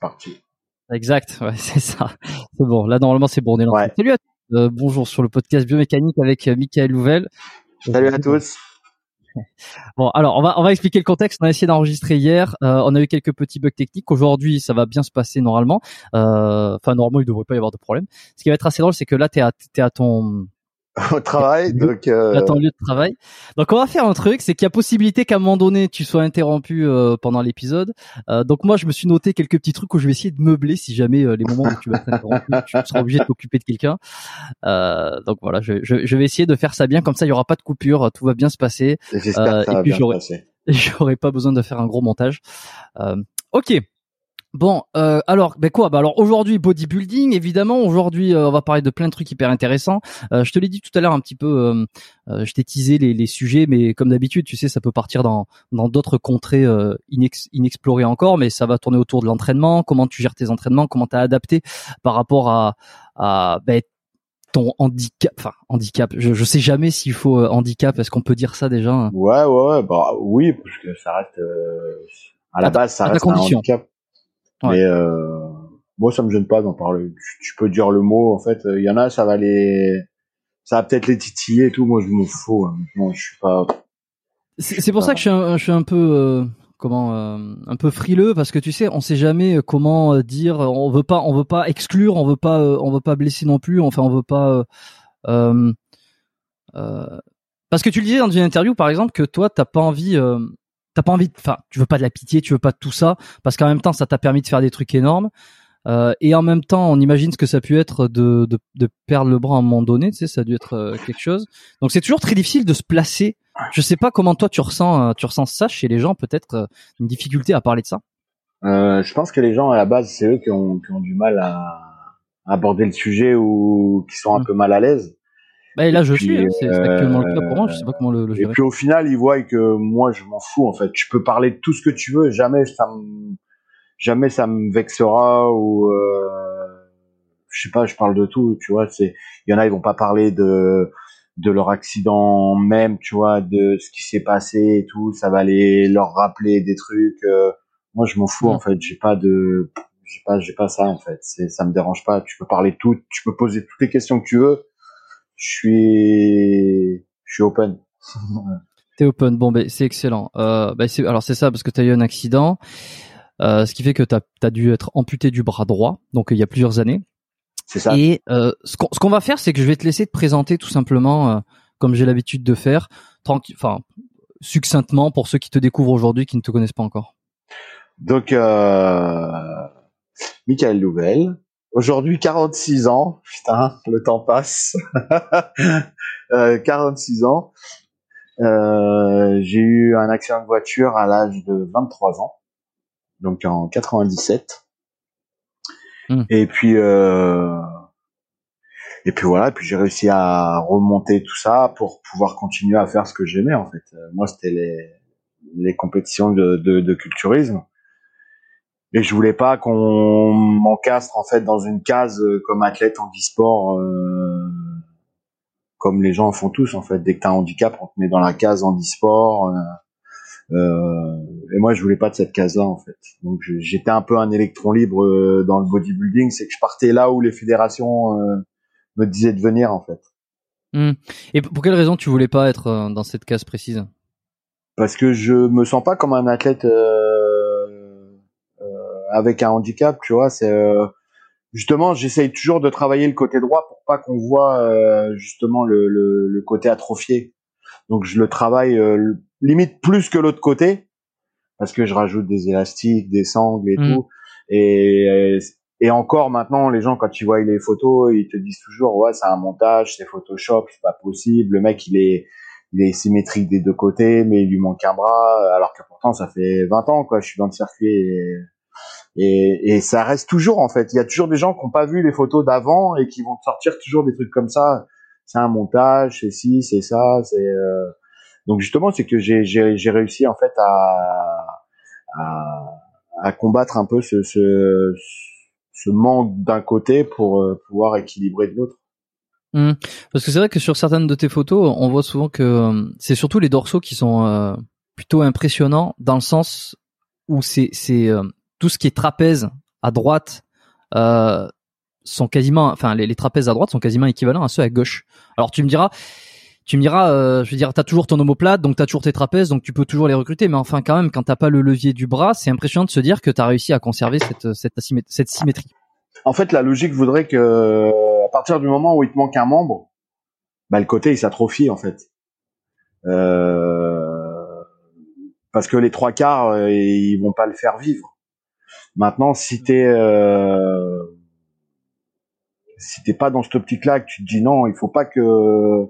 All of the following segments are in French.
Parti. Exact, ouais, c'est ça. C'est bon, là normalement c'est bon, on est. Ouais. Salut à tous, Euh, bonjour sur le podcast Biomécanique avec euh, Michael Louvel. Salut à tous. Bon, alors on va on va expliquer le contexte. On a essayé d'enregistrer hier. Euh, on a eu quelques petits bugs techniques. Aujourd'hui, ça va bien se passer normalement. Euh, Enfin, normalement, il devrait pas y avoir de problème. Ce qui va être assez drôle, c'est que là, t'es à t'es à ton Au travail, donc euh, à ton lieu de travail. Donc, on va faire un truc, c'est qu'il y a possibilité qu'à un moment donné, tu sois interrompu euh, pendant l'épisode. Euh, donc moi, je me suis noté quelques petits trucs où je vais essayer de meubler si jamais euh, les moments où tu vas être interrompu, tu seras obligé de t'occuper de quelqu'un. Euh, donc voilà, je, je, je vais essayer de faire ça bien, comme ça, il y aura pas de coupure, tout va bien se passer. j'espère euh, que ça et va puis bien se j'aurai- passer. J'aurais pas besoin de faire un gros montage. Euh, ok. Bon, euh, alors, ben quoi bah alors aujourd'hui bodybuilding, évidemment. Aujourd'hui, euh, on va parler de plein de trucs hyper intéressants. Euh, je te l'ai dit tout à l'heure un petit peu. euh, euh, je t'ai teasé les, les sujets, mais comme d'habitude, tu sais, ça peut partir dans dans d'autres contrées euh, inex- inexplorées encore, mais ça va tourner autour de l'entraînement. Comment tu gères tes entraînements Comment t'as adapté par rapport à à ben, ton handicap Enfin, handicap. Je, je sais jamais s'il faut handicap. Est-ce qu'on peut dire ça déjà? Ouais, ouais, ouais, bah oui, parce que ça reste euh, à la À ta- base, ça à ta reste un handicap. Ouais. Mais euh, moi, ça me gêne pas d'en parler. Tu, tu peux dire le mot. En fait, il y en a, ça va les, ça va peut-être les titiller et tout. Moi, je m'en fous. hein. Je suis pas. C'est pour ça que je suis un, je suis un peu euh, comment euh, un peu frileux parce que tu sais on sait jamais comment dire on veut pas on veut pas exclure on veut pas on veut pas blesser non plus enfin on veut pas parce que tu le disais dans une interview par exemple que toi t'as pas envie euh, t'as pas envie de- enfin tu veux pas de la pitié tu veux pas de tout ça parce qu'en même temps ça t'a permis de faire des trucs énormes euh, et en même temps, on imagine ce que ça a pu être de, de, de perdre le bras à un moment donné, tu sais, ça a dû être euh, quelque chose. Donc c'est toujours très difficile de se placer. Je sais pas comment toi tu ressens, euh, tu ressens ça chez les gens, peut-être une difficulté à parler de ça. Euh, je pense que les gens à la base, c'est eux qui ont, qui ont du mal à, à aborder le sujet ou qui sont un Mm. peu mal à l'aise. Bah, et là, je puis, suis, hein, c'est euh, actuellement le cas pour moi. Je sais pas comment le, le Et gérer. puis au final, ils voient que moi, je m'en fous en fait. Tu peux parler de tout ce que tu veux, jamais ça me, jamais ça me vexera ou euh, je sais pas, je parle de tout. Tu vois, c'est, il y en a, ils vont pas parler de de leur accident même, tu vois, de ce qui s'est passé et tout. Ça va les leur rappeler des trucs. euh, moi, je m'en fous en fait. J'ai pas de, j'ai pas, j'ai pas ça en fait. C'est, ça me dérange pas. Tu peux parler tout. Tu peux poser toutes les questions que tu veux. Je suis, je suis open. T'es open. Bon, ben c'est excellent. Euh, c'est alors c'est ça parce que t'as eu un accident, euh, ce qui fait que t'as as dû être amputé du bras droit, donc euh, il y a plusieurs années. C'est ça. Et euh, ce qu'on ce qu'on va faire, c'est que je vais te laisser te présenter tout simplement, euh, comme j'ai l'habitude de faire, tranquille, enfin succinctement pour ceux qui te découvrent aujourd'hui, qui ne te connaissent pas encore. Donc, euh, Michael Louvel, aujourd'hui 46 ans, putain, le temps passe. euh, 46 ans. Euh, j'ai eu un accident de voiture à l'âge de 23 ans, donc en 97. Hmm. Et puis, euh, et puis voilà, puis j'ai réussi à remonter tout ça pour pouvoir continuer à faire ce que j'aimais en fait. Euh, Moi, c'était les, les compétitions de, de, de culturisme. Et je voulais pas qu'on m'encastre en fait dans une case euh, comme athlète handisport, euh, comme les gens font tous en fait. Dès que t'as un handicap, on te met dans la case handisport. Euh, euh, et moi, je voulais pas de cette case-là en fait. Donc j'étais un peu un électron libre euh, dans le bodybuilding, c'est que je partais là où les fédérations euh, me disaient de venir en fait. Hmm. Et pour quelle raison tu voulais pas être dans cette case précise? Parce que je me sens pas comme un athlète euh, avec un handicap, tu vois, c'est euh, justement, j'essaye toujours de travailler le côté droit pour pas qu'on voit euh, justement le, le, le, côté atrophié. Donc je le travaille euh, limite plus que l'autre côté parce que je rajoute des élastiques, des sangles et mm. tout. Et, et encore maintenant, les gens quand ils voient les photos, ils te disent toujours ouais c'est un montage, c'est Photoshop, c'est pas possible. Le mec il est il est symétrique des deux côtés, mais il lui manque un bras, alors que pourtant ça fait 20 ans quoi, je suis dans le circuit et, et, et ça reste toujours en fait. Il y a toujours des gens qui n'ont pas vu les photos d'avant et qui vont sortir toujours des trucs comme ça. C'est un montage, c'est ci, c'est ça, c'est euh... donc justement c'est que j'ai réussi en fait à, à combattre un peu ce ce, ce manque d'un côté pour euh, pouvoir équilibrer de l'autre. Mmh. Parce que c'est vrai que sur certaines de tes photos, on voit souvent que euh, c'est surtout les dorsaux qui sont euh, plutôt impressionnants dans le sens où c'est c'est euh, tout ce qui est trapèze à droite sont quasiment, enfin les, trapèzes à droite sont quasiment équivalents à ceux à gauche. Alors tu me diras, tu me diras, je veux dire, t'as toujours ton omoplate, donc t'as toujours tes trapèzes, donc tu peux toujours les recruter. Mais enfin, quand même, quand t'as pas le levier du bras, c'est impressionnant de se dire que t'as réussi à conserver cette cette, cette symétrie. En fait, la logique voudrait que à partir du moment où il te manque un membre, bah, le côté il s'atrophie en fait. Euh, parce que les trois quarts euh, ils vont pas le faire vivre. Maintenant, si t'es euh, si t'es pas dans cette optique-là, que tu te dis non, il faut pas que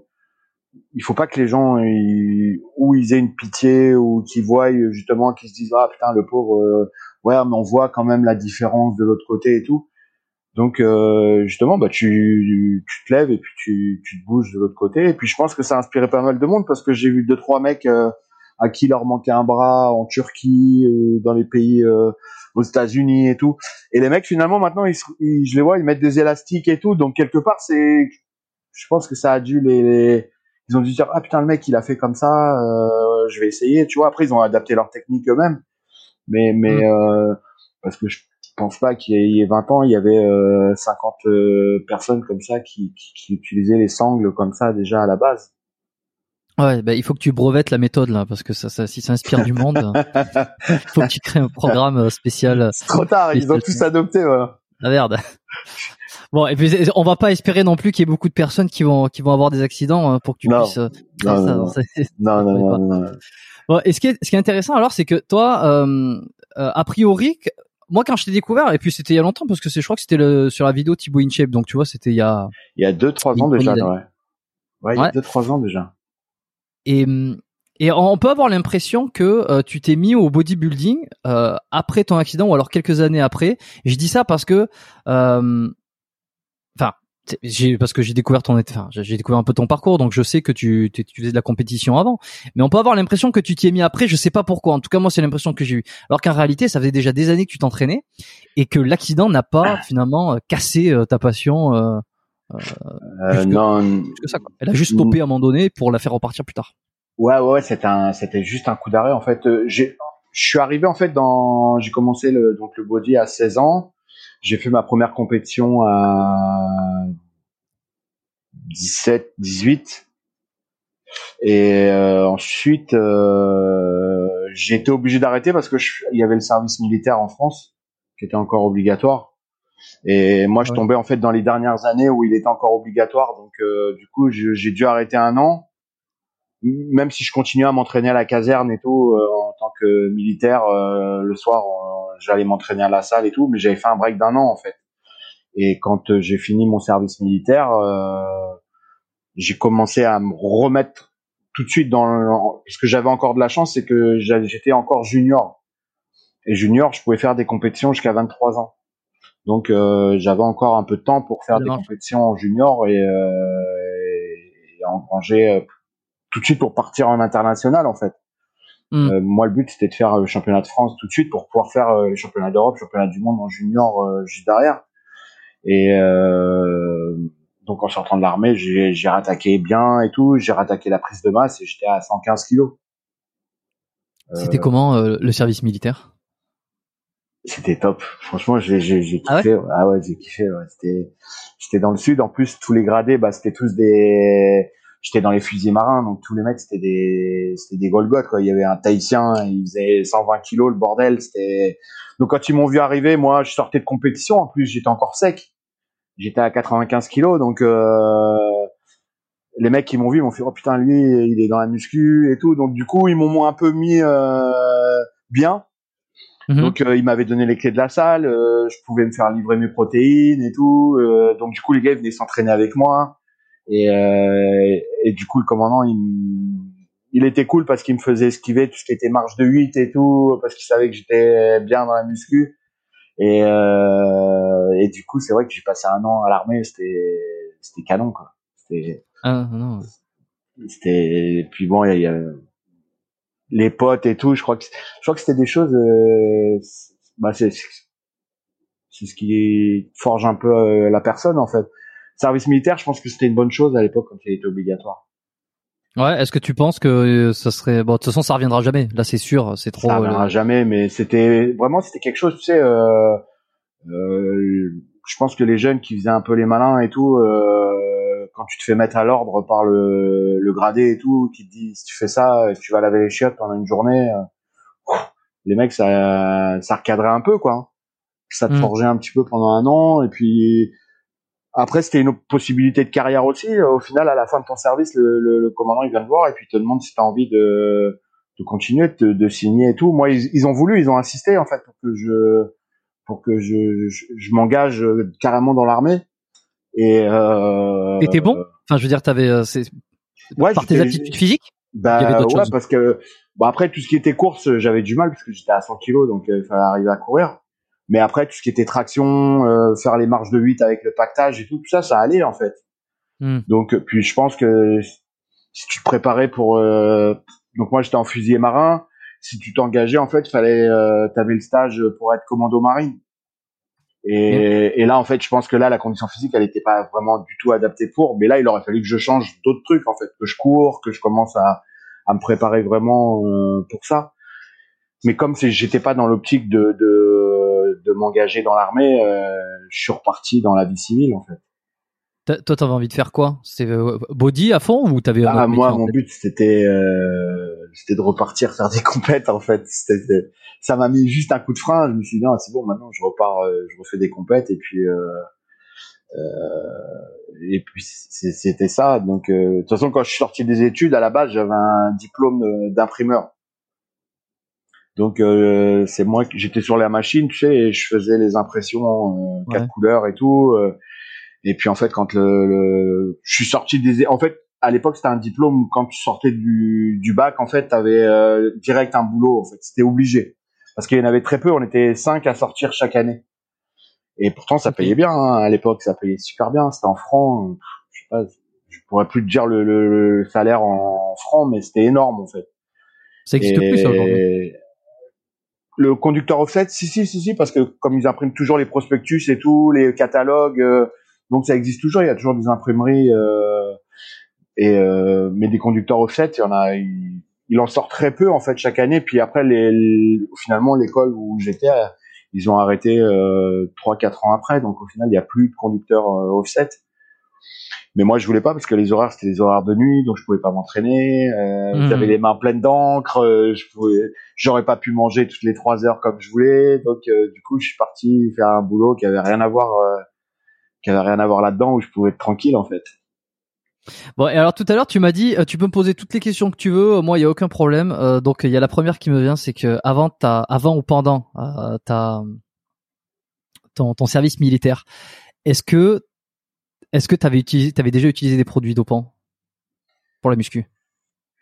il faut pas que les gens ils, ou ils aient une pitié ou qu'ils voient justement qu'ils se disent ah putain le pauvre euh, ouais mais on voit quand même la différence de l'autre côté et tout donc euh, justement, bah tu, te lèves et puis tu, te bouges de l'autre côté. Et puis je pense que ça a inspiré pas mal de monde parce que j'ai vu deux trois mecs euh, à qui leur manquait un bras en Turquie, dans les pays aux États-Unis et tout. Et les mecs finalement maintenant, ils, je les vois, ils mettent des élastiques et tout. Donc quelque part, c'est, je pense que ça a dû les, ils ont dû dire ah putain le mec il a fait comme ça, je vais essayer. Tu vois. Après ils ont adapté leur technique eux-mêmes. Mais mais mmh. parce que je pense pas qu'il y ait 20 ans, il y avait 50 euh, euh, personnes comme ça qui, qui, utilisaient les sangles comme ça déjà à la base. Ouais, bah, il faut que tu brevettes la méthode là, parce que ça, ça si ça inspire du monde, il faut que tu crées un programme euh, spécial. C'est trop tard, ils ont tous adopté, voilà. Ah merde. Bon, et puis on va pas espérer non plus qu'il y ait beaucoup de personnes qui vont qui vont avoir des accidents pour que tu puisses. Non, non, non, non, non, Bon, et ce qui est ce qui est intéressant alors, c'est que toi, euh, a priori, moi quand je t'ai découvert et puis c'était il y a longtemps parce que c'est je crois que c'était le, sur la vidéo Thibaut InShape donc tu vois c'était il y a il y a deux trois ans déjà ouais. ouais il y a deux trois ans déjà et et on peut avoir l'impression que euh, tu t'es mis au bodybuilding euh, après ton accident ou alors quelques années après. je dis ça parce que, euh, enfin, j'ai parce que j'ai découvert ton enfin j'ai découvert un peu ton parcours donc je sais que tu tu faisais de la compétition avant. Mais on peut avoir l'impression que tu t'y es mis après je sais pas pourquoi. En tout cas moi c'est l'impression que j'ai eu alors qu'en réalité ça faisait déjà des années que tu t'entraînais et que l'accident n'a pas finalement euh, cassé euh, ta passion euh, euh ça, elle a juste stoppé à un moment donné pour la faire repartir plus tard ouais ouais c'était un c'était juste un coup d'arrêt en fait j'ai je suis arrivé en fait dans j'ai commencé le donc le body à 16 ans j'ai fait ma première compétition à 17, 18. Et euh, ensuite, euh, j'ai été obligé d'arrêter parce que il y avait le service militaire en France qui était encore obligatoire. Et moi, je tombais en fait dans les dernières années où il était encore obligatoire. Donc, euh, du coup, j'ai dû arrêter un an, même si je continuais à m'entraîner à la caserne et tout en tant que militaire. le soir, j'allais m'entraîner à la salle et tout, mais j'avais fait un break d'un an en fait. Et quand euh, j'ai fini mon service militaire, euh, j'ai commencé à me remettre tout de suite dans le... parce que j'avais encore de la chance, c'est que j'étais encore junior. Et junior, je pouvais faire des compétitions jusqu'à 23 ans. Donc euh, j'avais encore un peu de temps pour faire des compétitions en junior et, euh, et engranger euh, tout de suite pour partir en international en fait. Mm. Euh, moi, le but c'était de faire le championnat de France tout de suite pour pouvoir faire le championnat d'Europe, championnat du monde en junior juste derrière. Et euh, donc en sortant de l'armée, j'ai rattaqué bien et tout. J'ai rattaqué la prise de masse et j'étais à 115 kilos. C'était euh, comment euh, le service militaire? C'était top. Franchement, j'ai j'ai ah kiffé. Ah ouais, j'ai kiffé. Ouais. C'était j'étais dans le sud. En plus, tous les gradés, bah c'était tous des j'étais dans les fusils marins, donc tous les mecs c'était des c'était des Golgoth quoi. Il y avait un Tahitien, il faisait 120 kilos le bordel. C'était donc quand ils m'ont vu arriver, moi je sortais de compétition. En plus j'étais encore sec. J'étais à 95 kilos, donc euh, les mecs qui m'ont vu m'ont fait oh putain lui il est dans la muscu et tout. Donc du coup ils m'ont un peu mis euh, bien. Mhm. Donc euh, ils m'avaient donné les clés de la salle, euh, je pouvais me faire livrer mes protéines et tout. Euh, donc du coup les gars ils venaient s'entraîner avec moi. Et, euh, et du coup, le commandant, il, il était cool parce qu'il me faisait esquiver tout ce qui était marche de 8 et tout, parce qu'il savait que j'étais bien dans la muscu. Et, euh, et du coup, c'est vrai que j'ai passé un an à l'armée, c'était c'était canon quoi. C'était ah, non. C'était puis bon, il y, a les potes et tout. Je crois que je crois que c'était des choses. Euh, bah c'est c'est ce qui forge un peu euh, la personne en fait service militaire, je pense que c'était une bonne chose à l'époque quand il était obligatoire. Ouais, est-ce que tu penses que euh, ça serait bon de toute façon ça reviendra jamais. Là, c'est sûr, c'est trop Ça reviendra euh, jamais mais c'était vraiment c'était quelque chose, tu sais euh, euh, je pense que les jeunes qui faisaient un peu les malins et tout euh, quand tu te fais mettre à l'ordre par le, le gradé et tout, qui te dit si tu fais ça, tu vas laver les chiottes pendant une journée, les mecs ça ça recadrait un peu quoi. Ça te hmm. forgeait un petit peu pendant un an et puis après, c'était une possibilité de carrière aussi. Au final, à la fin de ton service, le, le, le commandant il vient te voir et puis il te demande si tu as envie de, de continuer, de, de, signer et tout. Moi, ils, ils, ont voulu, ils ont insisté en fait pour que je pour que je, je, je m'engage carrément dans l'armée. Et euh, t'étais bon? Enfin, je veux dire, t'avais euh, c'est ouais, par tes aptitudes physiques Bah ouais, parce que bon après tout ce qui était course, j'avais du mal parce que j'étais à 100 kilos, donc euh, il fallait arriver à courir. Mais après, tout ce qui était traction, euh, faire les marches de 8 avec le pactage et tout, tout ça, ça allait en fait. Hmm. Donc, puis je pense que si tu te préparais pour... Euh, donc moi, j'étais en fusilier marin. Si tu t'engageais, en fait, fallait... Euh, avais le stage pour être commando marine. Et, et, là, en fait, je pense que là, la condition physique, elle n'était pas vraiment du tout adaptée pour. Mais là, il aurait fallu que je change d'autres trucs, en fait, que je cours, que je commence à, à me préparer vraiment euh, pour ça. Mais comme j'étais pas dans l'optique de, de, de m'engager dans l'armée, euh, je suis reparti dans la vie civile en fait. Toi, t'avais envie de faire quoi? C'était euh, body à fond ou t'avais ah, Moi, mon but c'était euh, c'était de repartir faire des compètes en fait. Ça m'a mis juste un coup de frein. Je me suis dit non, c'est bon, maintenant je repars, euh, je refais des compètes et puis euh, et puis c'était ça. Donc de toute façon, quand je suis sorti des études, à la base, j'avais un diplôme d'imprimeur. Donc euh, c'est moi qui j'étais sur la machine, tu sais, et je faisais les impressions euh, quatre couleurs et tout. Euh, et puis en fait, quand le, le, je suis sorti des, en fait, à l'époque c'était un diplôme quand tu sortais du, du bac, en fait, t'avais euh, direct un boulot. En fait, c'était obligé parce qu'il y en avait très peu. On était cinq à sortir chaque année. Et pourtant, ça payait bien hein, à l'époque. Ça payait super bien. C'était en francs. Je sais pas, je pourrais plus te dire le, le, salaire en, francs, mais c'était énorme en fait. Ça existe plus aujourd'hui le conducteur offset, si si si si, parce que comme ils impriment toujours les prospectus et tout, les catalogues, euh, donc ça existe toujours. Il y a toujours des imprimeries euh, et euh, mais des conducteurs offset, il y en a, il, en sort très peu en fait chaque année. Puis après, les, finalement l'école où j'étais, ils ont arrêté trois quatre ans après, donc au final il n'y a plus de conducteurs offset. Mais moi, je voulais pas parce que les horaires c'était les horaires de nuit, donc je pouvais pas m'entraîner. Euh, mmh. J'avais les mains pleines d'encre. Euh, je pouvais, j'aurais pas pu manger toutes les trois heures comme je voulais. Donc euh, du coup, je suis parti faire un boulot qui avait rien à voir, euh, qui avait rien à voir là-dedans où je pouvais être tranquille en fait. Bon, et alors tout à l'heure, tu m'as dit, tu peux me poser toutes les questions que tu veux. Moi, il y a aucun problème. donc il y a la première qui me vient, c'est que avant, ta, avant ou pendant ta ton, ton service militaire, est-ce que est-ce que tu avais utilisé, avais déjà utilisé des produits dopants pour la muscu?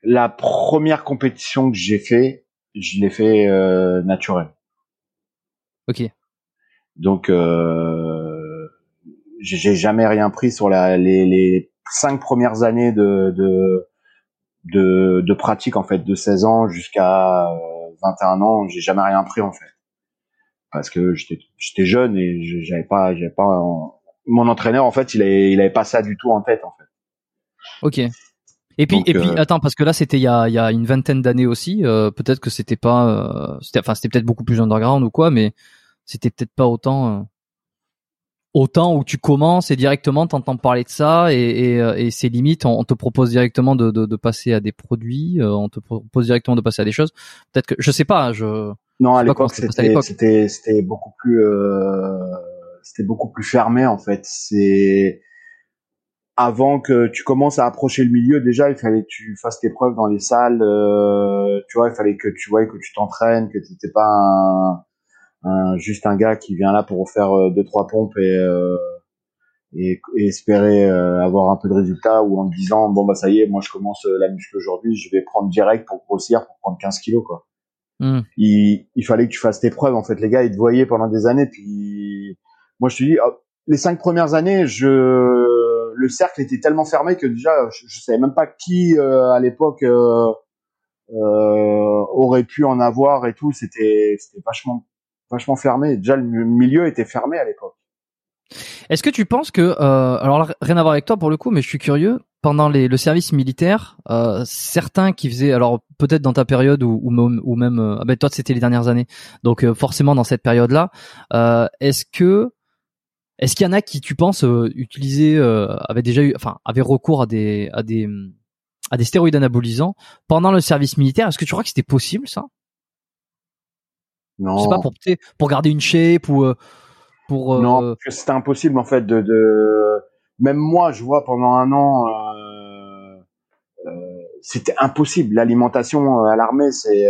La première compétition que j'ai fait, je l'ai fait euh, naturel. Ok. Donc, euh, j'ai jamais rien pris sur la, les, les cinq premières années de, de, de, de pratique en fait, de 16 ans jusqu'à 21 euh, ans, j'ai jamais rien pris en fait, parce que j'étais jeune et j'avais pas, j'avais pas mon entraîneur en fait il avait il avait pas ça du tout en tête en fait. Ok. Et puis et puis euh, attends parce que là c'était il y a il y a une vingtaine d'années aussi euh, peut-être que c'était pas euh, c'était enfin c'était peut-être beaucoup plus underground ou quoi mais c'était peut-être pas autant autant où tu commences et directement t'entends parler de ça et, et, euh, et c'est limite on, te propose directement de, de, de, passer à des produits euh, on te propose directement de passer à des choses. Peut-être que je sais pas je non à l'époque c'était c'était c'était beaucoup plus euh, c'était beaucoup plus fermé en fait. C'est avant que tu commences à approcher le milieu déjà il fallait que tu fasses tes preuves dans les salles euh, tu vois il fallait que tu vois que tu t'entraînes que tu n'étais pas un un, juste un gars qui vient là pour faire euh, deux trois pompes et euh, et, espérer euh, avoir un peu de résultat ou en disant bon bah ça y est moi je commence la muscle aujourd'hui je vais prendre direct pour grossir pour prendre 15 kilos quoi. Hmm. il, il fallait que tu fasses tes preuves en fait. Les gars ils te voyaient pendant des années puis moi je te dis oh, les cinq premières années je le cercle était tellement fermé que déjà je, je savais même pas qui à l'époque euh, aurait pu en avoir et tout. C'était c'était vachement vachement fermé. Déjà, le milieu était fermé à l'époque. Est-ce que tu penses que, euh, alors rien à voir avec toi pour le coup, mais je suis curieux, pendant les, le service militaire, euh, certains qui faisaient, alors peut-être dans ta période ou, ou, ou même, euh, ah ben toi c'était les dernières années, donc euh, forcément dans cette période-là, euh, est-ce que, est-ce qu'il y en a qui, tu penses, utilisaient, avaient déjà eu, enfin, avaient recours à des, à des, à des stéroïdes anabolisants pendant le service militaire? Est-ce que tu crois que c'était possible ça? Non. C'est pas pour pour garder une shape ou euh, pour. Euh... Non, c'était impossible en fait de, de, Même moi, je vois pendant un an, euh, euh, c'était impossible. L'alimentation à l'armée, c'est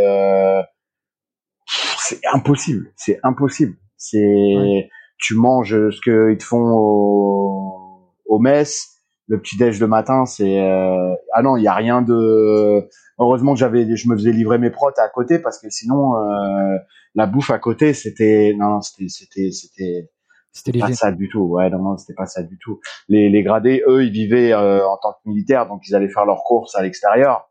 c'est impossible. C'est impossible. C'est tu manges ce qu'ils te font au, au mess le petit déj le matin, c'est euh... ah non, il y a rien de. Heureusement que j'avais, je me faisais livrer mes protes à côté parce que sinon euh... la bouffe à côté, c'était non, c'était c'était c'était c'était pas ça du tout. Ouais, non, non, c'était pas ça du tout. Les, les gradés, eux, ils vivaient euh, en tant que militaires, donc ils allaient faire leurs courses à l'extérieur.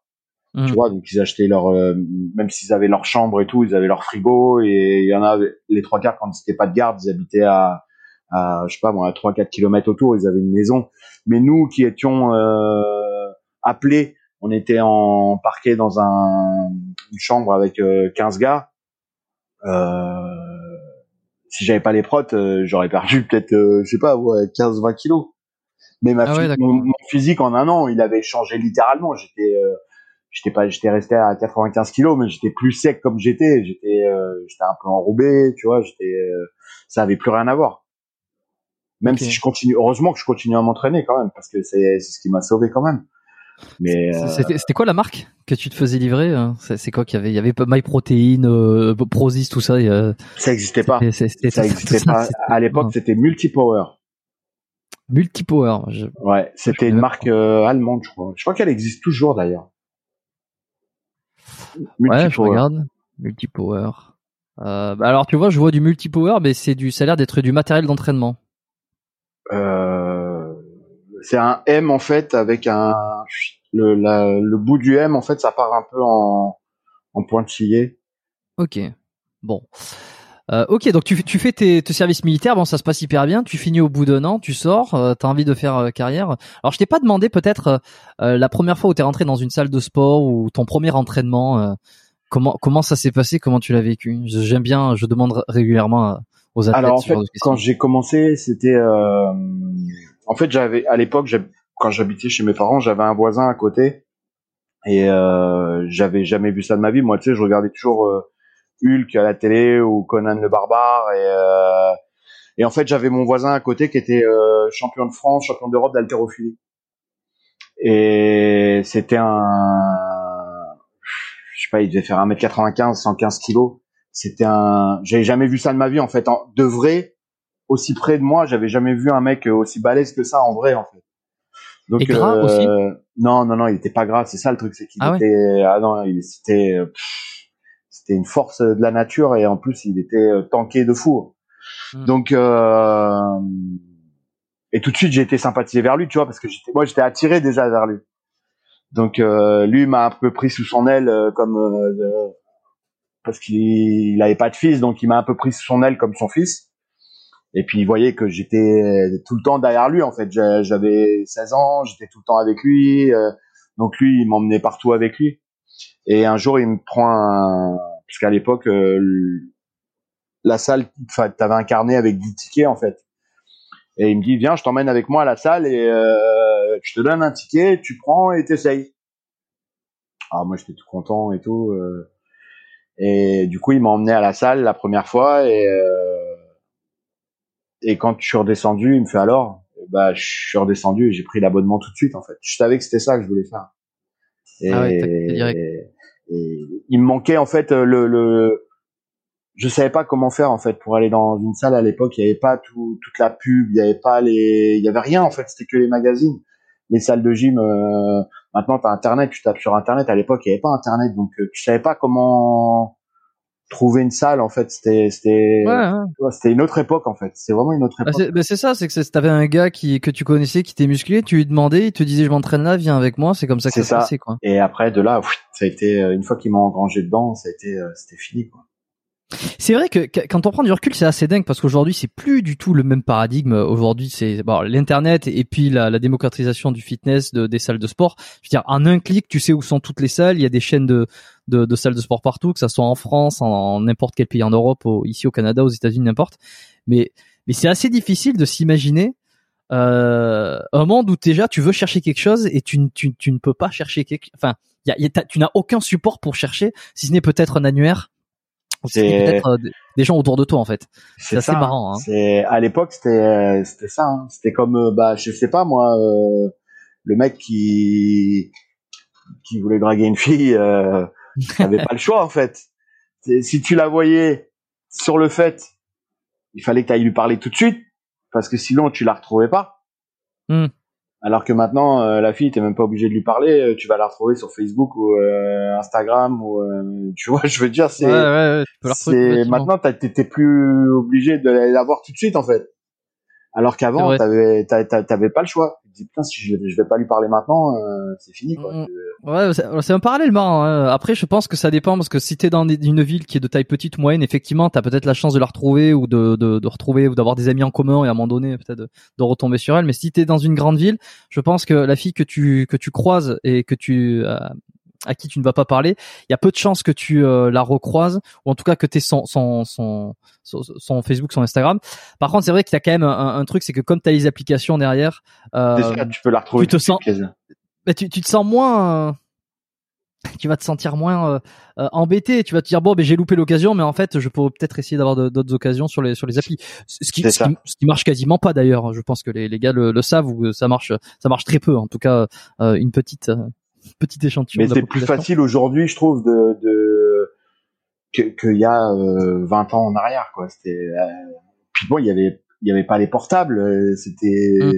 Tu mmh. vois, donc ils achetaient leur, euh, même s'ils avaient leur chambre et tout, ils avaient leur frigo et il y en a les trois quarts quand c'était pas de garde, ils habitaient à à je sais pas moi à 3 4 kilomètres autour, ils avaient une maison. Mais nous qui étions euh, appelés, on était en parquet dans un, une chambre avec euh, 15 gars. Euh, si j'avais pas les protes, euh, j'aurais perdu peut-être euh, je sais pas ouais, 15 20 kilos. Mais ma ah mon, physique en un an, il avait changé littéralement. J'étais j'étais pas j'étais resté à 95 kilos mais j'étais plus sec comme j'étais j'étais j'étais un peu enrobé tu vois j'étais ça avait plus rien à voir même si je continue, heureusement que je continue à m'entraîner quand même, parce que c'est ce qui m'a sauvé quand même. Mais euh... c'était quoi la marque que tu te faisais livrer hein C'est quoi qu'il y avait? Il y avait MyProtein, euh, Prozis, tout ça. Ça existait pas. ça existait pas. À l'époque, c'était Multipower. Multipower. Ouais, c'était une marque euh, allemande, je crois. Je crois qu'elle existe toujours d'ailleurs. Ouais, je regarde. Multipower. Euh, bah alors tu vois, je vois du multipower, mais c'est du, ça a l'air d'être du matériel d'entraînement. Euh, c'est un M en fait avec un le, le bout du M en fait ça part un peu en, en pointillé. Ok. Bon. Euh, ok, donc tu, tu fais tes, tes, services militaires, bon ça se passe hyper bien, tu finis au bout d'un an, tu sors, euh, t'as envie de faire euh, carrière. Alors je t'ai pas demandé peut-être euh, la première fois où t'es rentré dans une salle de sport ou ton premier entraînement, comment comment ça s'est passé, comment tu l'as vécu? J'aime bien, je demande régulièrement alors en fait, quand j'ai commencé, c'était en fait j'avais à l'époque quand j'habitais chez mes parents, j'avais un voisin à côté et euh, j'avais jamais vu ça de ma vie. Moi, tu sais, je regardais toujours euh, Hulk à la télé ou Conan le barbare et euh, et en fait j'avais mon voisin à côté qui était euh, champion de France, champion d'Europe d'haltérophilie et c'était un je sais pas, il devait faire 1m95, 115 kilos c'était un, j'avais jamais vu ça de ma vie en fait. En, de vrai, aussi près de moi, j'avais jamais vu un mec aussi balèze que ça en vrai en fait. Donc, Et gras euh, aussi Non, non, non, il était pas gras. C'est ça le truc, c'est qu'il ah était, ah non, il c'était, c'était une force de la nature et en plus il était euh, tanké de fou. Hmm. Donc euh, et tout de suite j'ai été sympathisé vers lui, tu vois, parce que j'étais, moi j'étais attiré déjà vers lui. Donc euh, lui m'a un peu pris sous son aile euh, comme euh, parce qu'il n'avait pas de fils, donc il m'a un peu pris sous son aile comme son fils. Et puis il voyait que j'étais tout le temps derrière lui. En fait, j'avais 16 ans, j'étais tout le temps avec lui. Euh, donc lui, il m'emmenait partout avec lui. Et un jour, il me prend un... Parce qu'à l'époque, euh, la salle, tu avais un carnet avec 10 tickets, en fait. Et il me dit, viens, je t'emmène avec moi à la salle et euh, je te donne un ticket, tu prends et t'essayes. Ah, moi, j'étais tout content et tout. Euh. et du coup, il m'a emmené à la salle la première fois et euh, et quand je suis redescendu, il me fait alors, bah, je suis redescendu et j'ai pris l'abonnement tout de suite en fait. Je savais que c'était ça que je voulais faire. Et, ah ouais, et, il me manquait en fait le, le je savais pas comment faire en fait pour aller dans une salle à l'époque. Il y avait pas tout, toute la pub, il y avait pas les, il y avait rien en fait. C'était que les magazines, les salles de gym. Euh... Maintenant, t'as internet, tu tapes sur internet. À l'époque, il y avait pas internet, donc euh, tu savais pas comment trouver une salle en fait c'était c'était c'était une autre époque en fait. C'est vraiment une autre bah, époque. bah c'est ça c'est que t'avais un gars qui que tu connaissais qui était musclé tu lui demandais il te disait je m'entraîne là viens avec moi c'est comme ça que ça, ça. Passait, quoi. Et après de là ça a été euh, une fois qu'ils m'ont engrangé dedans ça a été euh, c'était fini quoi c'est vrai que quand on prend du recul, c'est assez dingue parce qu'aujourd'hui, c'est plus du tout le même paradigme. Aujourd'hui, c'est bon, l'internet et puis la, démocratisation du fitness, de, des salles de sport. Je veux dire, en un clic, tu sais où sont toutes les salles. Il y a des chaînes de, salles de sport partout, que ça soit en France, en n'importe quel pays en Europe, ici au Canada, aux États-Unis, n'importe. Mais mais c'est assez difficile de s'imaginer euh, un monde où déjà tu veux chercher quelque chose et tu, ne peux pas chercher quelque, enfin, tu n'as aucun support pour chercher, si ce n'est peut-être un annuaire c'est peut-être euh, des gens autour de toi en fait. C'est assez marrant. Hein. C'est à l'époque c'était c'était ça. Hein. C'était comme euh, bah je sais pas moi euh, le mec qui qui voulait draguer une fille euh, avait pas le choix en fait. Si tu la voyais sur le fait, il fallait que tu ailles lui parler tout de suite parce que sinon tu la retrouvais pas. Hmm. Alors que maintenant, euh, la fille, t'es même pas obligé de lui parler, euh, tu vas la retrouver sur Facebook ou euh, Instagram ou tu vois, je veux dire, c'est, ouais, ouais, c'est maintenant t'es plus obligé de la voir tout de suite en fait. Alors qu'avant, t'avais t'avais pas le choix. Tu dis putain, si je, je vais pas lui parler maintenant, euh, c'est fini quoi. Ouais, c'est un parallèle marrant. Hein. Après, je pense que ça dépend parce que si t'es dans une ville qui est de taille petite ou moyenne, effectivement, t'as peut-être la chance de la retrouver ou de de, de retrouver ou d'avoir des amis en commun et à un moment donné peut-être de, de, retomber sur elle. Mais si t'es dans une grande ville, je pense que la fille que tu que tu croises et que tu euh, à qui tu ne vas pas parler, il y a peu de chances que tu euh, la recroises ou en tout cas que tu aies son, son, son, son, Facebook, son Instagram. Par contre, c'est vrai qu'il y a quand même un, truc, c'est que comme tu as les applications derrière, euh, tu peux la retrouver. Tu te sens, bah, tu, tu te sens moins tu vas te sentir moins euh, euh, embêté. Tu vas te dire bon ben j'ai loupé l'occasion mais en fait je pourrais peut-être essayer d'avoir d'autres occasions sur les sur les applis. Ce qui, ce qui, marche quasiment pas d'ailleurs je pense que les, les gars le, le, savent ou ça marche ça marche très peu. En tout cas une petite petit échantillon. Mais c'est plus facile aujourd'hui, je trouve, de, de qu'il y a euh, 20 ans en arrière, quoi. C'était. Euh, puis bon, il y avait, il y avait pas les portables. Euh, c'était. Mm.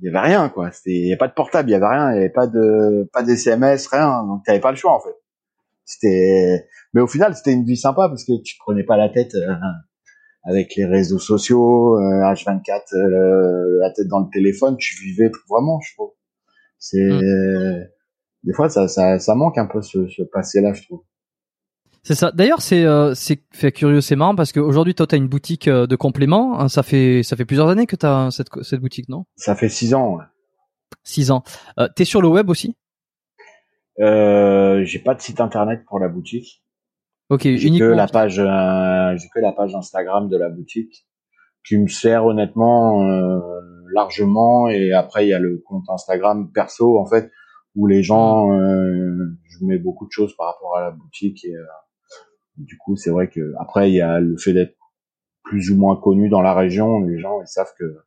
Il y avait rien, quoi. C'était, il y avait pas de portable, il y avait rien, il y avait pas de, pas d'SMS, rien. Donc t'avais pas le choix, en fait. C'était. Mais au final, c'était une vie sympa parce que tu te prenais pas la tête euh, avec les réseaux sociaux, H24, la tête dans le téléphone. Tu vivais vraiment, je trouve. C'est. Mm des fois ça, ça, ça manque un peu ce, ce passé-là, je trouve. C'est ça. D'ailleurs, c'est euh, c'est fait curieux, c'est marrant parce qu'aujourd'hui, toi, t'as une boutique euh, de compléments. Hein, ça fait ça fait plusieurs années que t'as cette cette boutique, non? Ça fait six ans. Ouais. Six ans. Euh, T'es sur le web aussi? Euh, J'ai pas de site internet pour la boutique. Ok, j'ai que la page euh, j'ai que la page Instagram de la boutique qui me sert honnêtement euh, largement. Et après, il y a le compte Instagram perso. En fait, où les gens, euh, je mets beaucoup de choses par rapport à la boutique et euh, du coup c'est vrai que après il y a le fait d'être plus ou moins connu dans la région, les gens ils savent que.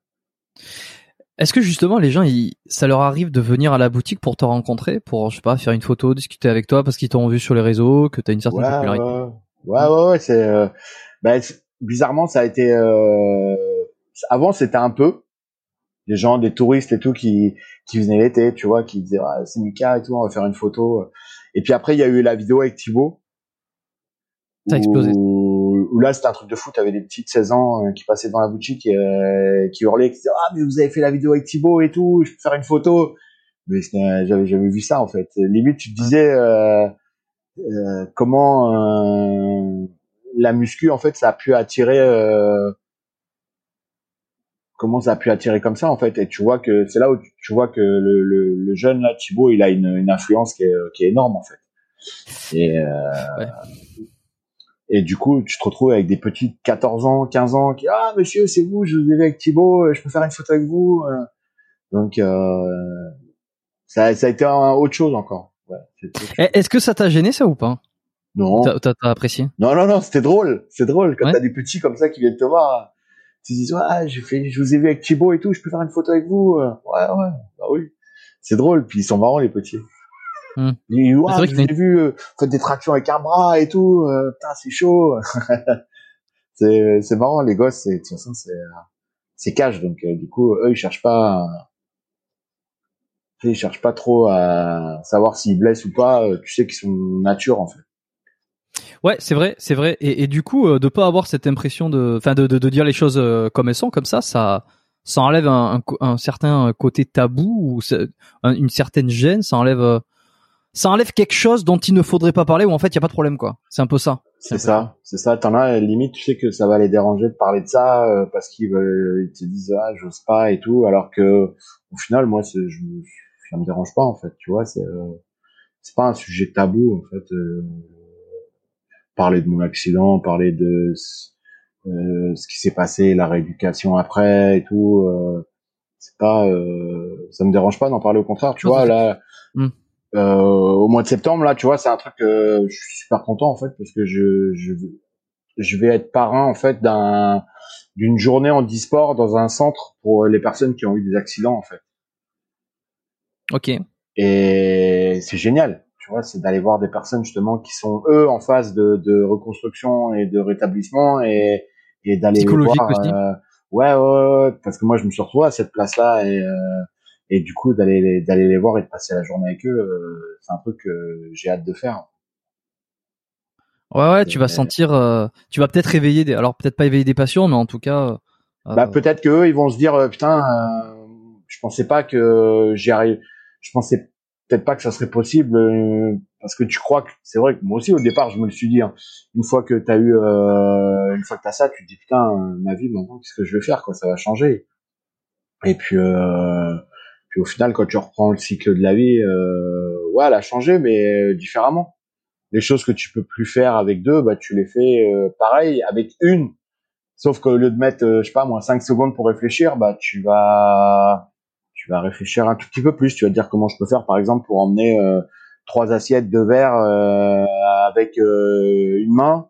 Est-ce que justement les gens, ils, ça leur arrive de venir à la boutique pour te rencontrer, pour je sais pas faire une photo, discuter avec toi parce qu'ils t'ont vu sur les réseaux, que tu as une certaine popularité? Ouais, ouais, ouais, c'est. Euh, ben, bizarrement, ça a été. Euh, avant, c'était un peu des gens, des touristes et tout qui qui venaient l'été, tu vois, qui disaient ah, c'est Mika et tout, on va faire une photo. Et puis après il y a eu la vidéo avec Thibaut. Ça a explosé. Où, là c'était un truc de fou, t'avais des petites 16 ans euh, qui passaient dans la boutique et euh, qui hurlaient, qui disaient ah mais vous avez fait la vidéo avec Thibaut et tout, je peux faire une photo. Mais j'avais jamais vu ça en fait. Limite tu te disais euh, euh comment la muscu en fait ça a pu attirer comment ça a pu attirer comme ça en fait et tu vois que c'est là où tu, vois que le, le, le, jeune là Thibaut il a une, une influence qui est, qui est énorme en fait et euh, Et du coup, tu te retrouves avec des petits de 14 ans, 15 ans qui ah monsieur, c'est vous, je vous ai vu avec Thibaut, je peux faire une photo avec vous. Donc euh, ça, ça a été un, autre chose encore. Ouais, eh, Est-ce que ça t'a gêné ça ou pas? Non. T'as apprécié? Non non non, c'était drôle, c'est drôle quand t'as des petits comme ça qui viennent te voir. Tu dis ah j'ai fait, je vous ai vu avec Thibaut et tout, je peux faire une photo avec vous. Ouais ouais, bah oui. C'est drôle, puis ils sont marrants les petits. Ils disent, ouais, j'ai vu, euh, faites des tractions avec un bras et tout, euh, putain, c'est chaud. c'est, c'est marrant, les gosses, c'est, de toute façon, c'est, c'est cash, donc, euh, du coup, eux, ils cherchent pas, ils cherchent pas trop à savoir s'ils blessent ou pas, euh, tu sais qu'ils sont nature, en fait. Ouais, c'est vrai, c'est vrai. Et, du coup, euh, de pas avoir cette impression de, enfin, de, dire les choses comme elles sont, comme ça, ça, ça enlève un, certain côté tabou ou une certaine gêne. Ça enlève, ça enlève quelque chose dont il ne faudrait pas parler ou en fait il y a pas de problème quoi. C'est un peu ça. C'est ça, c'est ça. T'en as limite, tu sais que ça va les déranger de parler de ça euh, parce qu'ils te disent ah j'ose pas et tout, alors que au final moi je, ça me dérange pas en fait, tu vois, c'est euh, c'est pas un sujet tabou en fait. Euh, parler de mon accident, parler de ce qui s'est passé, la rééducation après et tout, c'est pas, ça me dérange pas d'en parler au contraire, tu vois là. Hmm. Euh, au mois de septembre là tu vois c'est un truc que je suis super content en fait parce que je je, je vais être parrain en fait d'un d'une journée en e-sport dans un centre pour les personnes qui ont eu des accidents en fait. Ok. Et c'est génial, tu vois, c'est d'aller voir des personnes justement qui sont eux en phase de, de reconstruction et de rétablissement et, et d'aller voir. Aussi. Euh, ouais, ouais, ouais, parce que moi je me suis retrouvé à cette place là et euh, et du coup d'aller d'aller les voir et de passer la journée avec eux euh, c'est un truc que j'ai hâte de faire ouais ouais tu vas sentir euh, tu vas peut-être réveiller des alors peut-être pas éveiller des passions mais en tout cas euh, bah peut-être que eux ils vont se dire putain je pensais pas que j'y arrive je pensais peut-être pas que ça serait possible parce que tu crois que c'est vrai que moi aussi au départ je me le suis dit hein. une fois que t'as eu une fois que t'as ça tu te dis putain ma vie maintenant qu'est-ce que je vais faire quoi? Ça va changer et puis euh, puis au final, quand tu reprends le cycle de la vie, euh, ouais, elle a changé, mais euh, différemment. Les choses que tu peux plus faire avec deux, bah tu les fais euh, pareil avec une. Sauf qu'au lieu de mettre, euh, je sais pas moi, cinq secondes pour réfléchir, bah tu vas, tu vas réfléchir un tout petit peu plus. Tu vas te dire comment je peux faire, par exemple, pour emmener trois assiettes de verre avec une main,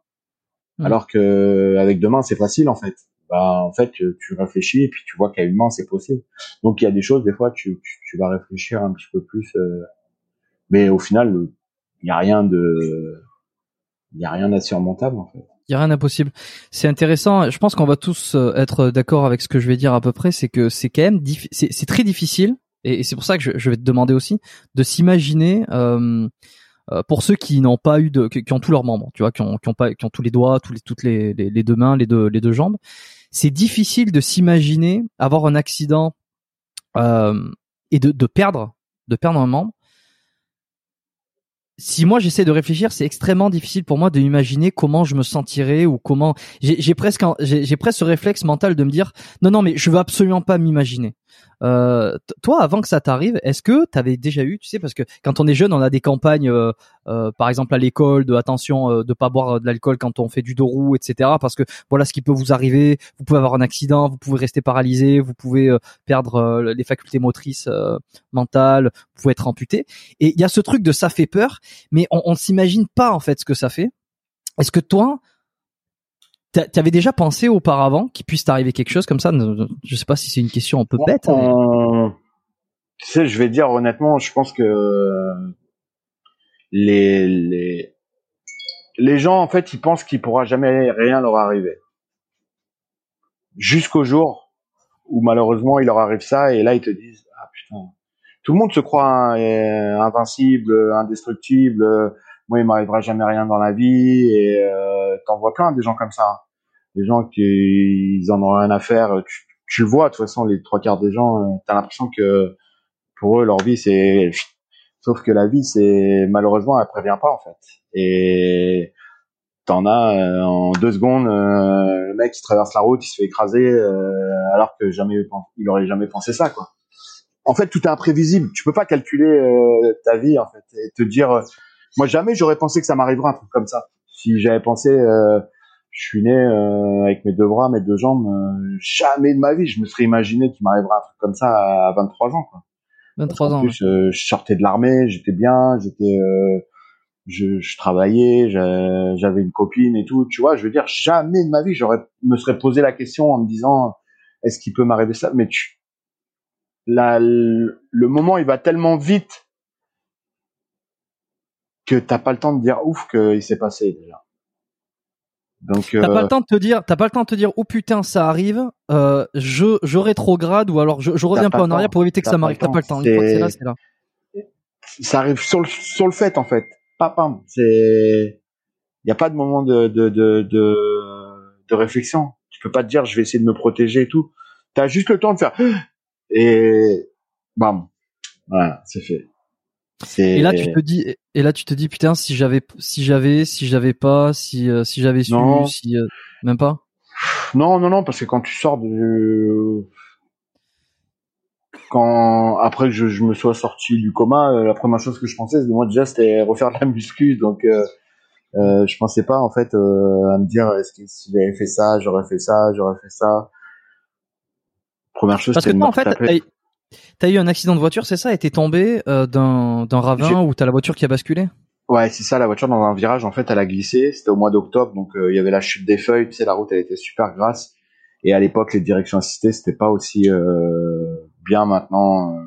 mmh. alors que avec deux mains c'est facile en fait bah en fait tu réfléchis et puis tu vois qu'à une main c'est possible. Donc il y a des choses des fois tu, tu, vas réfléchir un petit peu plus, euh, mais au final il y a rien de il y a rien d'insurmontable en fait. Il y a rien d'impossible. C'est intéressant. Je pense qu'on va tous euh, être d'accord avec ce que je vais dire à peu près. C'est que c'est quand même c'est très difficile et, c'est pour ça que je, vais te demander aussi de s'imaginer. Euh, euh, pour ceux qui n'ont pas eu de, qui ont tous leurs membres, tu vois, qui ont, pas, qui ont tous les doigts, les, toutes les, deux mains, les deux, les deux jambes, c'est difficile de s'imaginer avoir un accident euh, et de perdre, de perdre un membre. Si moi j'essaie de réfléchir, c'est extrêmement difficile pour moi de imaginer comment je me sentirais ou comment. J'ai presque, j'ai presque ce réflexe mental de me dire non non mais je veux absolument pas m'imaginer. Euh, toi, avant que ça t'arrive, est-ce que tu avais déjà eu, tu sais, parce que quand on est jeune, on a des campagnes, euh, euh, par exemple à l'école, de attention, euh, de pas boire de l'alcool quand on fait du dos roux, etc. Parce que voilà ce qui peut vous arriver. Vous pouvez avoir un accident, vous pouvez rester paralysé, vous pouvez perdre les facultés motrices, mentales, vous pouvez être amputé. Et il y a ce truc de ça fait peur, mais on, on s'imagine pas en fait ce que ça fait. Est-ce que toi, T'avais déjà pensé auparavant qu'il puisse t'arriver quelque chose comme ça? Je sais pas si c'est une question un peu bête. Tu sais, je vais dire honnêtement, je pense que les les les gens en fait, ils pensent qu'il pourra jamais rien leur arriver jusqu'au jour où malheureusement il leur arrive ça et là ils te disent ah putain tout le monde se croit invincible, indestructible. Moi, il m'arrivera jamais rien dans la vie et euh, t'en vois plein des gens comme ça les gens qui ils en ont rien à faire. Tu, tu vois, de toute façon, les trois quarts des gens, euh, t'as l'impression que pour eux, leur vie, c'est... Sauf que la vie, c'est malheureusement, elle prévient pas en fait. Et t'en as euh, en deux secondes, euh, le mec qui traverse la route, il se fait écraser, alors que jamais il aurait jamais pensé ça, quoi. En fait, tout est imprévisible. Tu peux pas calculer ta vie en fait et te dire, moi jamais j'aurais pensé que ça m'arriverait un truc comme ça. Si j'avais pensé, euh, je suis né euh, avec mes deux bras, mes deux jambes, euh, jamais de ma vie, je me serais imaginé qu'il m'arriverait un truc comme ça à 23 ans. Quoi. 23 en ans. plus, euh, je sortais de l'armée, j'étais bien, j'étais, euh, je, je travaillais, j'a- j'avais une copine et tout. Tu vois, je veux dire, jamais de ma vie, j'aurais me serais posé la question en me disant, est-ce qu'il peut m'arriver ça? Mais tu, la, le le moment, il va tellement vite que t'as pas le temps de dire ouf qu'il s'est passé déjà. Donc, T'as pas euh, le temps de te dire, t'as pas le temps de te dire, oh putain, ça arrive, euh, je, je rétrograde ou alors je, je reviens pas en arrière temps. pour éviter que ça m'arrive. T'as pas le temps. temps. Une fois que c'est C'est- là, c'est là. ça arrive sur le sur le fait en fait. C'est il y a pas de moment de de de de, de réflexion. Tu peux pas te dire je vais essayer de me protéger et tout. T'as juste le temps de faire et bam. Voilà, c'est fait. Et là, tu te dis, et là, tu te dis, putain, si j'avais, si j'avais, si j'avais pas, si, euh, si j'avais su, Non. si, euh, même pas? non non non parce que quand tu sors de quand après que je, je me sois sorti du coma, euh, la première chose que je pensais, c'est moi déjà c'était refaire de la muscu, donc euh, euh, je pensais pas en fait à me dire est-ce que si j'avais fait ça, j'aurais fait ça, j'aurais fait ça. Première chose, c'était de me en fait. T'as, eu un accident de voiture, c'est ça, et t'es tombé euh, d'un, ravin où t'as la voiture qui a basculé? Ouais, c'est ça, la voiture dans un virage, en fait, elle a glissé. C'était au mois d'octobre, donc euh, il y avait la chute des feuilles. Tu sais, la route, elle était super grasse. Et à l'époque, les directions assistées, c'était pas aussi euh, bien maintenant. euh.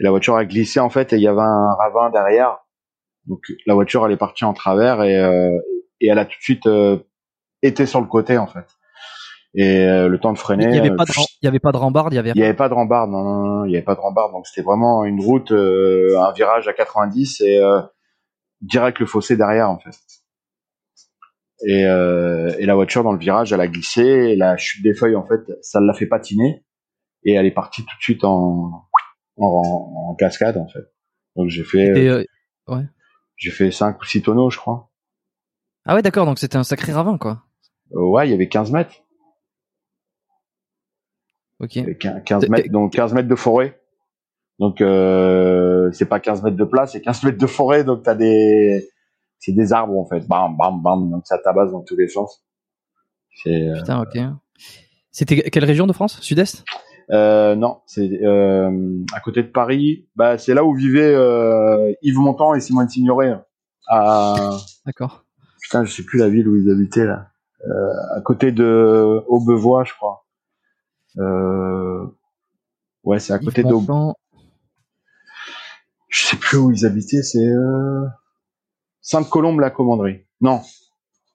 Et la voiture a glissé, en fait, et il y avait un ravin derrière. Donc la voiture, elle est partie en travers et, et elle a tout de suite été sur le côté, en fait. Et euh, le temps de freiner. Il y avait euh, pas de, ram- il y avait pas de rambarde, il y avait. il n'y avait pas de rambarde, non, non, non, il n'y avait pas de rambarde. Donc c'était vraiment une route, euh, un virage à 90 et direct le fossé derrière en fait. Et, et la voiture dans le virage, elle a glissé. Et la chute des feuilles, en fait, ça l'a fait patiner. Et elle est partie tout de suite en, en, en cascade en fait. Donc j'ai fait, ouais. j'ai fait 5 ou 6 tonneaux, je crois. Ah ouais, d'accord. Donc c'était un sacré ravin, quoi. Ouais, il y avait 15 mètres. Ok. Il y avait 15 15 C'est- mètres, donc 15 mètres de forêt. Donc euh, c'est pas 15 mètres de place, c'est 15 mètres de forêt. Donc t'as des, c'est des arbres en fait. Bam, bam, bam. Donc ça tabasse dans tous les sens. C'est, euh, Putain, ok. C'était quelle région de France? Sud-Est? Euh, non, c'est euh, à côté de Paris. Bah c'est là où vivaient euh, Yves Montand et Simone Signoret. À D'accord. putain, je sais plus la ville où ils habitaient là. Euh, à côté de Aubevoie, je crois. Euh, ouais, c'est à côté. Montand. Je sais plus où ils habitaient, c'est euh... Sainte-Colombe la commanderie. Non,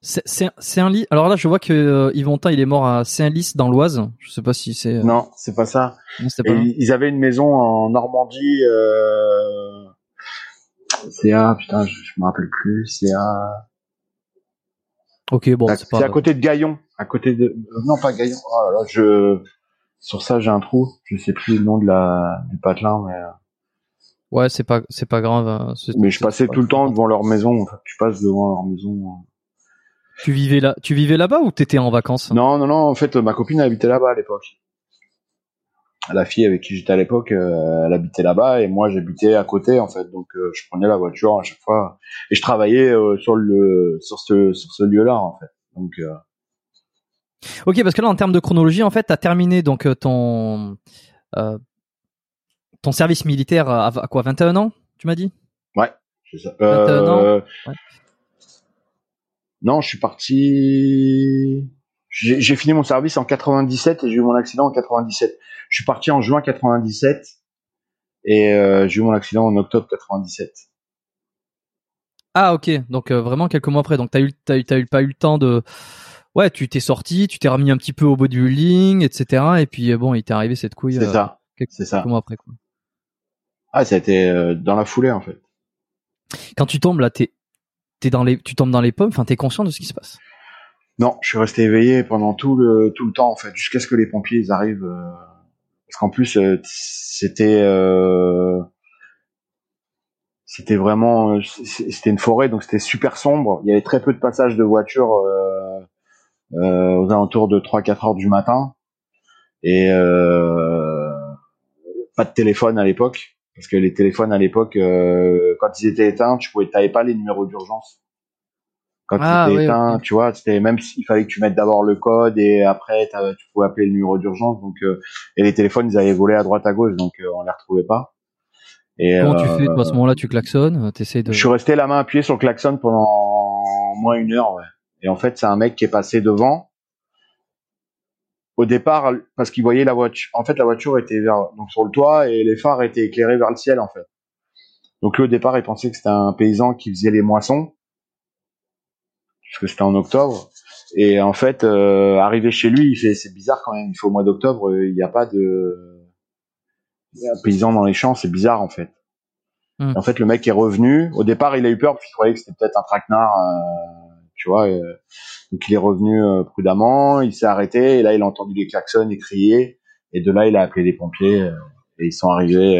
C'est un- lit. Alors là, je vois que euh, Yves Montand, il est mort à Saint-Lys dans l'Oise. Je sais pas si c'est. non, c'est pas ça. non, pas ils ils avaient une maison en Normandie. Euh... C'est à putain, je, je me rappelle plus. C'est à Ok, bon, c'est pas. à côté de Gaillon, à côté de non pas Gaillon. Oh là là, je sur ça j'ai un trou. Je sais plus le nom de la du patelin, mais Ouais, c'est pas, c'est pas grave. hein. Mais je passais pas- tout le temps devant leur maison. En fait, tu passes devant leur maison. Tu vivais là, tu vivais là-bas ou t'étais en vacances? Non, non, non. En fait, ma copine habitait là-bas à l'époque. La fille avec qui j'étais à l'époque, euh, elle habitait là-bas et moi j'habitais à côté en fait. Donc euh, je prenais la voiture à chaque fois et je travaillais euh, sur le sur ce sur ce lieu-là en fait. Donc euh, Ok, parce que là, en termes de chronologie, en fait, t'as terminé donc euh, ton euh, ton service militaire à, à quoi 21 ans Tu m'as dit? Ouais, c'est ça. 21 ans Euh, Ouais. Non, je suis parti. J'ai fini mon service en 97 et j'ai eu mon accident en 97. Je suis parti en juin 97 et euh, j'ai eu mon accident en octobre 97. Ah, ok. Donc vraiment quelques mois après. Donc t'as eu, t'as eu, t'as eu pas eu le temps de. Ouais, tu t'es sorti, tu t'es remis un petit peu au bodybuilding, etc. Et puis euh, bon, il t'est arrivé cette couille C'est euh, ça. quelques, C'est ça. mois après. Quoi. Ah, ça a été euh, dans la foulée en fait. Quand tu tombes là, t'es, t'es dans les, tu tombes dans les pommes. Enfin, t'es conscient de ce qui se passe? Non, je suis resté éveillé pendant tout le tout le temps en fait, jusqu'à ce que les pompiers ils arrivent. euh, parce qu'en plus euh, c'était euh, c'était vraiment c'était une forêt donc c'était super sombre. Il y avait très peu de passages de voitures aux alentours de 3-4 heures du matin et euh, pas de téléphone à l'époque parce que les téléphones à l'époque euh, quand ils étaient éteints tu pouvais t'avais pas les numéros d'urgence quand Ah, oui, éteint, ok. tu vois, c'était même s'il fallait que tu mettes d'abord le code et après tu pouvais appeler le numéro d'urgence. Donc euh, et les téléphones ils avaient volé à droite à gauche, donc euh, on les retrouvait pas. Et Comment tu euh, fais toi, à ce moment-là Tu klaxonnes, euh, t'essayes de. Je suis resté la main appuyée sur le klaxon pendant moins une heure. Ouais. Et en fait c'est un mec qui est passé devant. Au départ, parce qu'il voyait la voiture. En fait, la voiture était vers, donc sur le toit et les phares étaient éclairés vers le ciel, en fait. Donc lui, au départ, il pensait que c'était un paysan qui faisait les moissons, puisque c'était en octobre. Et en fait, euh, arrivé chez lui, il fait, c'est bizarre quand même. Il fait au mois d'octobre, euh, il n'y a pas de il y a un paysan dans les champs, c'est bizarre en fait. Hmm. En fait, le mec est revenu. Au départ, il a eu peur parce qu'il croyait que c'était peut-être un traquenard, euh, tu vois. euh, donc il est revenu euh, prudemment, il s'est arrêté et là, il a entendu les klaxons et crier. Et de là, il a appelé les pompiers euh, et ils sont arrivés.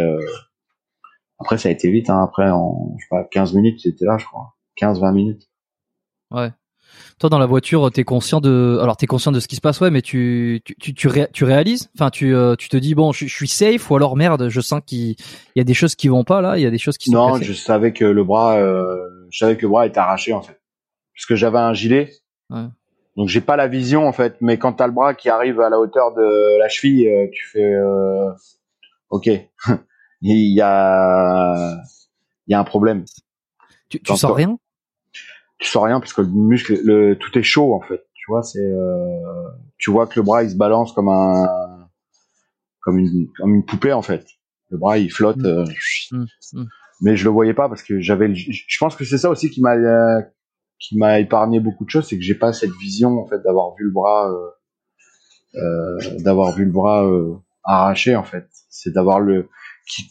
Après, ça a été vite. Hein. Après, en je sais pas, 15 minutes, c'était là, je crois. 15-20 minutes. Ouais. Toi, dans la voiture, t'es conscient de. Alors, t'es conscient de ce qui se passe, ouais, mais tu tu tu, tu, ré- tu réalises? Enfin, tu euh, tu te dis bon, je, je suis safe ou alors merde, je sens qu'il il y a des choses qui vont pas là, il y a des choses qui sont. Non, cassées. je savais que le bras, euh, je savais que le bras était arraché en fait, parce que j'avais un gilet. Ouais. Donc j'ai pas la vision en fait, mais quand t'as le bras qui arrive à la hauteur de la cheville, euh, tu fais, euh, ok, il y a, il y a un problème. Tu, tu sens rien? Tu sens rien parce que le muscle, le, tout est chaud en fait. Tu vois, c'est, euh, tu vois que le bras il se balance comme un, comme une, comme une poupée en fait. Le bras il flotte. Mm. euh, Mm, mm. mais je le voyais pas parce que j'avais je je pense que c'est ça aussi qui m'a qui m'a épargné beaucoup de choses c'est que j'ai pas cette vision en fait d'avoir vu le bras euh, euh, d'avoir vu le bras euh, arraché en fait. C'est d'avoir le qui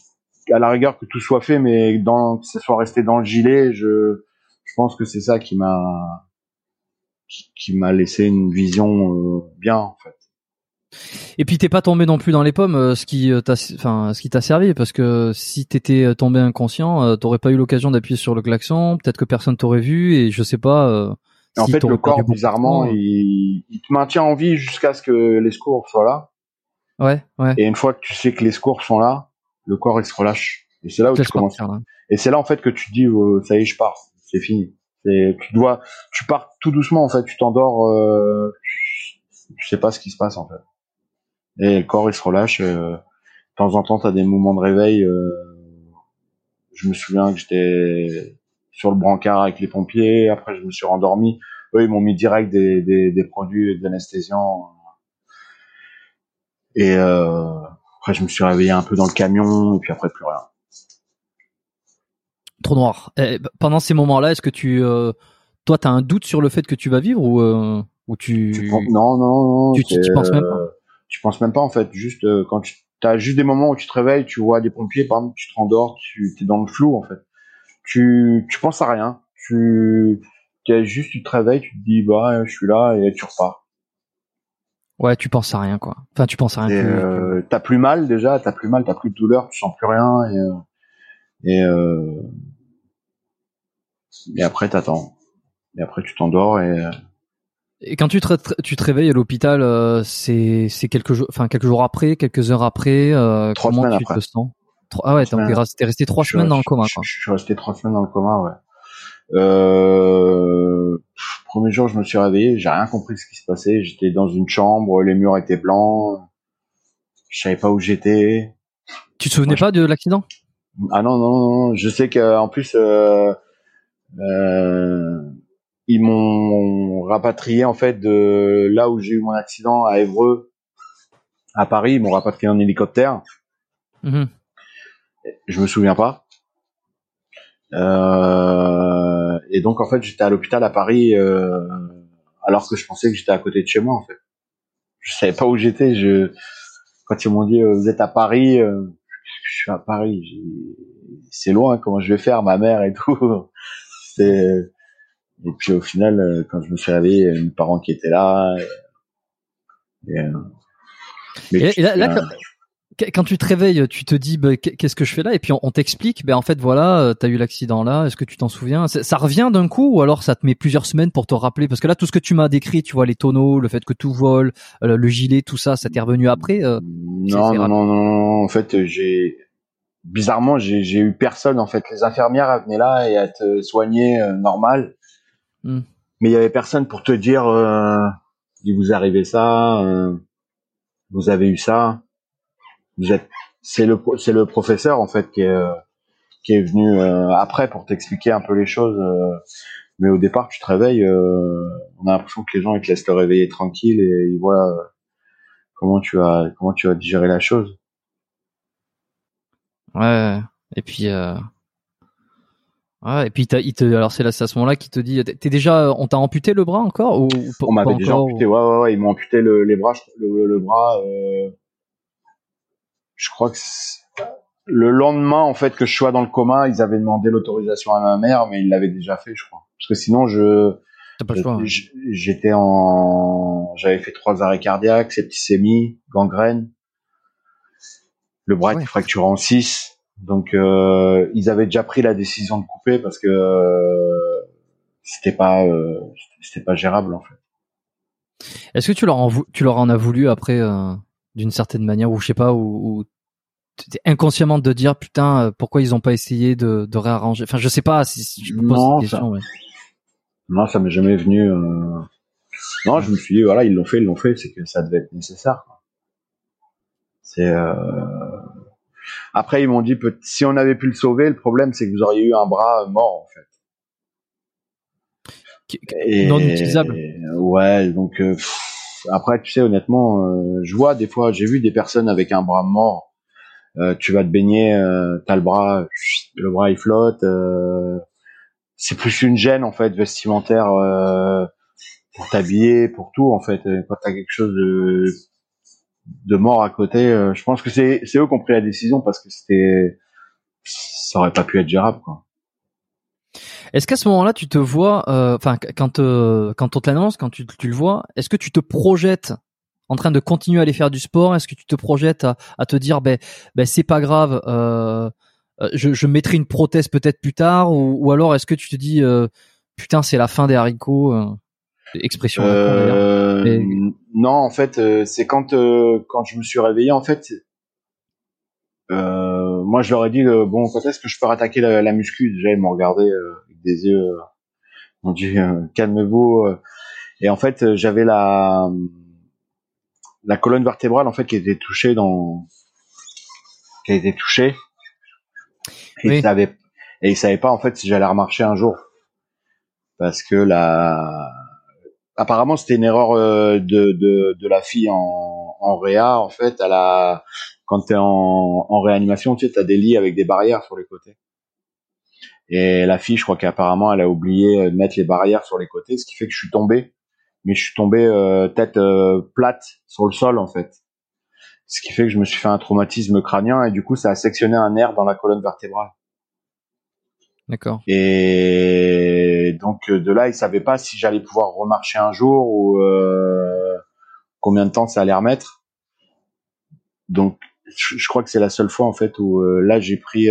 à la rigueur que tout soit fait mais dans que ça soit resté dans le gilet je je pense que c'est ça qui m'a qui, qui m'a laissé une vision euh, bien en fait Et puis t'es pas tombé non plus dans les pommes, euh, ce qui euh, t'a, enfin, ce qui t'a servi, parce que si t'étais euh, tombé inconscient, t'aurais pas eu l'occasion d'appuyer sur le klaxon, peut-être que personne t'aurait vu, et je sais pas. euh, Et en si fait, le corps, bizarrement, il, il te maintient en vie jusqu'à ce que les secours soient là. Ouais, ouais. Et une fois que tu sais que les secours sont là, le corps il se relâche. Et c'est là où tu commences. partir, là. Et c'est là en fait que tu te dis euh, ça y est, je pars, c'est fini. C'est tu dois, tu pars tout doucement en fait, tu t'endors, euh, tu sais pas ce qui se passe en fait. Et le corps il se relâche. euh, de temps en temps, t'as des moments de réveil. euh, je me souviens que j'étais sur le brancard avec les pompiers. Après, je me suis rendormi. Eux, ils m'ont mis direct des, des, des produits d'anesthésiant. Et euh, après, je me suis réveillé un peu dans le camion, et puis après, plus rien. Trop noir. Eh, b- pendant ces moments-là, est-ce que tu, euh, toi, t'as un doute sur le fait que tu vas vivre ou, euh, ou tu, Tu penses- non, non, non. tu- tu- penses même pas euh, Tu penses même pas, en fait. Juste, euh, quand tu as juste des moments où tu te réveilles, tu vois des pompiers, par exemple, tu te rendors, tu es dans le flou, en fait. Tu, tu penses à rien. Tu, t'es juste, tu te réveilles, tu te dis, bah, je suis là, et tu repars. ouais, tu penses à rien, quoi. Enfin, tu penses à rien. Euh, t'as plus mal déjà, t'as plus mal, t'as plus de douleur, tu sens plus rien et euh, et, euh, et après t'attends. Et après tu t'endors et euh, Et quand tu te, tu te réveilles à l'hôpital, euh, c'est, quelques jours, enfin, quelques jours après, quelques heures après, euh, Trois comment tu après. te sens? Ah ouais, t'es resté- trois semaines dans le coma, je, suis resté trois semaines dans le coma, ouais. Euh, premier jour je me suis réveillé, j'ai rien compris de ce qui se passait. J'étais dans une chambre, les murs étaient blancs, je savais pas où j'étais. Tu te souvenais Moi, je- pas de l'accident? Ah non, non, non, non. je sais qu'en plus, euh, euh, ils m'ont rapatrié en fait de là où j'ai eu mon accident à Évreux, à Paris, ils m'ont rapatrié en hélicoptère. Mhm. Je me souviens pas. Euh, et donc en fait, j'étais à l'hôpital à Paris euh, alors que je pensais que j'étais à côté de chez moi en fait. Je savais pas où j'étais. Je quand ils m'ont dit euh, vous êtes à Paris, je suis à Paris. C'est loin. Comment je vais faire, ma mère et tout. C'est et puis au final, euh, quand je me suis réveillé, mes parents qui étaient là. Et, et, euh, mais Et- tu- et là- là, Qu- Quand tu te réveilles, tu te dis bah, qu'est- qu'est-ce que je fais là? Et puis on, on t'explique, ben en fait voilà, euh, t'as eu l'accident là. Est-ce que tu t'en souviens? Ça revient d'un coup ou alors ça te met plusieurs semaines pour te rappeler? Parce que là, tout ce que tu m'as décrit, tu vois les tonneaux, le fait que tout vole, le gilet, tout ça, ça t'est revenu après. euh, Non, non, non, non. En fait, j'ai bizarrement, j'ai j'ai eu personne. En fait, les infirmières elles venaient là et à te soigner euh, normal. Hmm. mais il y avait personne pour te dire euh, il vous arrivait ça, euh, vous avez eu ça. Vous êtes, c'est le c'est le professeur en fait qui est euh, qui est venu après pour t'expliquer un peu les choses. mais au départ, tu te réveilles, on a l'impression que les gens ils te laissent te réveiller tranquille et ils voient comment tu as comment tu as digéré la chose. Ouais. Et puis, euh... ouais. Et puis, t'as- il te, alors c'est là, c'est à ce moment-là qu'il te dit, t'es déjà, on t'a amputé le bras encore ou, ou On m'avait déjà ouais, ouais, ouais, ils m'ont amputé le, les bras, le, le bras. Euh, je crois que le lendemain, en fait, que je sois dans le coma, ils avaient demandé l'autorisation à ma mère, mais ils l'avaient déjà fait, je crois. Parce que sinon, je T'as pas le choix. ouais. j- j'étais en, j'avais fait trois arrêts cardiaques, septicémie, gangrène. Le bras Ouais. était fracturé en six. Donc, euh, ils avaient déjà pris la décision de couper parce que euh, c'était pas, euh, c'était pas gérable en fait. Est-ce que tu leur en, tu leur en as voulu après, d'une certaine manière, ou je sais pas, ou, inconsciemment de dire putain, pourquoi ils ont pas essayé de, de réarranger? Enfin, je sais pas si, si je me pose Non, cette question. ouais. Non, ça m'est jamais venu. euh, Non, je me suis dit voilà, ils l'ont fait, ils l'ont fait, c'est que ça devait être nécessaire. C'est. Euh... Après, ils m'ont dit si on avait pu le sauver, le problème c'est que vous auriez eu un bras mort en fait. Et- non utilisable. Ouais, donc euh, pff, après, tu sais, honnêtement, euh, je vois des fois, j'ai vu des personnes avec un bras mort. Euh, tu vas te baigner, euh, t'as le bras, le bras il flotte. euh, c'est plus une gêne en fait vestimentaire euh, pour t'habiller, pour tout en fait. Quand t'as quelque chose de, de mort à côté, euh, je pense que c'est eux qui ont pris la décision parce que c'était ça aurait pas pu être gérable quoi. Est-ce qu'à ce moment-là, tu te vois, euh, enfin, qu- quand euh, quand on te l'annonce, quand tu, tu le vois, est-ce que tu te projettes en train de continuer à aller faire du sport? Est-ce que tu te projettes à, te dire, ben, ben c'est pas grave, je, mettrai une prothèse peut-être plus tard, ou, alors est-ce que tu te dis, putain, c'est la fin des haricots Expression. Euh, Non, en fait, euh, c'est quand euh, quand je me suis réveillé, en fait, moi je leur ai dit bon, quand est-ce que je peux rattaquer la, la muscu? Déjà ils m'ont regardé avec des yeux, ils m'ont dit calmez-vous. Et en fait, j'avais la la colonne vertébrale en fait qui était touchée dans qui a été touchée et Oui. ils savaient et ils savaient pas en fait si j'allais remarcher un jour parce que la apparemment c'était une erreur euh, de, de, de la fille en, en réa en fait. Elle a quand t'es en, en réanimation tu sais t'as des lits avec des barrières sur les côtés. Et la fille je crois qu'apparemment elle a oublié de mettre les barrières sur les côtés ce qui fait que je suis tombé. Mais je suis tombé euh, tête euh, plate sur le sol en fait. Ce qui fait que je me suis fait un traumatisme crânien et du coup ça a sectionné un nerf dans la colonne vertébrale. D'accord. et donc euh, de là, ils savaient pas si j'allais pouvoir remarcher un jour ou euh, combien de temps ça allait remettre. Donc je, crois que c'est la seule fois en fait où euh, là j'ai pris,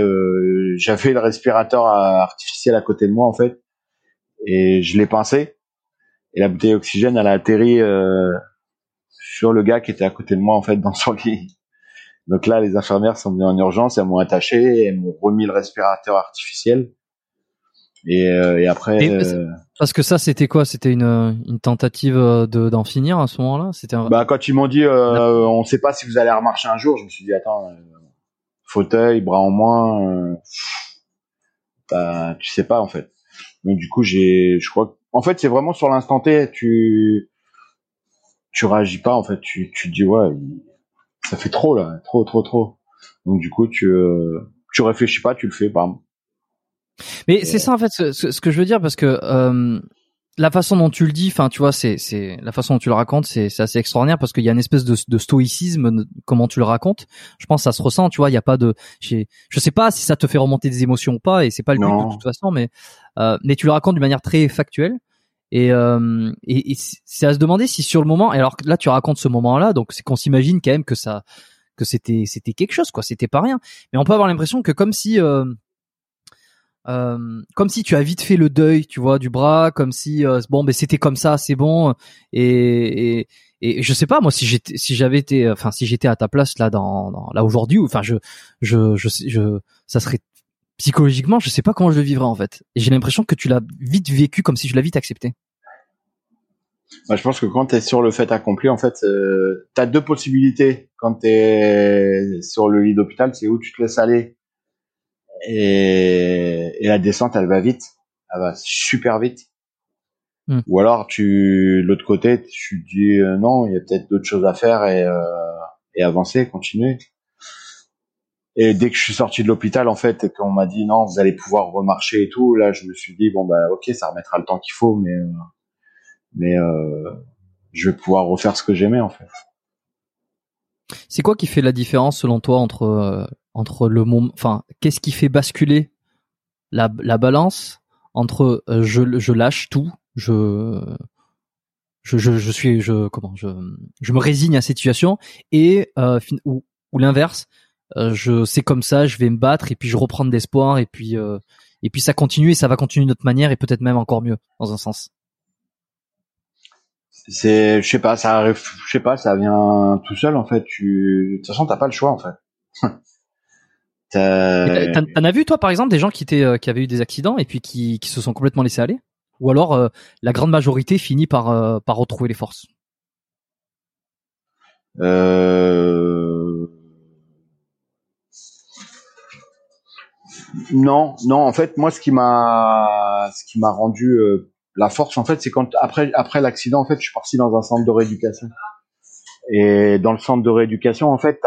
j'avais le respirateur artificiel à côté de moi en fait et je l'ai pincé et la bouteille d'oxygène elle a atterri sur le gars qui était à côté de moi en fait dans son lit. Donc là, les infirmières sont venues en urgence, elles m'ont attaché, elles m'ont remis le respirateur artificiel. Et, euh, et après, Et euh, Parce que ça, c'était quoi? C'était une, une tentative euh, de d'en finir à ce moment-là? C'était un... bah, quand ils m'ont dit, euh, on sait pas si vous allez remarcher un jour, je me suis dit, attends, fauteuil, bras en moins, euh, bah, tu sais pas en fait. Donc du coup, j'ai, je crois, en fait, c'est vraiment sur l'instant T, tu, tu réagis pas en fait, tu, tu te dis ouais, ça fait trop là, trop, trop, trop. Donc du coup, tu, euh, tu réfléchis pas, tu le fais, bam. Mais c'est ça en fait ce, que je veux dire parce que euh, la façon dont tu le dis, enfin tu vois, c'est c'est la façon dont tu le racontes, c'est c'est assez extraordinaire parce qu'il y a une espèce de, de stoïcisme de- comment tu le racontes. Je pense que ça se ressent, tu vois. Il y a pas de, je sais pas si ça te fait remonter des émotions ou pas, et c'est pas le but de toute façon, mais euh, mais tu le racontes d'une manière très factuelle. Et, euh, et, et c'est à se demander si sur le moment, et alors là tu racontes ce moment-là, donc c'est qu'on s'imagine quand même que ça, que c'était c'était quelque chose quoi, c'était pas rien. Mais on peut avoir l'impression que comme si euh, euh, comme si tu as vite fait le deuil, tu vois, du bras, comme si euh, bon, ben c'était comme ça, c'est bon. Et, et et je sais pas moi si j'étais si j'avais été, enfin si j'étais à ta place là là aujourd'hui, ou- enfin je je je ça serait psychologiquement, je sais pas comment je le vivrais en fait. Et j'ai l'impression que tu l'as vite vécu comme si je l'avais vite accepté. Bah, je pense que quand tu es sur le fait accompli, en fait, euh, tu as deux possibilités quand tu es sur le lit d'hôpital, c'est où tu te laisses aller et, et la descente, elle va vite, elle va super vite. Hmm. Ou alors tu l'autre côté, tu dis euh, non, il y a peut-être d'autres choses à faire et, euh, et avancer, continuer. Et dès que je suis sorti de l'hôpital, en fait, et qu'on m'a dit non, vous allez pouvoir remarcher et tout, là, je me suis dit bon bah ok, ça remettra le temps qu'il faut, mais euh, mais euh, je vais pouvoir refaire ce que j'aimais en fait. C'est quoi qui fait la différence selon toi entre euh, entre le moment, enfin, qu'est-ce qui fait basculer la, la balance entre euh, je, je lâche tout, je je, je, je suis je comment je je me résigne à cette situation et euh, ou, ou l'inverse euh, je c'est comme ça je vais me battre et puis je reprends de l'espoir et puis euh, et puis ça continue et ça va continuer d'une autre manière et peut-être même encore mieux dans un sens C'est, je sais pas, ça arrive, je sais pas, ça vient tout seul en fait. Tu, de toute façon, t'as pas le choix en fait. T'en as vu toi par exemple des gens qui étaient euh, qui avaient eu des accidents et puis qui qui se sont complètement laissés aller? Ou alors euh, la grande majorité finit par euh, par retrouver les forces? Euh... Non, non. En fait, moi, ce qui m'a, ce qui m'a rendu la force, en fait, c'est quand après après l'accident, en fait, je suis parti dans un centre de rééducation. Et dans le centre de rééducation, en fait,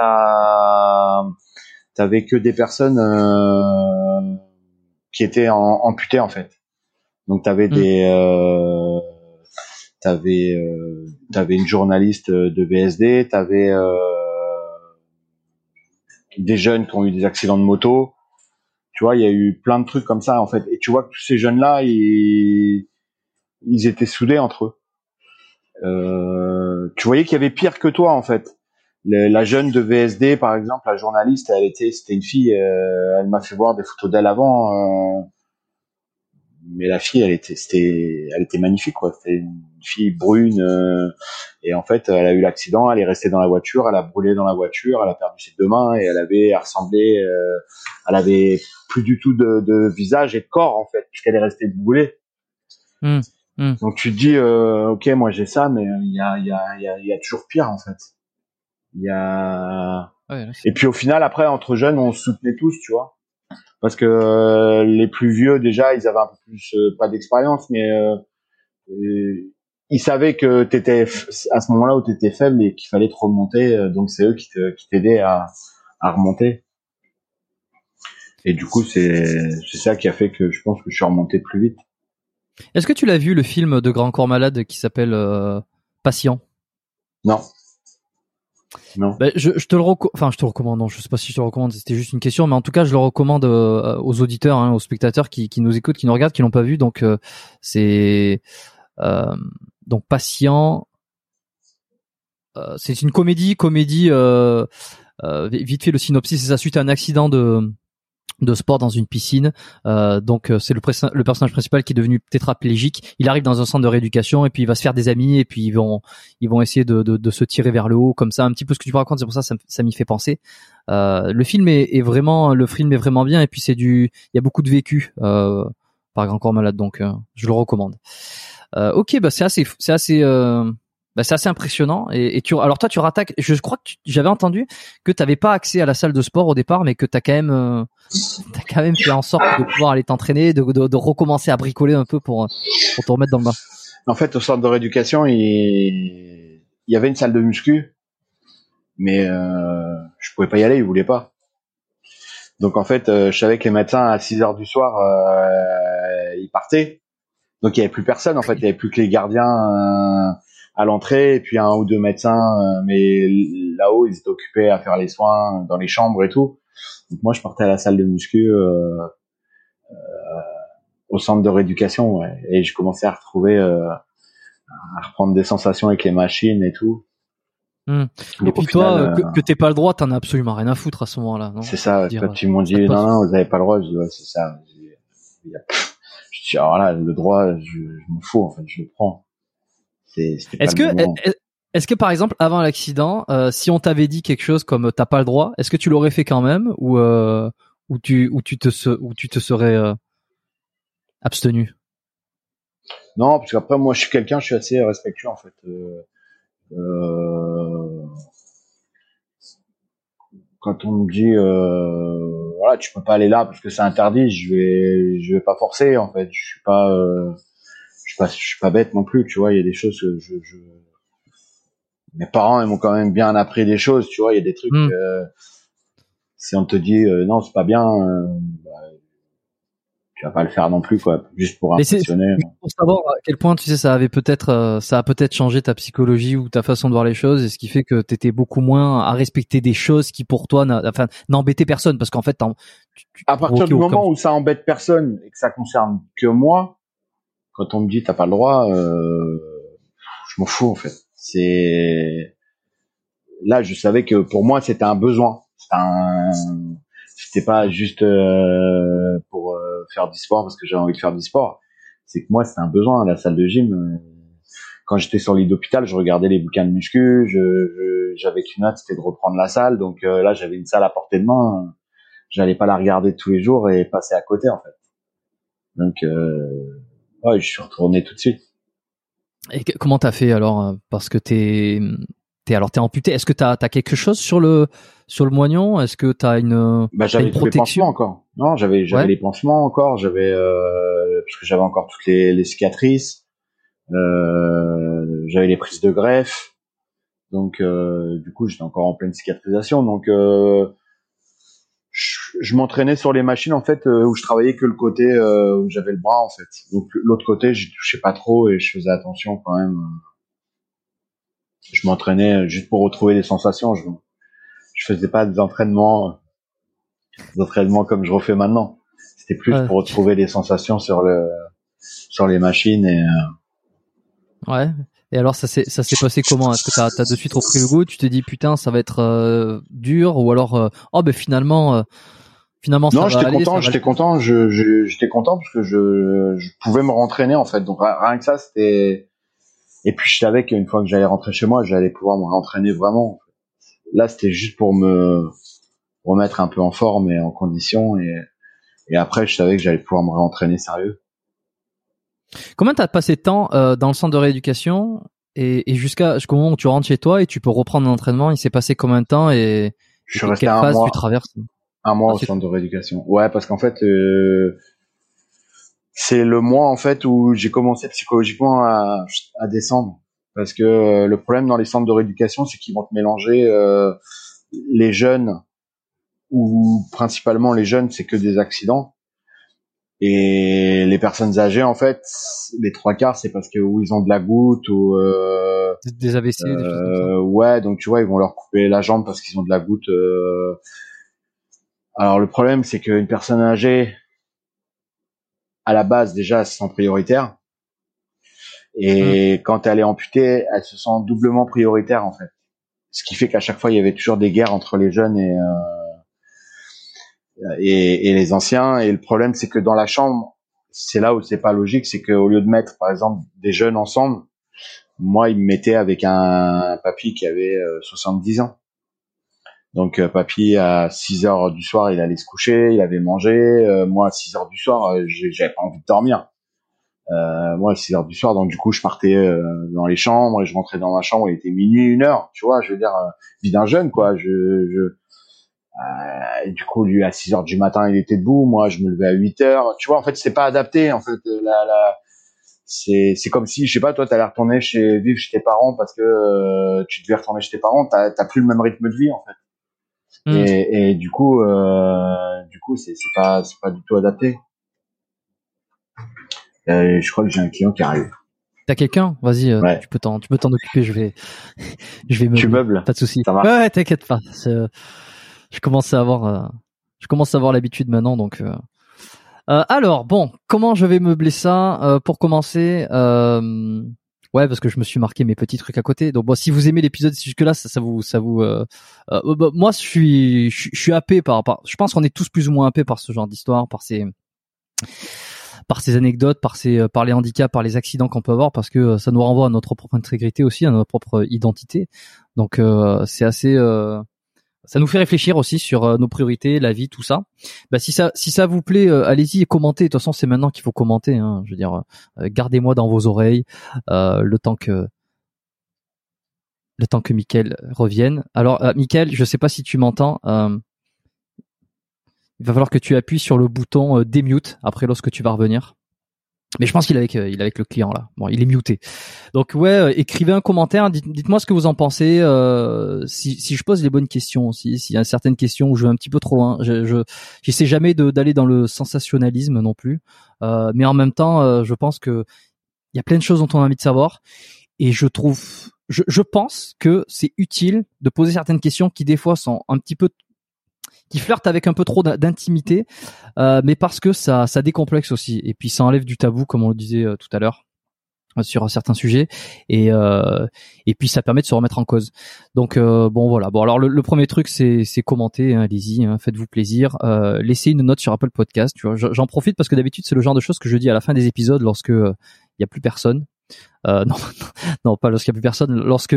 t'avais que des personnes euh, qui étaient en, amputées, en fait. Donc, t'avais Mm. des, euh, t'avais, euh, t'avais une journaliste de VSD, t'avais euh, des jeunes qui ont eu des accidents de moto. Tu vois, il y a eu plein de trucs comme ça en fait. Et tu vois que tous ces jeunes-là, ils, ils étaient soudés entre eux. Euh, tu voyais qu'il y avait pire que toi en fait. La jeune de VSD, par exemple, la journaliste, elle était, c'était une fille. euh, elle m'a fait voir des photos d'elle avant. euh, mais la fille, elle était, c'était, elle était magnifique quoi. C'était une fille brune. euh, et en fait, elle a eu l'accident, elle est restée dans la voiture, elle a brûlé dans la voiture, elle a perdu ses deux mains et elle avait elle ressemblait, elle avait plus du tout de, de visage et de corps en fait, puisqu'elle est restée brûlée. Hmm, hmm. Donc tu te dis, euh, ok, moi j'ai ça, mais il y a, il y, a, il y, a, y a toujours pire en fait. Il y a Ouais, là, c'est- et puis au final, après entre jeunes, on se soutenait tous, tu vois, parce que euh, les plus vieux déjà, ils avaient un peu plus euh, pas d'expérience, mais euh, euh, ils savaient que t'étais à ce moment-là où t'étais faible et qu'il fallait te remonter, euh, donc c'est eux qui te- qui t'aidaient à, à remonter. Et du coup, c'est c'est ça qui a fait que je pense que je suis remonté plus vite. Est-ce que tu l'as vu le film de Grand Corps Malade qui s'appelle euh, Patient? Non. Non. Ben, je, je te le enfin je te recommande. Non, je sais pas si je te le recommande. C'était juste une question, mais en tout cas, je le recommande euh, aux auditeurs, hein, aux spectateurs qui, qui nous écoutent, qui nous regardent, qui l'ont pas vu. Donc euh, c'est euh, donc Patient. Euh, c'est une comédie, comédie. Euh, euh, vite fait le synopsis, c'est ça suite à un accident de de sport dans une piscine. Euh, donc euh, c'est le, le personnage principal qui est devenu tétraplégique. Il arrive dans un centre de rééducation et puis il va se faire des amis et puis ils vont ils vont essayer de, de, de se tirer vers le haut comme ça un petit peu ce que tu me racontes. C'est pour ça ça, ça m'y fait penser. Euh, le film est, est vraiment le film est vraiment bien et puis c'est du il y a beaucoup de vécu euh, par Grand Corps Malade donc euh, je le recommande. Euh, ok bah c'est assez c'est assez bah, c'est assez impressionnant et, tu alors toi tu rattaques je crois que j'avais entendu que tu n'avais pas accès à la salle de sport au départ mais que tu as quand même euh, t'as quand même fait en sorte de pouvoir aller t'entraîner, de, de, recommencer à bricoler un peu pour, pour te remettre dans le bain. En fait, au centre de rééducation, il, y avait une salle de muscu, mais euh, je pouvais pas y aller, ils voulaient pas. Donc en fait, euh, je savais que les médecins à 6 heures du soir, euh, ils partaient. Donc il y avait plus personne. En fait, il y avait plus que les gardiens euh, à l'entrée et puis un ou deux médecins. euh, mais là-haut, ils étaient occupés à faire les soins dans les chambres et tout. Donc moi, je partais à la salle de muscu euh, euh, au centre de rééducation, ouais. et je commençais à retrouver, euh, à reprendre des sensations avec les machines et tout. Donc, Et puis toi, final, euh, euh, que, que t'aies pas le droit, t'en as absolument rien à foutre à ce moment-là, C'est ça, quand ils m'ont dit non, non, vous avez pas le droit, je dis ouais, c'est ça. Je dis, alors là, le droit, je, je m'en fous, en fait, je le prends. Est-ce que, est-ce que par exemple, avant l'accident, euh, si on t'avait dit quelque chose comme t'as pas le droit, est-ce que tu l'aurais fait quand même ou euh, ou tu ou tu te se- ou tu te serais euh, abstenu? Non, parce qu'après moi je suis quelqu'un, je suis assez respectueux en fait. Euh, euh, quand on me dit euh, voilà tu peux pas aller là parce que c'est interdit, je vais je vais pas forcer en fait. Je suis pas euh, suis pas je suis pas bête non plus, tu vois. Il y a des choses que je, je... mes parents ils m'ont quand même bien appris des choses, tu vois. Il y a des trucs. Mm. Euh, si on te dit euh, non c'est pas bien, euh, bah, tu vas pas le faire non plus quoi, juste pour Mais impressionner. Pour savoir à quel point tu sais ça avait peut-être euh, ça a peut-être changé ta psychologie ou ta façon de voir les choses et ce qui fait que tu étais beaucoup moins à respecter des choses qui pour toi enfin n'embêtaient personne parce qu'en fait tu, tu à partir du moment où ça embête personne et que ça concerne que moi, quand on me dit t'as pas le droit, euh, je m'en fous en fait. C'est là, je savais que pour moi c'était un besoin. C'était un, pas juste euh, pour euh, faire du sport parce que j'avais envie de faire du sport. C'est que moi c'était un besoin. La salle de gym. quand j'étais sur l'île d'hôpital, je regardais les bouquins de muscu. Je- j'avais qu'une hâte, c'était de reprendre la salle. Donc euh, là, j'avais une salle à portée de main j'allais pas la regarder tous les jours et passer à côté en fait. Donc euh, ouais, je suis retourné tout de suite. Et que- comment t'as fait alors euh, Parce que t'es t'es alors t'es amputé? Est-ce que t'as as quelque chose sur le sur le moignon? Est-ce que t'as une Bah j'avais une les protection? encore. Non, j'avais j'avais Ouais. les pansements encore, j'avais euh, parce que j'avais encore toutes les, les cicatrices. Euh, j'avais les prises de greffe. Donc euh, du coup, j'étais encore en pleine cicatrisation donc je, je m'entraînais sur les machines en fait euh, où je travaillais que le côté euh, où j'avais le bras en fait. Donc l'autre côté, j'y touchais pas trop et je faisais attention quand même. Je m'entraînais juste pour retrouver des sensations. Je je faisais pas des entraînements des entraînements comme je refais maintenant. C'était plus Ouais. pour retrouver des sensations sur le sur les machines et euh, Ouais. Et alors ça s'est ça s'est passé comment? Est-ce que t'as as de suite repris le goût? Tu te dis putain ça va être euh, dur ou alors euh, oh ben finalement euh, finalement ça non, j'étais content, j'étais content, je j'étais content parce que je je pouvais me rentraîner en fait. Donc ri- rien que ça, c'était et puis je savais qu'une fois que j'allais rentrer chez moi, j'allais pouvoir me rentraîner vraiment. Là, c'était juste pour me remettre un peu en forme et en condition et et après, je savais que j'allais pouvoir me réentraîner sérieux. Combien t'as passé de temps euh, dans le centre de rééducation et, et jusqu'à jusqu'au moment où tu rentres chez toi et tu peux reprendre l'entraînement? Il s'est passé combien de temps et, Je suis et resté quelle un phase mois. tu traverses? Un mois Ah, au centre de rééducation. Ouais, parce qu'en fait, euh, c'est le mois en fait où j'ai commencé psychologiquement à, à descendre. Parce que euh, le problème dans les centres de rééducation, c'est qu'ils vont te mélanger euh, les jeunes ou principalement les jeunes, c'est que des accidents. Et les personnes âgées, en fait, les trois quarts, c'est parce que ou ils ont de la goutte ou euh, Des AVC, des choses comme ça. euh, ouais, donc tu vois, ils vont leur couper la jambe parce qu'ils ont de la goutte. euh. Alors le problème, c'est qu'une personne âgée, à la base déjà, se sent prioritaire. Et quand elle est amputée, elle se sent doublement prioritaire en fait. Ce qui fait qu'à chaque fois, il y avait toujours des guerres entre les jeunes et euh, et, et les anciens. Et le problème, c'est que dans la chambre, c'est là où c'est pas logique, c'est qu'au lieu de mettre, par exemple, des jeunes ensemble, moi, il me mettait avec un papy qui avait euh, 70 ans. Donc, euh, papy, à 6 heures du soir, il allait se coucher, il avait mangé. Euh, moi, à 6 heures du soir, euh, j'avais pas envie de dormir. Moi, à 6 heures du soir, donc du coup, je partais dans les chambres et je rentrais dans ma chambre. Il était minuit, une heure, tu vois. Je veux dire, euh, vie d'un jeune, quoi. Je, je, et du coup, lui, à 6 heures du matin, il était debout. Moi, je me levais à 8 heures. Tu vois, en fait, c'est pas adapté. En fait, la, la, c'est, c'est comme si, je sais pas, toi, t'allais retourner chez, vivre chez tes parents parce que tu devais retourner chez tes parents. T'as, t'as plus le même rythme de vie, en fait. Hmm. Et, et du coup, euh, du coup, c'est, pas, c'est pas du tout adapté. Euh, je crois que j'ai un client qui arrive. T'as quelqu'un Vas-y, euh, Ouais. tu peux t'en tu peux t'en occuper. Je vais je vais me Tu meubles Pas de souci. Ouais, ouais, t'inquiète pas. Je commence à avoir, je commence à avoir l'habitude maintenant, donc. alors, bon, comment je vais meubler ça Pour commencer, ouais, parce que je me suis marqué mes petits trucs à côté. Donc, bon, si vous aimez l'épisode jusque là, ça, ça vous, ça vous. euh, euh, bah, moi, je suis, je, je suis happé par, par. Je pense qu'on est tous plus ou moins happés par ce genre d'histoire, par ces par ces anecdotes, par ces, euh, par les handicaps, par les accidents qu'on peut avoir, parce que euh, ça nous renvoie à notre propre intégrité aussi, à notre propre identité. Donc euh, c'est assez, euh, ça nous fait réfléchir aussi sur euh, nos priorités, la vie, tout ça. Bah si ça si ça vous plaît, euh, allez-y et commentez. De toute façon, c'est maintenant qu'il faut commenter. Hein. Je veux dire, euh, gardez-moi dans vos oreilles le temps que le temps que Mickaël revienne. Alors, euh, Mickaël, je sais pas si tu m'entends. il va falloir que tu appuies sur le bouton démute après lorsque tu vas revenir. Mais je pense qu'il est avec, il est avec le client là. Bon, il est muté. Donc ouais, euh, écrivez un commentaire. Dites, moi ce que vous en pensez. Euh, si, si je pose les bonnes questions aussi, s'il y a certaines questions où je vais un petit peu trop loin, je, je j'essaie jamais d'aller dans le sensationnalisme non plus. Euh, mais en même temps, euh, je pense que il y a plein de choses dont on a envie de savoir. Et je trouve, je, je pense que c'est utile de poser certaines questions qui des fois sont un petit peu qui flirte avec un peu trop d'intimité, euh, mais parce que ça, ça décomplexe aussi. Et puis ça enlève du tabou, comme on le disait euh, tout à l'heure euh, sur certains sujets. Et et puis ça permet de se remettre en cause. Donc bon voilà. Bon alors le, premier truc c'est c'est commenter hein, allez-y hein, faites-vous plaisir. Laissez une note sur Apple Podcast tu vois. J'en profite parce que d'habitude c'est le genre de choses que je dis à la fin des épisodes lorsque il y a plus personne euh, non, non, pas lorsqu'il n'y a plus personne, lorsque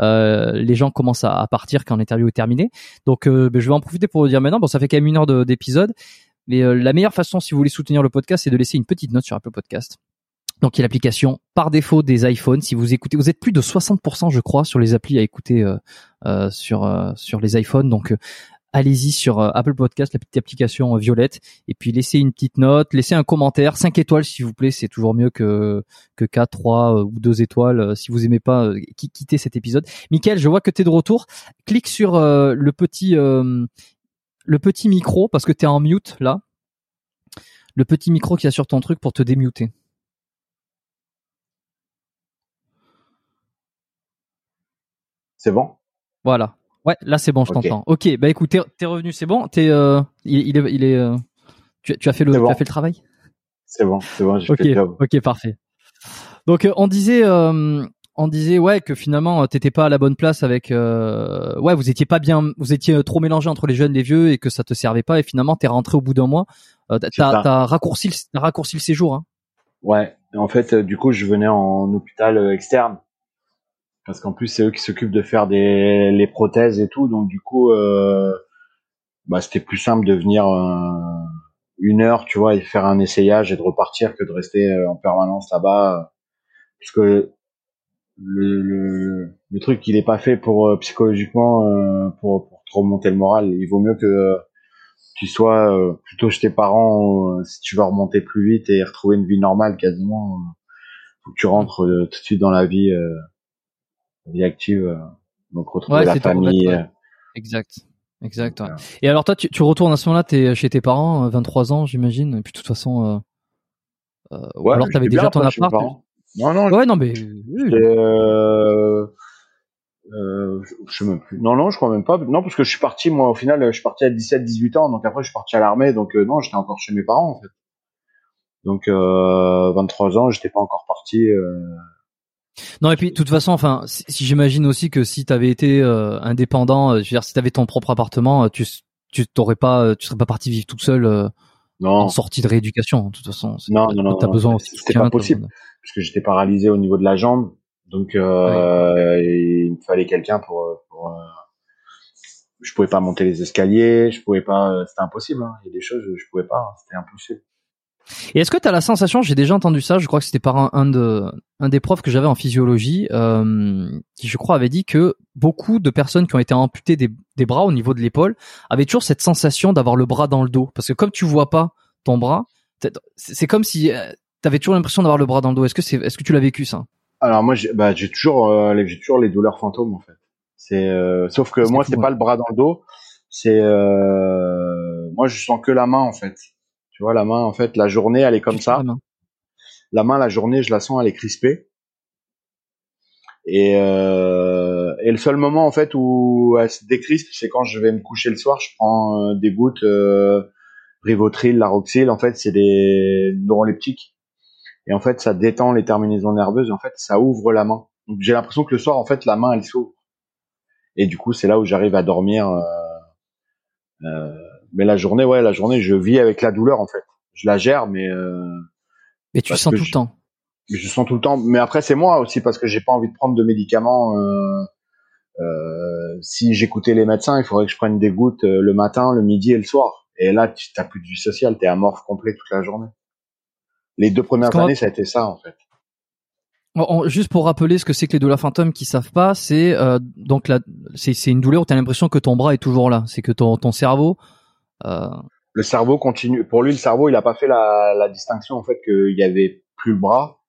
euh, les gens commencent à, partir quand l'interview est terminée. Donc, euh, ben, je vais en profiter pour vous dire maintenant. Bon, ça fait quand même une heure d'épisode, mais la meilleure façon, si vous voulez soutenir le podcast, c'est de laisser une petite note sur Apple Podcast. Donc, il y a l'application par défaut des iPhones. Si vous écoutez, vous êtes plus de 60%, je crois, sur les applis à écouter sur sur les iPhones. Donc, allez-y sur euh, Apple Podcast, la petite application euh, violette, et puis laissez une petite note, laissez un commentaire, 5 étoiles s'il vous plaît, c'est toujours mieux que que 4, 3 euh, ou 2 étoiles. Si vous aimez pas, quittez cet épisode. Michael, je vois que tu es de retour. Clique sur le petit le petit micro parce que tu es en mute là. Le petit micro qui a sur ton truc pour te démuter. C'est bon? Voilà. Ouais, là c'est bon, je t'entends. Ok, bah écoute, t'es, revenu, c'est bon? T'es, euh, il, est, il est, euh, tu, tu, as fait le, tu as fait le travail? C'est bon, c'est bon. Ok, fait ok, parfait. Donc euh, on disait, euh, on disait ouais que finalement t'étais pas à la bonne place avec, euh, ouais, vous étiez pas bien, vous étiez trop mélangé entre les jeunes, et les vieux et que ça te servait pas et finalement t'es rentré au bout d'un mois. Euh, t'as, t'as raccourci, le, raccourci le séjour. Hein. Ouais, en fait, du coup, je venais en hôpital externe parce qu'en plus c'est eux qui s'occupent de faire des les prothèses et tout. Donc du coup euh, bah c'était plus simple de venir euh, une heure tu vois et faire un essayage et de repartir que de rester euh, en permanence là-bas. Parce que le, le, le truc il est pas fait pour euh, psychologiquement euh, pour pour te remonter le moral. Il vaut mieux que tu sois plutôt chez tes parents si tu veux remonter plus vite et retrouver une vie normale quasiment faut que tu rentres tout de suite dans la vie vie active, euh, donc retrouver la famille. Euh. Exact. Exact. Et alors toi, tu, tu retournes à ce moment-là, t'es chez tes parents, 23 euh, ans, j'imagine. Et puis de toute façon, euh, ouais, alors t'avais déjà ton appart. Non, non. Ouais, non, mais. Euh, euh, je sais même plus. Non, non, je crois même pas. Non, parce que je suis parti, moi, au final, je suis parti à 17-18 ans, donc après, je suis parti à l'armée, donc non, j'étais encore chez mes parents, en fait. Donc, euh, 23 ans, j'étais pas encore parti. Euh, non et puis de toute façon, enfin, si, j'imagine aussi que si tu avais été euh, indépendant, euh, je veux dire, si tu avais ton propre appartement, euh, tu tu t'aurais pas, tu serais pas parti vivre tout seul non. en sortie de rééducation. De toute façon, non, non, non, t'as besoin. C'était pas possible parce que j'étais paralysé au niveau de la jambe, donc euh, il me fallait quelqu'un pour, pour je pouvais pas monter les escaliers, je pouvais pas, c'était impossible. Hein. Il y a des choses, je pouvais pas, hein. c'était impossible. Et est-ce que tu as la sensation, j'ai déjà entendu ça, je crois que c'était par un, un, de, un des profs que j'avais en physiologie, euh, qui je crois avait dit que beaucoup de personnes qui ont été amputées des, des bras au niveau de l'épaule avaient toujours cette sensation d'avoir le bras dans le dos. Parce que comme tu vois pas ton bras, c'est comme si euh, tu avais toujours l'impression d'avoir le bras dans le dos. Est-ce que, c'est, est-ce que tu l'as vécu ça? Alors moi, j'ai, bah, j'ai toujours, euh, j'ai toujours les douleurs fantômes en fait. C'est, euh, sauf que moi, c'est pas le bras dans le dos. C'est, moi, je sens que la main en fait. Tu vois, la main, en fait, la journée, elle est comme ça. La main. la journée, je la sens, elle est crispée. Et, euh, et le seul moment, en fait, où elle se décrispe, c'est quand je vais me coucher le soir, je prends euh, des gouttes euh, Rivotril, Laroxyl. En fait, c'est des neuroleptiques. Et en fait, ça détend les terminaisons nerveuses. En fait, ça ouvre la main. Donc, j'ai l'impression que le soir, en fait, la main, elle s'ouvre. Et du coup, c'est là où j'arrive à dormir. Euh, euh, mais la journée, ouais, la journée, je vis avec la douleur en fait. Je la gère, mais. Euh, mais tu sens tout le temps. Je sens tout le temps. Mais après, c'est moi aussi parce que j'ai pas envie de prendre de médicaments. Euh, Euh, si j'écoutais les médecins, il faudrait que je prenne des gouttes euh, le matin, le midi et le soir. Et là, tu n'as plus de vie sociale, t'es amorphe complet toute la journée. Les deux premières années, ça a été ça en fait. juste pour rappeler ce que c'est que les douleurs fantômes qui savent pas, c'est euh, donc c'est une douleur où tu as l'impression que ton bras est toujours là, c'est que ton, ton cerveau. Euh... Le cerveau continue. Pour lui, le cerveau, il a pas fait la, la distinction en fait qu'il y avait plus le bras.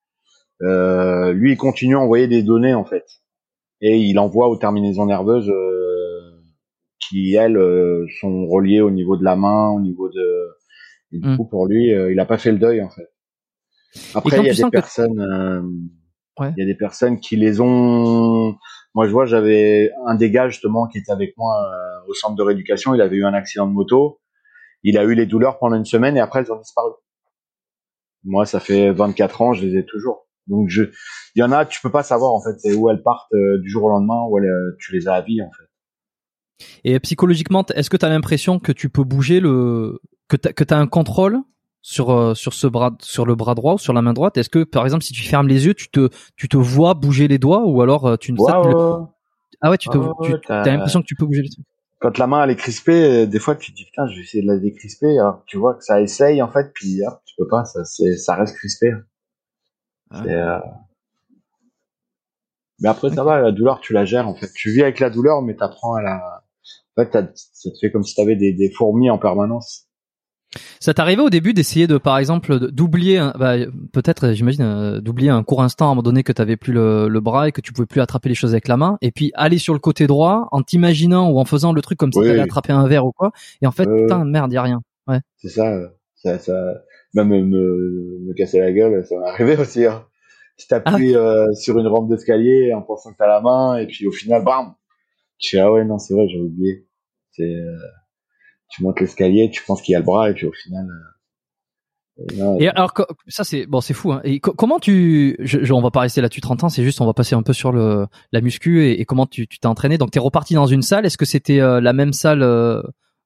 Euh, lui, il continue à envoyer des données en fait, et il envoie aux terminaisons nerveuses euh, qui elles euh, sont reliées au niveau de la main, au niveau de. Et du hmm. coup, pour lui, il a pas fait le deuil en fait. Après, il y a des personnes, euh, il y a des personnes qui les ont. Moi, je vois, j'avais un des gars justement qui était avec moi euh, au centre de rééducation. Il avait eu un accident de moto. Il a eu les douleurs pendant une semaine et après elles ont disparu. Moi, ça fait 24 ans, je les ai toujours. Donc, je, il y en a, tu peux pas savoir en fait où elles partent euh, du jour au lendemain, où tu les as à vie en fait. Et psychologiquement, est-ce que tu as l'impression que tu peux bouger le, que tu as un contrôle sur euh, sur ce bras sur le bras droit ou sur la main droite Est-ce que par exemple si tu fermes les yeux, tu te tu te vois bouger les doigts ou alors euh, tu ne Ah ouais, tu te tu as l'impression que tu peux bouger les doigts. Quand la main elle est crispée, euh, des fois tu te dis putain, je vais essayer de la décrisper alors tu vois que ça essaye en fait puis hop, tu peux pas, ça c'est ça reste crispé. Ah. Mais après ça va, la douleur tu la gères en fait. Tu vis avec la douleur mais t'apprends à la en fait ça te fait comme si t'avais des des fourmis en permanence. Ça t'arrivait au début d'essayer de, par exemple, d'oublier, bah, peut-être, j'imagine, euh, d'oublier un court instant à un moment donné que t'avais plus le, bras et que tu pouvais plus attraper les choses avec la main, et puis aller sur le côté droit en t'imaginant ou en faisant le truc comme si t'allais attraper un verre ou quoi, et en fait, putain, merde, y a rien. Ouais. C'est ça, ça, ça, même me, me, casser la gueule, ça m'est arrivé aussi. Hein. Tu t'appuies ah. euh, sur une rampe d'escalier en pensant que t'as la main, et puis au final, bam, tu fais ah ouais non c'est vrai j'ai oublié. C'est euh, tu montes l'escalier, tu penses qu'il y a le bras et puis au final. Euh, et, alors ça c'est bon c'est fou hein. Et comment tu je, on va pas rester là-dessus 30 ans c'est juste on va passer un peu sur le la muscu et, comment tu t'es entraîné donc t'es reparti dans une salle est-ce que c'était euh, la même salle euh,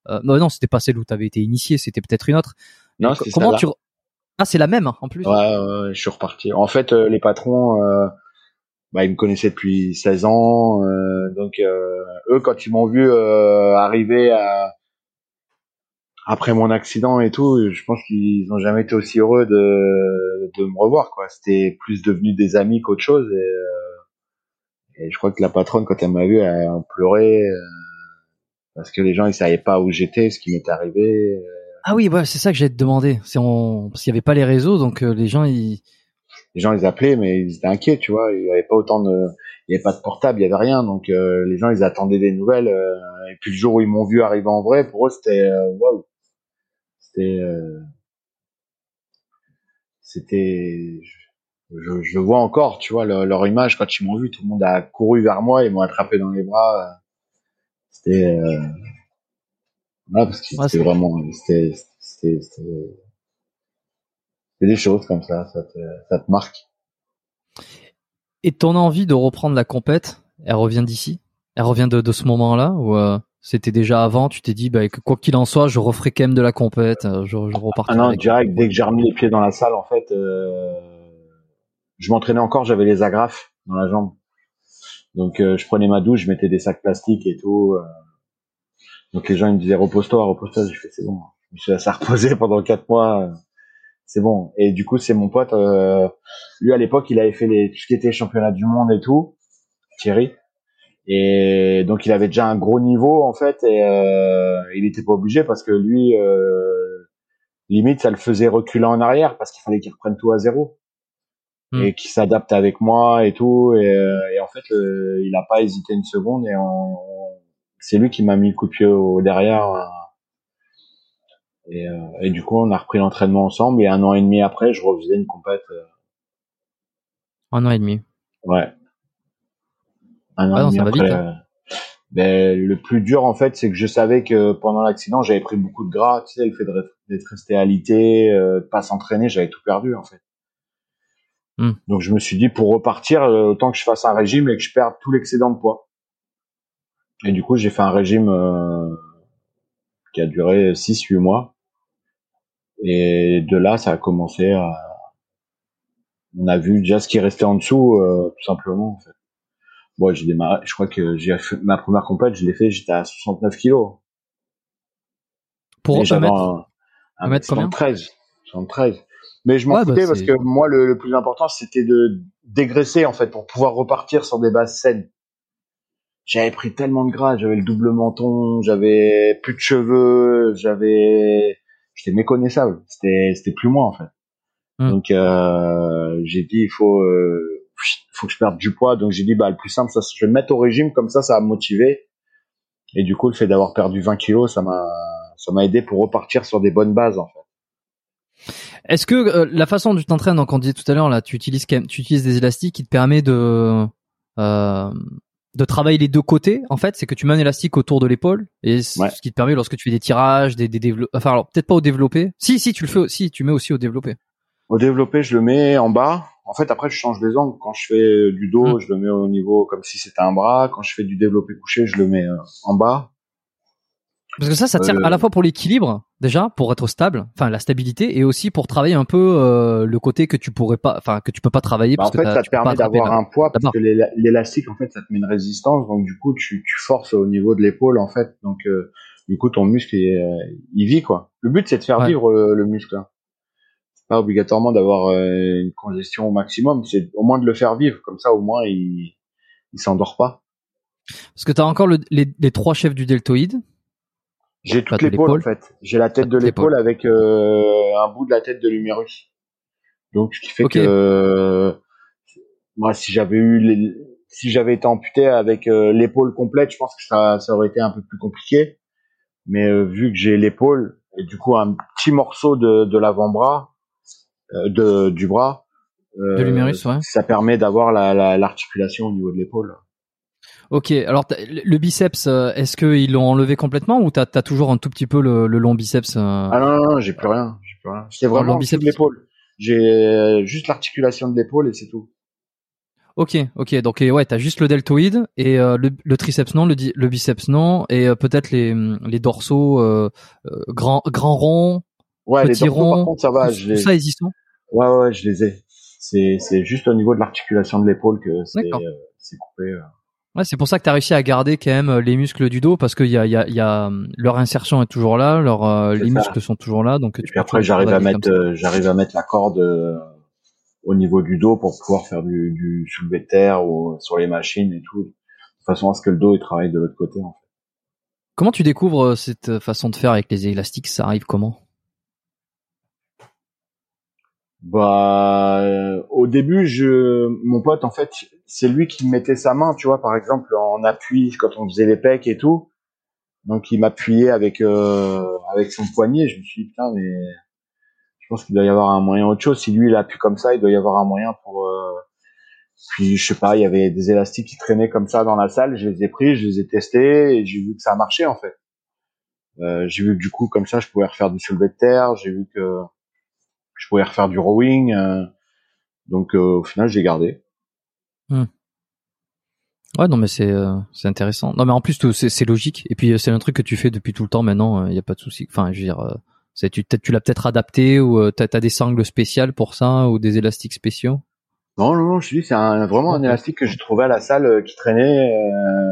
euh, non non c'était pas celle où t'avais été initié c'était peut-être une autre non comment tu ah c'est la même hein, en plus ouais, ouais, je suis reparti en fait les patrons bah, ils me connaissaient depuis 16 ans donc eux quand ils m'ont vu arriver à après mon accident et tout, je pense qu'ils n'ont jamais été aussi heureux de, de me revoir. quoi. C'était plus devenu des amis qu'autre chose. Et, euh, et, je crois que la patronne, quand elle m'a vu, elle a pleuré euh, parce que les gens ils savaient pas où j'étais, ce qui m'était arrivé. Euh. Ah oui, ouais, c'est ça que j'ai te demandé. C'est on... parce qu'il y avait pas les réseaux, donc les gens ils les gens ils appelaient, mais ils étaient inquiets, tu vois. Il y avait pas autant de, il y avait pas de portable, il y avait rien, donc les gens ils attendaient des nouvelles. et puis le jour où ils m'ont vu arriver en vrai, pour eux c'était waouh c'était euh, c'était je, je, vois encore tu vois leur, image quand ils m'ont vu tout le monde a couru vers moi ils m'ont attrapé dans les bras. C'était euh, parce que c'était vraiment c'était c'était des choses comme ça ça te, ça te marque. Et ton envie de reprendre la compète elle revient d'ici? Elle revient de, de ce moment là ou euh, c'était déjà avant, tu t'es dit, bah, quoi qu'il en soit, je referai quand même de la compète, euh, je, je repartirai. Ah non, direct, dès que j'ai remis les pieds dans la salle, en fait, euh, je m'entraînais encore, j'avais les agrafes dans la jambe. Donc, euh, je prenais ma douche, je mettais des sacs plastiques et tout. donc, les gens ils me disaient, repose-toi, repose-toi. Je fais, c'est bon. Je me suis laissé reposer pendant quatre mois. c'est bon. Et du coup, c'est mon pote. lui, à l'époque, il avait fait les, tout ce qui était championnat du monde et tout. Thierry. Et donc il avait déjà un gros niveau en fait et euh, il n'était pas obligé parce que lui euh, limite ça le faisait reculer en arrière parce qu'il fallait qu'il reprenne tout à zéro. Hmm. et qu'il s'adapte avec moi et tout. Et, euh, et en fait il n'a pas hésité une seconde et c'est lui qui m'a mis le coup de pied au derrière et, et du coup on a repris l'entraînement ensemble et un an et demi après je refaisais une compète un an et demi. Ouais ben, le plus dur en fait, c'est que je savais que pendant l'accident, j'avais pris beaucoup de gras. Tu sais, le fait d'être resté alité, euh, pas s'entraîner, j'avais tout perdu en fait. Hmm. Donc je me suis dit pour repartir, euh, autant que je fasse un régime et que je perde tout l'excédent de poids. Et du coup, j'ai fait un régime euh, qui a duré 6-8 mois. Et de là, ça a commencé à... On a vu déjà ce qui restait en dessous, tout simplement. En fait Bon, j'ai démarré, je crois que j'ai ma première compète, je l'ai fait, j'étais à 69 kilos. Pour un mètre, un, mètre combien 73. 73. Mais je m'en Ouais, bah, foutais parce c'est- que moi, le, le plus important, c'était de dégraisser, en fait, pour pouvoir repartir sur des bases saines. J'avais pris tellement de gras, j'avais le double menton, j'avais plus de cheveux, j'avais, j'étais méconnaissable. C'était, c'était plus moi, en fait. Hmm. Donc, euh, j'ai dit, il faut, euh, faut que je perde du poids. Donc, j'ai dit, bah, le plus simple, ça, je vais me mettre au régime, comme ça, ça va me motiver. Et du coup, le fait d'avoir perdu 20 kilos, ça m'a, ça m'a aidé pour repartir sur des bonnes bases, en fait. Est-ce que euh, la façon dont tu t'entraînes, donc on disait tout à l'heure là, tu utilises tu utilises des élastiques qui te permet de euh, de travailler les deux côtés. En fait, c'est que tu mets un élastique autour de l'épaule et Ouais. ce qui te permet lorsque tu fais des tirages, des, des enfin alors peut-être pas au développé. Si si tu le fais aussi, tu mets aussi au développé. Au développé, je le mets en bas. En fait, après, je change les angles. Quand je fais du dos, Mm. je le mets au niveau comme si c'était un bras. Quand je fais du développé couché, je le mets euh, en bas. Parce que ça, ça tient Euh, à la fois pour l'équilibre déjà, pour être stable, enfin la stabilité, et aussi pour travailler un peu euh, le côté que tu pourrais pas, enfin que tu peux pas travailler Bah, parce en que fait, t'as- ça te permet d'avoir un poids parce que l'éla- l'élastique, en fait, ça te met une résistance. Donc, du coup, tu, tu forces au niveau de l'épaule, en fait. Donc, euh, du coup, ton muscle, il, euh, il vit, quoi. Le but, c'est de faire Ouais. vivre euh, le muscle. hein. Pas obligatoirement d'avoir euh, une congestion au maximum. C'est au moins de le faire vivre. Comme ça, au moins, il, il s'endort pas. Parce que t'as encore le- les, les trois chefs du deltoïde. J'ai toute l'épaule en fait. J'ai la tête de l'épaule. avec euh, un bout de la tête de l'humérus. Donc ce qui fait que euh, moi si j'avais eu les- si j'avais été amputé avec euh, l'épaule complète, je pense que ça ça aurait été un peu plus compliqué. Mais euh, vu que j'ai l'épaule et du coup un petit morceau de de l'avant-bras de du bras euh, De l'humérus, ouais. ça permet d'avoir la la- l'articulation au niveau de l'épaule. Ok, alors le biceps, euh, est-ce qu'ils l'ont enlevé complètement ou t'as as toujours un tout petit peu le, le long biceps euh, Ah non, non, non, j'ai plus rien. J'ai plus rien. C'est vraiment le de l'épaule. J'ai euh, juste l'articulation de l'épaule et c'est tout. Ok, ok, donc et ouais, t'as juste le deltoïde et euh, le, le triceps non, le, le biceps non, et euh, peut-être les, les dorsaux euh, euh, grands grands ronds, Ouais, les dorsaux, par contre, ça va. tout, Je les... ça. Ouais, ouais, je les ai. C'est, c'est juste au niveau de l'articulation de l'épaule que c'est, euh, c'est coupé. euh. Ouais, c'est pour ça que t'as réussi à garder quand même euh, les muscles du dos parce qu'il y a, il y a, y a leur insertion est toujours là, leur euh, les ça. muscles sont toujours là, donc Et tu puis après, j'arrive à mettre, j'arrive à mettre la corde au niveau du dos pour pouvoir faire du, du soulevé de terre ou sur les machines et tout. De façon à ce que le dos il travaille de l'autre côté. En fait. Comment tu découvres cette façon de faire avec les élastiques? Ça arrive comment? Bah, au début, je, mon pote, en fait, c'est lui qui me mettait sa main, tu vois, par exemple, en appui quand on faisait les pecs et tout. Donc, il m'appuyait avec euh, avec son poignet. Je me suis dit putain, mais je pense qu'il doit y avoir un moyen autre chose. Si lui il appuie comme ça, il doit y avoir un moyen pour. euh, Puis je sais pas, il y avait des élastiques qui traînaient comme ça dans la salle. Je les ai pris, je les ai testés et j'ai vu que ça marchait en fait. Euh, j'ai vu que du coup, comme ça, je pouvais refaire du soulevé de terre. J'ai vu que je pouvais refaire du rowing. euh, donc euh, au final, j'ai gardé. Ouais, non, mais c'est euh, c'est intéressant. Non, mais en plus c'est logique. Et puis c'est un truc que tu fais depuis tout le temps maintenant. Il y a pas de souci. Enfin, je veux dire, euh, tu tu l'as peut-être adapté ou t'as as des sangles spéciales pour ça ou des élastiques spéciaux? Non, non, non, je te dis, c'est vraiment un élastique que j'ai trouvé à la salle qui traînait.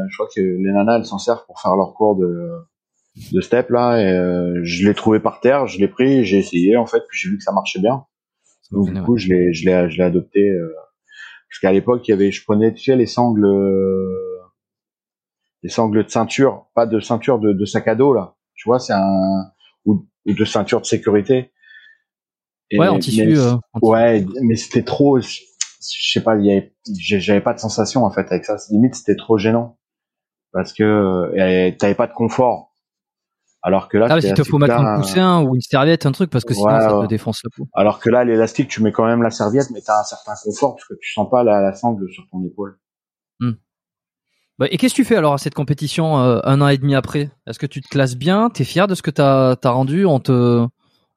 je crois que les nanas, elles s'en servent pour faire leur cours de, de step là. Et, euh, je l'ai trouvé par terre, je l'ai pris, j'ai essayé en fait, puis j'ai vu que ça marchait bien. Donc du coup, je l'ai, je l'ai, je l'ai adopté. euh, parce qu'à l'époque, il y avait, je prenais, tu sais, les sangles, euh, les sangles de ceinture, pas de ceinture de, de sac à dos là. Tu vois, c'est un ou, ou de ceinture de sécurité. Et- Ouais, en tissu. mais- euh, en tissu. Ouais, mais c'était trop. Je sais pas, il y avait- j'ai- j'avais pas de sensation en fait avec ça. Limite, c'était trop gênant parce que euh, t'avais pas de confort. Alors que là, Ah, c'était il te faut mettre un coussin ou une serviette, un truc, parce que sinon Ouais, ça te ouais. défonce la peau. Alors que là, l'élastique, tu mets quand même la serviette, mais t'as un certain confort parce que tu sens pas la, la sangle sur ton épaule. Bah, et qu'est-ce que tu fais alors à cette compétition euh, un an et demi après? Est-ce que tu te classes bien? T'es fier de ce que t'as as rendu? On te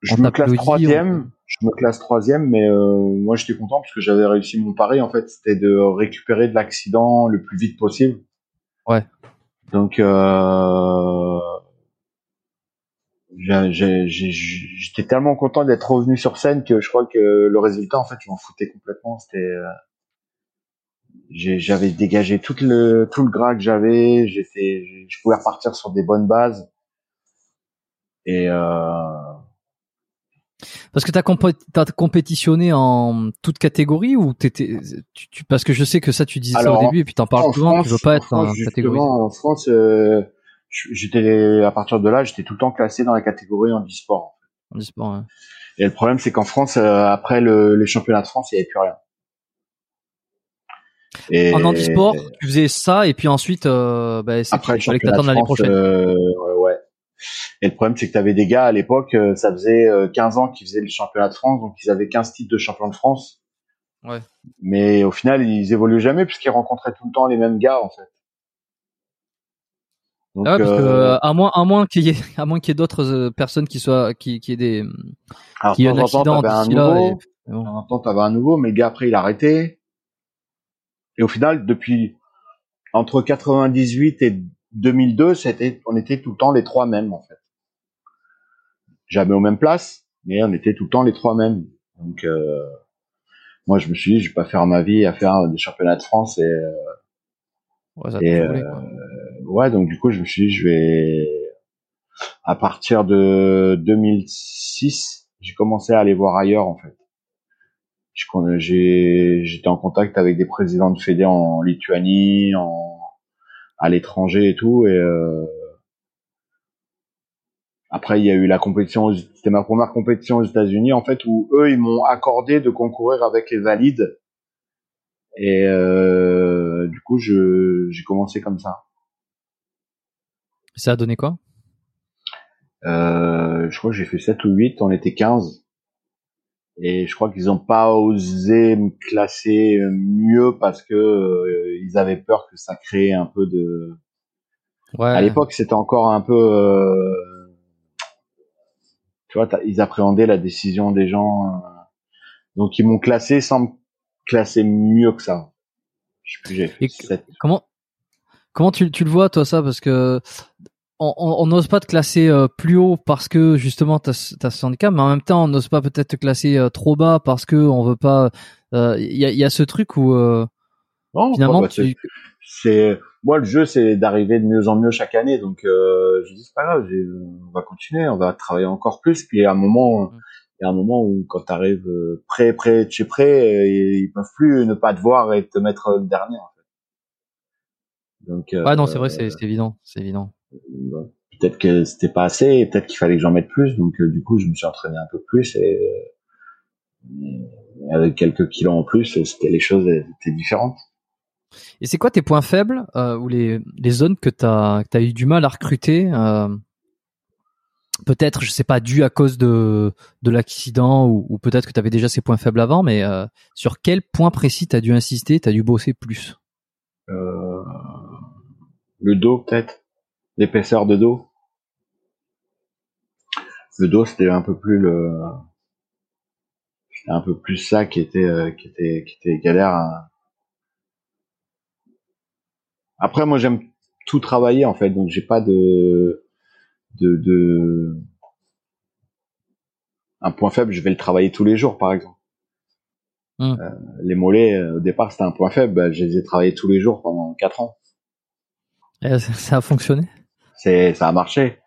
Je me classe troisième. Je me classe troisième, mais euh, moi j'étais content parce que j'avais réussi mon pari. En fait, c'était de récupérer de l'accident le plus vite possible. Ouais. Donc euh, j'étais tellement content d'être revenu sur scène que je crois que le résultat, en fait, je m'en foutais complètement. C'était, euh, j'avais dégagé tout le tout le gras que j'avais. Fait, je pouvais repartir sur des bonnes bases. Et euh... parce que t'as as compétitionné en toute catégorie ou t'étais tu, parce que je sais que ça tu disais ça au début et puis t'en parles souvent. tu veux pas être en catégorie. En France, euh, j'étais à partir de là, j'étais tout le temps classé dans la catégorie en e-sport. En e-sport. Ouais. Et le problème, c'est qu'en France, euh, après le, les championnats de France, il n'y avait plus rien. Et... En handisport, tu faisais ça et puis ensuite, euh, bah, après il fallait que l'année prochaine. Euh, ouais. Et le problème, c'est que tu avais des gars à l'époque, euh, ça faisait 15 ans qu'ils faisaient le championnat de France, donc ils avaient 15 titres de champion de France. Ouais. Mais au final, ils évoluaient jamais puisqu'ils rencontraient tout le temps les mêmes gars en fait. Donc, ah ouais, parce que, à moins, à moins qu'il y ait, à moins qu'il y ait d'autres personnes qui soient, qui, qui aient des, Alors, qui aient un accident un nouveau, et... bon. temps, t'avais un nouveau, mais le gars après il a arrêté. Et au final, depuis entre 98 et 2002, c'était, on était tout le temps les trois mêmes en fait. Jamais aux mêmes places, mais on était tout le temps les trois mêmes. Donc euh, moi, je me suis dit, je vais pas faire ma vie à faire des championnats de France et, euh, ouais, et euh, ouais, donc du coup, je me suis dit, je vais à partir de 2006, j'ai commencé à aller voir ailleurs en fait j'étais en contact avec des présidents de fédé en Lituanie, en à l'étranger et tout et euh, après il y a eu la compétition c'était ma première compétition aux États-Unis en fait où eux ils m'ont accordé de concourir avec les valides et euh, du coup j'ai commencé comme ça. Ça a donné quoi? Euh, Je crois que j'ai fait 7 ou 8, on était 15 et je crois qu'ils n'ont pas osé me classer mieux parce que euh, ils avaient peur que ça crée un peu de. Ouais. À l'époque, c'était encore un peu. Euh... Tu vois, ils appréhendaient la décision des gens, euh, donc ils m'ont classé sans me classer mieux que ça. Je sais plus, j'ai fait Comment comment tu, tu le vois toi ça? Parce que on n'ose pas te classer euh, plus haut parce que justement tu as, ce handicap, mais en même temps on n'ose pas peut-être te classer euh, trop bas parce que on veut pas. Il euh, y, a, y, a, ce truc où non, finalement c'est moi le jeu c'est d'arriver de mieux en mieux chaque année, donc je dis c'est pas grave, on va continuer, on va travailler encore plus. Puis à un moment, il y a un moment où quand tu arrives prêt, prêt, tu es prêt, ils peuvent plus ne pas te voir et te mettre le dernier. En fait. Donc. Ah non, c'est vrai, c'est évident, c'est évident peut-être que c'était pas assez, peut-être qu'il fallait que j'en mette plus. Donc euh, du coup, je me suis entraîné un peu plus et, avec quelques kilos en plus, c'était les choses étaient différentes. Et c'est quoi tes points faibles euh, ou les, les zones que tu as, as, eu du mal à recruter euh, Peut-être, je sais pas, dû à cause de, de l'accident ou, ou peut-être que tu avais déjà ces points faibles avant, mais euh, sur quel point précis tu as dû insister, tu as dû bosser plus? Euh, Le dos peut-être? L'épaisseur de dos? Le dos, c'était un peu plus le, c'était un peu plus ça qui était, euh, qui était, qui était galère. Après, moi, j'aime tout travailler en fait, donc j'ai pas de, de, de, un point faible, je vais le travailler tous les jours, par exemple. Hum. Euh, les mollets, euh, au départ, c'était un point faible. Bah, je les ai travaillés tous les jours pendant quatre ans. Ça a fonctionné? C'est ça a marché.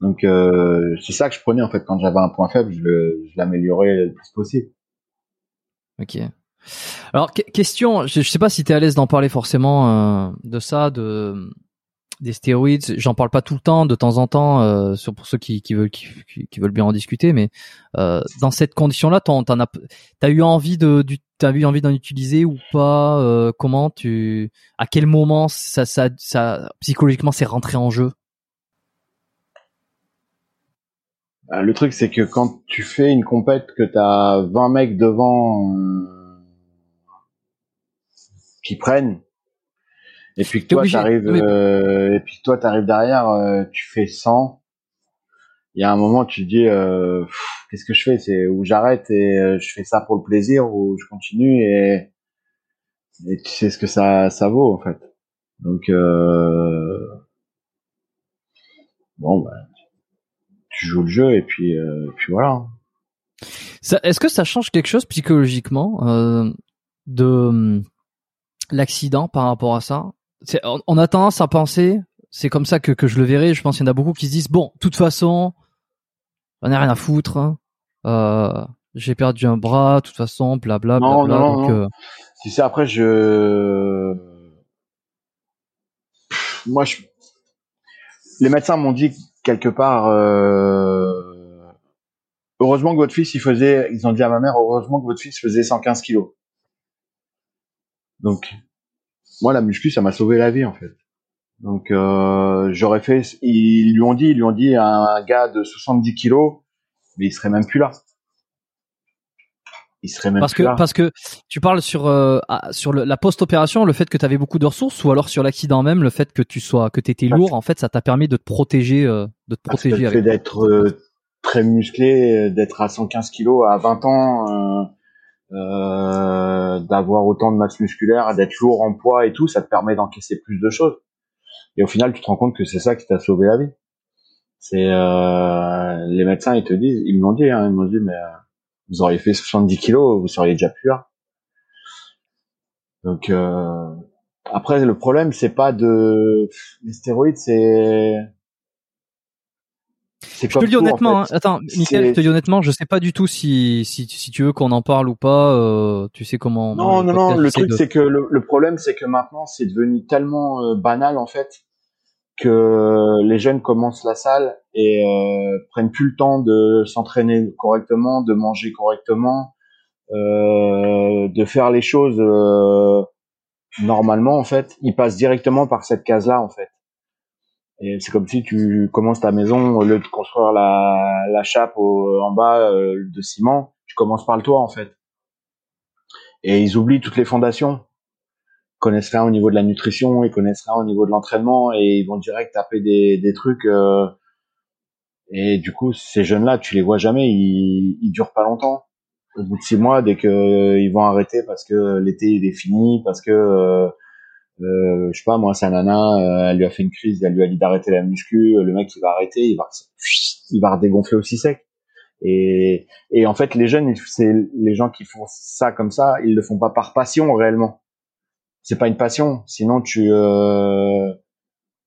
Donc euh, c'est ça que je prenais en fait quand j'avais un point faible, je, l'améliorais le plus possible. Ok. Alors question, je, sais pas si tu es à l'aise d'en parler forcément euh, de ça, de des stéroïdes. J'en parle pas tout le temps, de temps en temps, euh, sur pour ceux qui, qui veulent qui, qui, veulent bien en discuter. Mais euh, dans cette condition-là, t'en as t'as eu envie de du t'as eu envie d'en utiliser ou pas euh, Comment tu à quel moment ça ça ça psychologiquement c'est rentré en jeu? Euh, le truc, c'est que quand tu fais une compète, que tu as 20 mecs devant euh, qui prennent, et puis que toi t'arrives, euh, et puis toi t'arrives derrière, euh, tu fais 100. Il y a un moment, tu te dis, qu'est-ce que je fais? C'est où j'arrête et je fais ça pour le plaisir, ou je continue et, et tu sais ce que ça ça vaut en fait. Donc bon, bah, tu joues le jeu et puis, euh, puis voilà. Est-ce que ça change quelque chose psychologiquement euh, de l'accident par rapport à ça? On, on, a tendance à penser, c'est comme ça que, que je le verrai. Je pense qu'il y en a beaucoup qui se disent bon, de toute façon, on a rien à foutre. Hein. Euh, j'ai perdu un bras, de toute façon, blablabla. Bla, bla, non, donc, euh... Si c'est après, je, moi, je, les médecins m'ont dit quelque part. Euh heureusement que votre fils il faisait, ils ont dit à ma mère, heureusement que votre fils faisait 115 kilos. Donc moi la muscu ça m'a sauvé la vie en fait. Donc euh, j'aurais fait, ils lui ont dit, ils lui ont dit un gars de 70 kilos, mais il serait même plus là. Il serait même parce plus que là. parce que tu parles sur euh, sur le, la post-opération, le fait que tu avais beaucoup de ressources, ou alors sur l'accident même, le fait que tu sois que t'étais lourd, en fait, ça t'a permis de te protéger, euh, de te Parce que protéger. le fait d'être très musclé, d'être à 115 kilos à 20 ans, euh, d'avoir autant de masse musculaire, d'être lourd en poids et tout, ça te permet d'encaisser plus de choses. Et au final, tu te rends compte que c'est ça qui t'a sauvé la vie. C'est euh, les médecins, ils te disent, ils me l'ont dit, hein, ils m'ont dit, mais euh, vous auriez fait 70 kilos, vous seriez déjà plus là. Donc euh, après, le problème, c'est pas de les stéroïdes, c'est Je te le dis honnêtement, hein. attends, Michael, je te dis honnêtement, je sais pas du tout si si, si tu veux qu'on en parle ou pas. Euh, tu sais comment Non, non, non. Le truc, de... c'est que le, le problème, c'est que maintenant, c'est devenu tellement euh, banal en fait que les jeunes commencent la salle et euh, prennent plus le temps de s'entraîner correctement, de manger correctement, euh, de faire les choses euh, normalement en fait. Ils passent directement par cette case-là en fait. Et c'est comme si tu commences ta maison au lieu de construire la, la chape au, en bas euh, de ciment, tu commences par le toit en fait. Et ils oublient toutes les fondations. Ils connaissent rien au niveau de la nutrition, ils connaissent rien au niveau de l'entraînement et ils vont direct taper des, des trucs. Euh, et du coup, ces jeunes-là, tu les vois jamais, ils, ils durent pas longtemps. Au bout de six mois, dès que euh, ils vont arrêter parce que l'été il est fini, parce que euh, euh, je sais pas moi sa nana euh, elle lui a fait une crise elle lui a dit d'arrêter la muscu le mec il va arrêter il va il va redégonfler aussi sec. Et et en fait les jeunes c'est les gens qui font ça comme ça ils le font pas par passion réellement. C'est pas une passion. Sinon tu euh,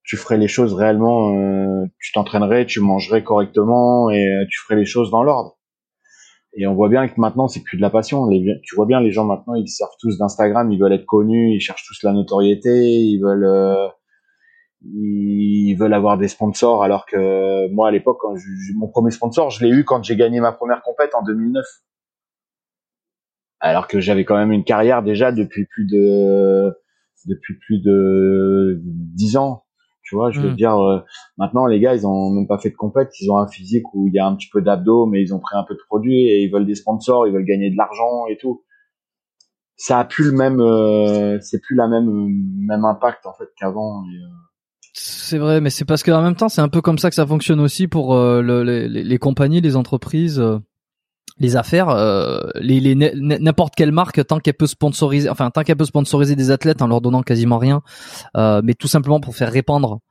tu ferais les choses réellement euh, tu t'entraînerais tu mangerais correctement et tu ferais les choses dans l'ordre et on voit bien que maintenant, c'est plus de la passion. Tu vois bien, les gens maintenant, ils servent tous d'Instagram, ils veulent être connus, ils cherchent tous la notoriété, ils veulent, euh, ils veulent avoir des sponsors. Alors que moi, à l'époque, mon premier sponsor, je l'ai eu quand j'ai gagné ma première compète en 2009. Alors que j'avais quand même une carrière déjà depuis plus de, depuis plus de dix ans. Tu vois, je veux Mm. dire, euh, maintenant les gars, ils ont même pas fait de compète, ils ont un physique où il y a un petit peu d'abdos, mais ils ont pris un peu de produits et ils veulent des sponsors, ils veulent gagner de l'argent et tout. Ça a plus le même, euh, c'est plus la même même impact en fait qu'avant. et, euh, C'est vrai, mais c'est parce qu'en même temps, c'est un peu comme ça que ça fonctionne aussi pour euh, le- les, les- les compagnies, les entreprises, euh, les affaires, euh, les, n'importe quelle marque tant qu'elle peut sponsoriser, enfin tant qu'elle peut sponsoriser des athlètes en leur donnant quasiment rien, euh, mais tout simplement pour faire répandre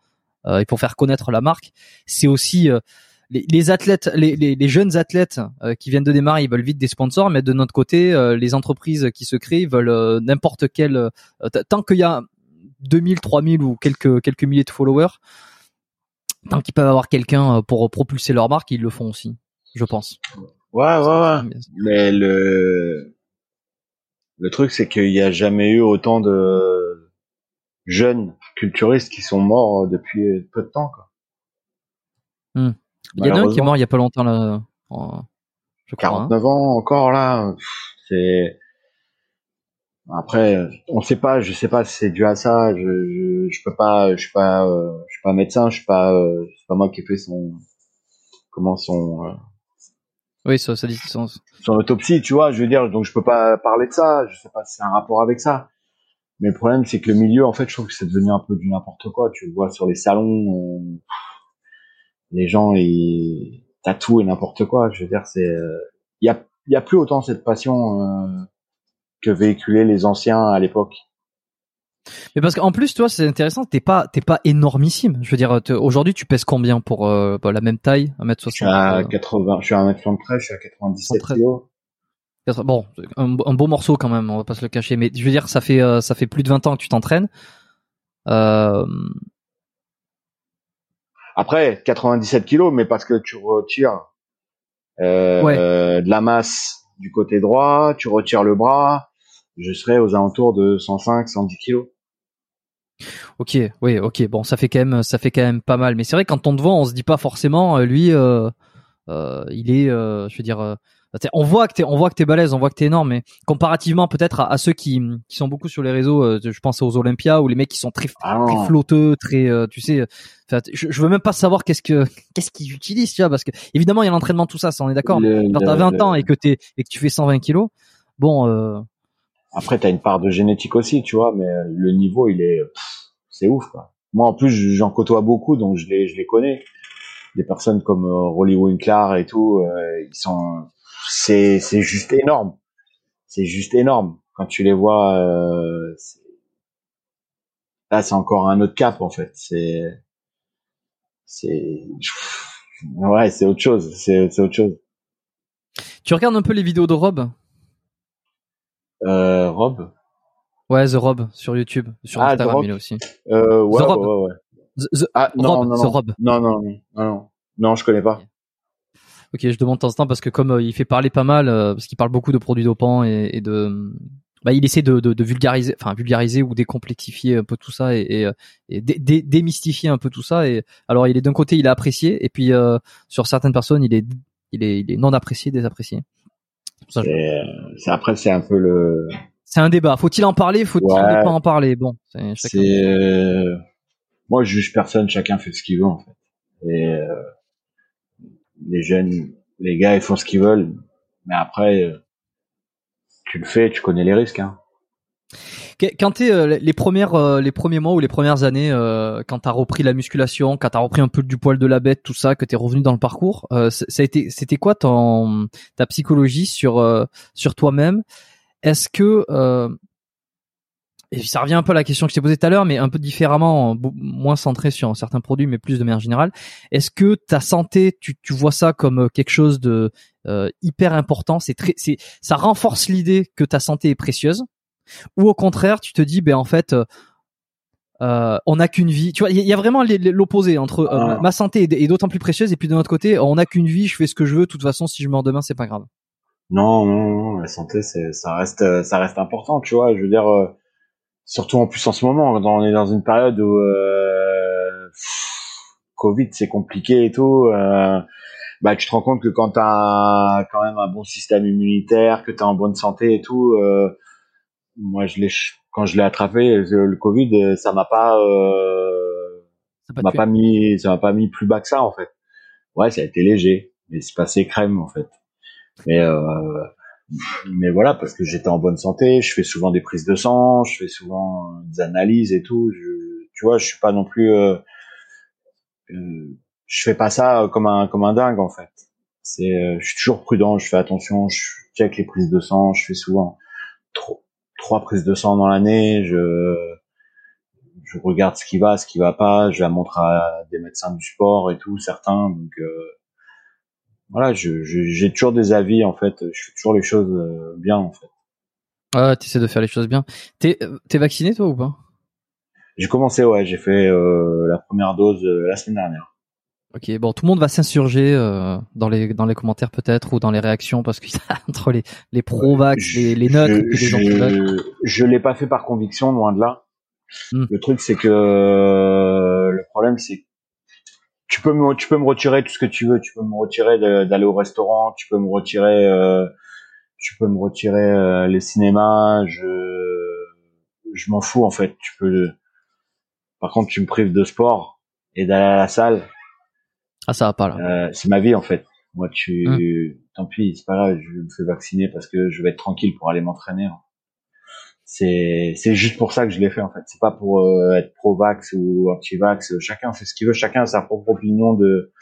euh, et pour faire connaître la marque, c'est aussi les, athlètes, les, jeunes athlètes qui viennent de démarrer, ils veulent vite des sponsors, mais de notre côté, les entreprises qui se créent veulent n'importe quel, tant qu'il y a 2000, 3000 ou quelques quelques milliers de followers, tant qu'ils peuvent avoir quelqu'un pour propulser leur marque, ils le font aussi, je pense. Ouais, ouais, ouais. Mais le le truc, c'est qu'il n'y a jamais eu autant de jeunes culturistes qui sont morts depuis peu de temps. Quoi. Il y en a un qui est mort il y a pas longtemps là. en- je crois, hein. 49 ans encore là, c'est après on sait pas, je sais pas si c'est dû à ça, je, je je peux pas je suis pas euh, je suis pas médecin, je suis pas euh, c'est pas moi qui ai fait son comment son euh, Oui, ça, ça dit sens. son autopsie, tu vois, je veux dire donc je peux pas parler de ça, je sais pas si c'est un rapport avec ça. Mais le problème c'est que le milieu en fait, je trouve que c'est devenu un peu du n'importe quoi, tu vois sur les salons euh, les gens ils tatouent et n'importe quoi, je veux dire c'est il y a il y a plus autant cette passion euh, que véhiculaient les anciens à l'époque. Mais parce qu'en plus, toi, c'est intéressant, t'es pas, t'es pas énormissime. Je veux dire, aujourd'hui, tu pèses combien pour euh, bah, la même taille, 1m60 Je suis à euh, 80, je suis à 1m73, je suis à 97 113. kilos. bon, un, un, beau morceau quand même, on va pas se le cacher. Mais je veux dire, ça fait ça fait plus de 20 ans que tu t'entraînes. Euh... Après, 97 kilos, mais parce que tu retires euh, de la masse du côté droit, tu retires le bras, je serais aux alentours de 105, 110 kilos. Ok, oui, ok. Bon, ça fait quand même, ça fait quand même pas mal. Mais c'est vrai quand on te voit, on se dit pas forcément, euh, lui, euh, euh, il est, euh, je veux dire, on voit que t'es, on voit que t'es balèze, on voit que t'es énorme. Mais comparativement peut-être à, ceux qui, qui sont beaucoup sur les réseaux, je pense aux Olympia ou les mecs qui sont très, ah très flotteux, très, tu sais. Je, je, veux même pas savoir qu'est-ce que, qu'est-ce qu'ils utilisent, tu vois, parce que évidemment il y a l'entraînement tout ça, ça on est d'accord. Quand t'as 20 ans et que t'es et que tu fais 120 kilos, bon. Après, t'as une part de génétique aussi, tu vois, mais le niveau, il est, c'est ouf, quoi. Moi, en plus, j'en côtoie beaucoup, donc je les, je les connais. Des personnes comme euh, Rolly Winkler et tout, euh, ils sont, c'est, c'est juste énorme. C'est juste énorme. Quand tu les vois, euh, là, c'est encore un autre cap, en fait. C'est, c'est, ouais, c'est autre chose. C'est, c'est autre chose. Tu regardes un peu les vidéos de Rob? Euh, Rob Ouais, The Rob sur YouTube, sur ah, Instagram il est aussi. Euh, ouais, The Rob. Ouais, ouais. The, ah, non, Rob, non, The Rob. Non, non, non, non, non, je connais pas. Ok, je demande de temps en temps parce que comme euh, il fait parler pas mal, euh, parce qu'il parle beaucoup de produits dopants et, et de, bah, il essaie de, de, de, vulgariser, enfin vulgariser ou décomplexifier un peu tout ça et, et, et dé, démystifier un peu tout ça. Et alors, il est d'un côté, il est apprécié, et puis euh, sur certaines personnes, il est, il est, il est non apprécié, désapprécié. C'est après, c'est un peu le, c'est un débat. Faut-il en parler? Faut-il ne pas en parler? Bon, c'est. Euh... Moi, je juge personne. Chacun fait ce qu'il veut en fait. Et euh... les jeunes, les gars, ils font ce qu'ils veulent. Mais après, euh, tu le fais, tu connais les risques. Hein. Quand t'es euh, les premières, euh, les premiers mois ou les premières années, euh, quand t'as repris la musculation, quand t'as repris un peu du poil de la bête, tout ça, que t'es revenu dans le parcours, ça a été, c'était quoi ton, ta psychologie sur sur toi-même? Est-ce que euh, et ça revient un peu à la question que je t'ai posée tout à l'heure, mais un peu différemment, moins centré sur certains produits, mais plus de manière générale. Est-ce que ta santé, tu, tu vois ça comme euh, quelque chose de euh, hyper important? C'est très, c'est, ça renforce l'idée que ta santé est précieuse, ou au contraire, tu te dis, ben en fait, euh, on n'a qu'une vie. Tu vois, il y, a vraiment l'opposé entre ah. ma santé est, d'autant plus précieuse, et puis de notre côté, on n'a qu'une vie, je fais ce que je veux. De toute façon, si je meurs demain, c'est pas grave. Non, non, non, la santé, c'est, ça reste, ça reste important, tu vois. Je veux dire, euh, surtout en plus en ce moment, on est dans une période où euh, Covid, c'est compliqué et tout. Euh, bah, tu te rends compte que quand t'as quand même un bon système immunitaire, que t'es en bonne santé et tout, euh, moi, je l'ai, quand je l'ai attrapé, le Covid, ça m'a pas, euh, ça m'a pas mis, ça m'a pas mis plus bas que ça en fait. Ouais, ça a été léger, mais c'est passé crème en fait. Mais euh, mais voilà, parce que j'étais en bonne santé, je fais souvent des prises de sang, je fais souvent des analyses et tout. Je, tu vois, je suis pas non plus, euh, euh, je fais pas ça comme un comme un dingue en fait. C'est, euh, je suis toujours prudent, je fais attention, je check les prises de sang, je fais souvent trop, trois prises de sang dans l'année, je je regarde ce qui va, ce qui va pas, je la montre à des médecins du sport et tout, certains. Donc euh, voilà, je, j'ai toujours des avis en fait. Je fais toujours les choses euh, bien en fait. Ah, tu essaies de faire les choses bien. T'es, t'es vacciné toi ou pas? J'ai commencé, ouais. J'ai fait euh, la première dose euh, la semaine dernière. Ok, bon, tout le monde va s'insurger euh, dans les dans les commentaires peut-être ou dans les réactions parce que entre les les pro-vax, les, les neutres et les anti Je l'ai pas fait par conviction, loin de là. Hmm. Le truc c'est que le problème c'est tu peux me tu peux me retirer tout ce que tu veux tu peux me retirer d'aller au restaurant tu peux me retirer euh, tu peux me retirer euh, les cinémas je je m'en fous en fait tu peux par contre tu me prives de sport et d'aller à la salle ah ça va pas là euh, c'est ma vie en fait moi tu hum. tant pis c'est pas grave je me fais vacciner parce que je vais être tranquille pour aller m'entraîner c'est c'est juste pour ça que je l'ai fait en fait. C'est pas pour euh, être pro-vax ou anti-vax. Chacun fait ce qu'il veut. Chacun a sa propre opinion de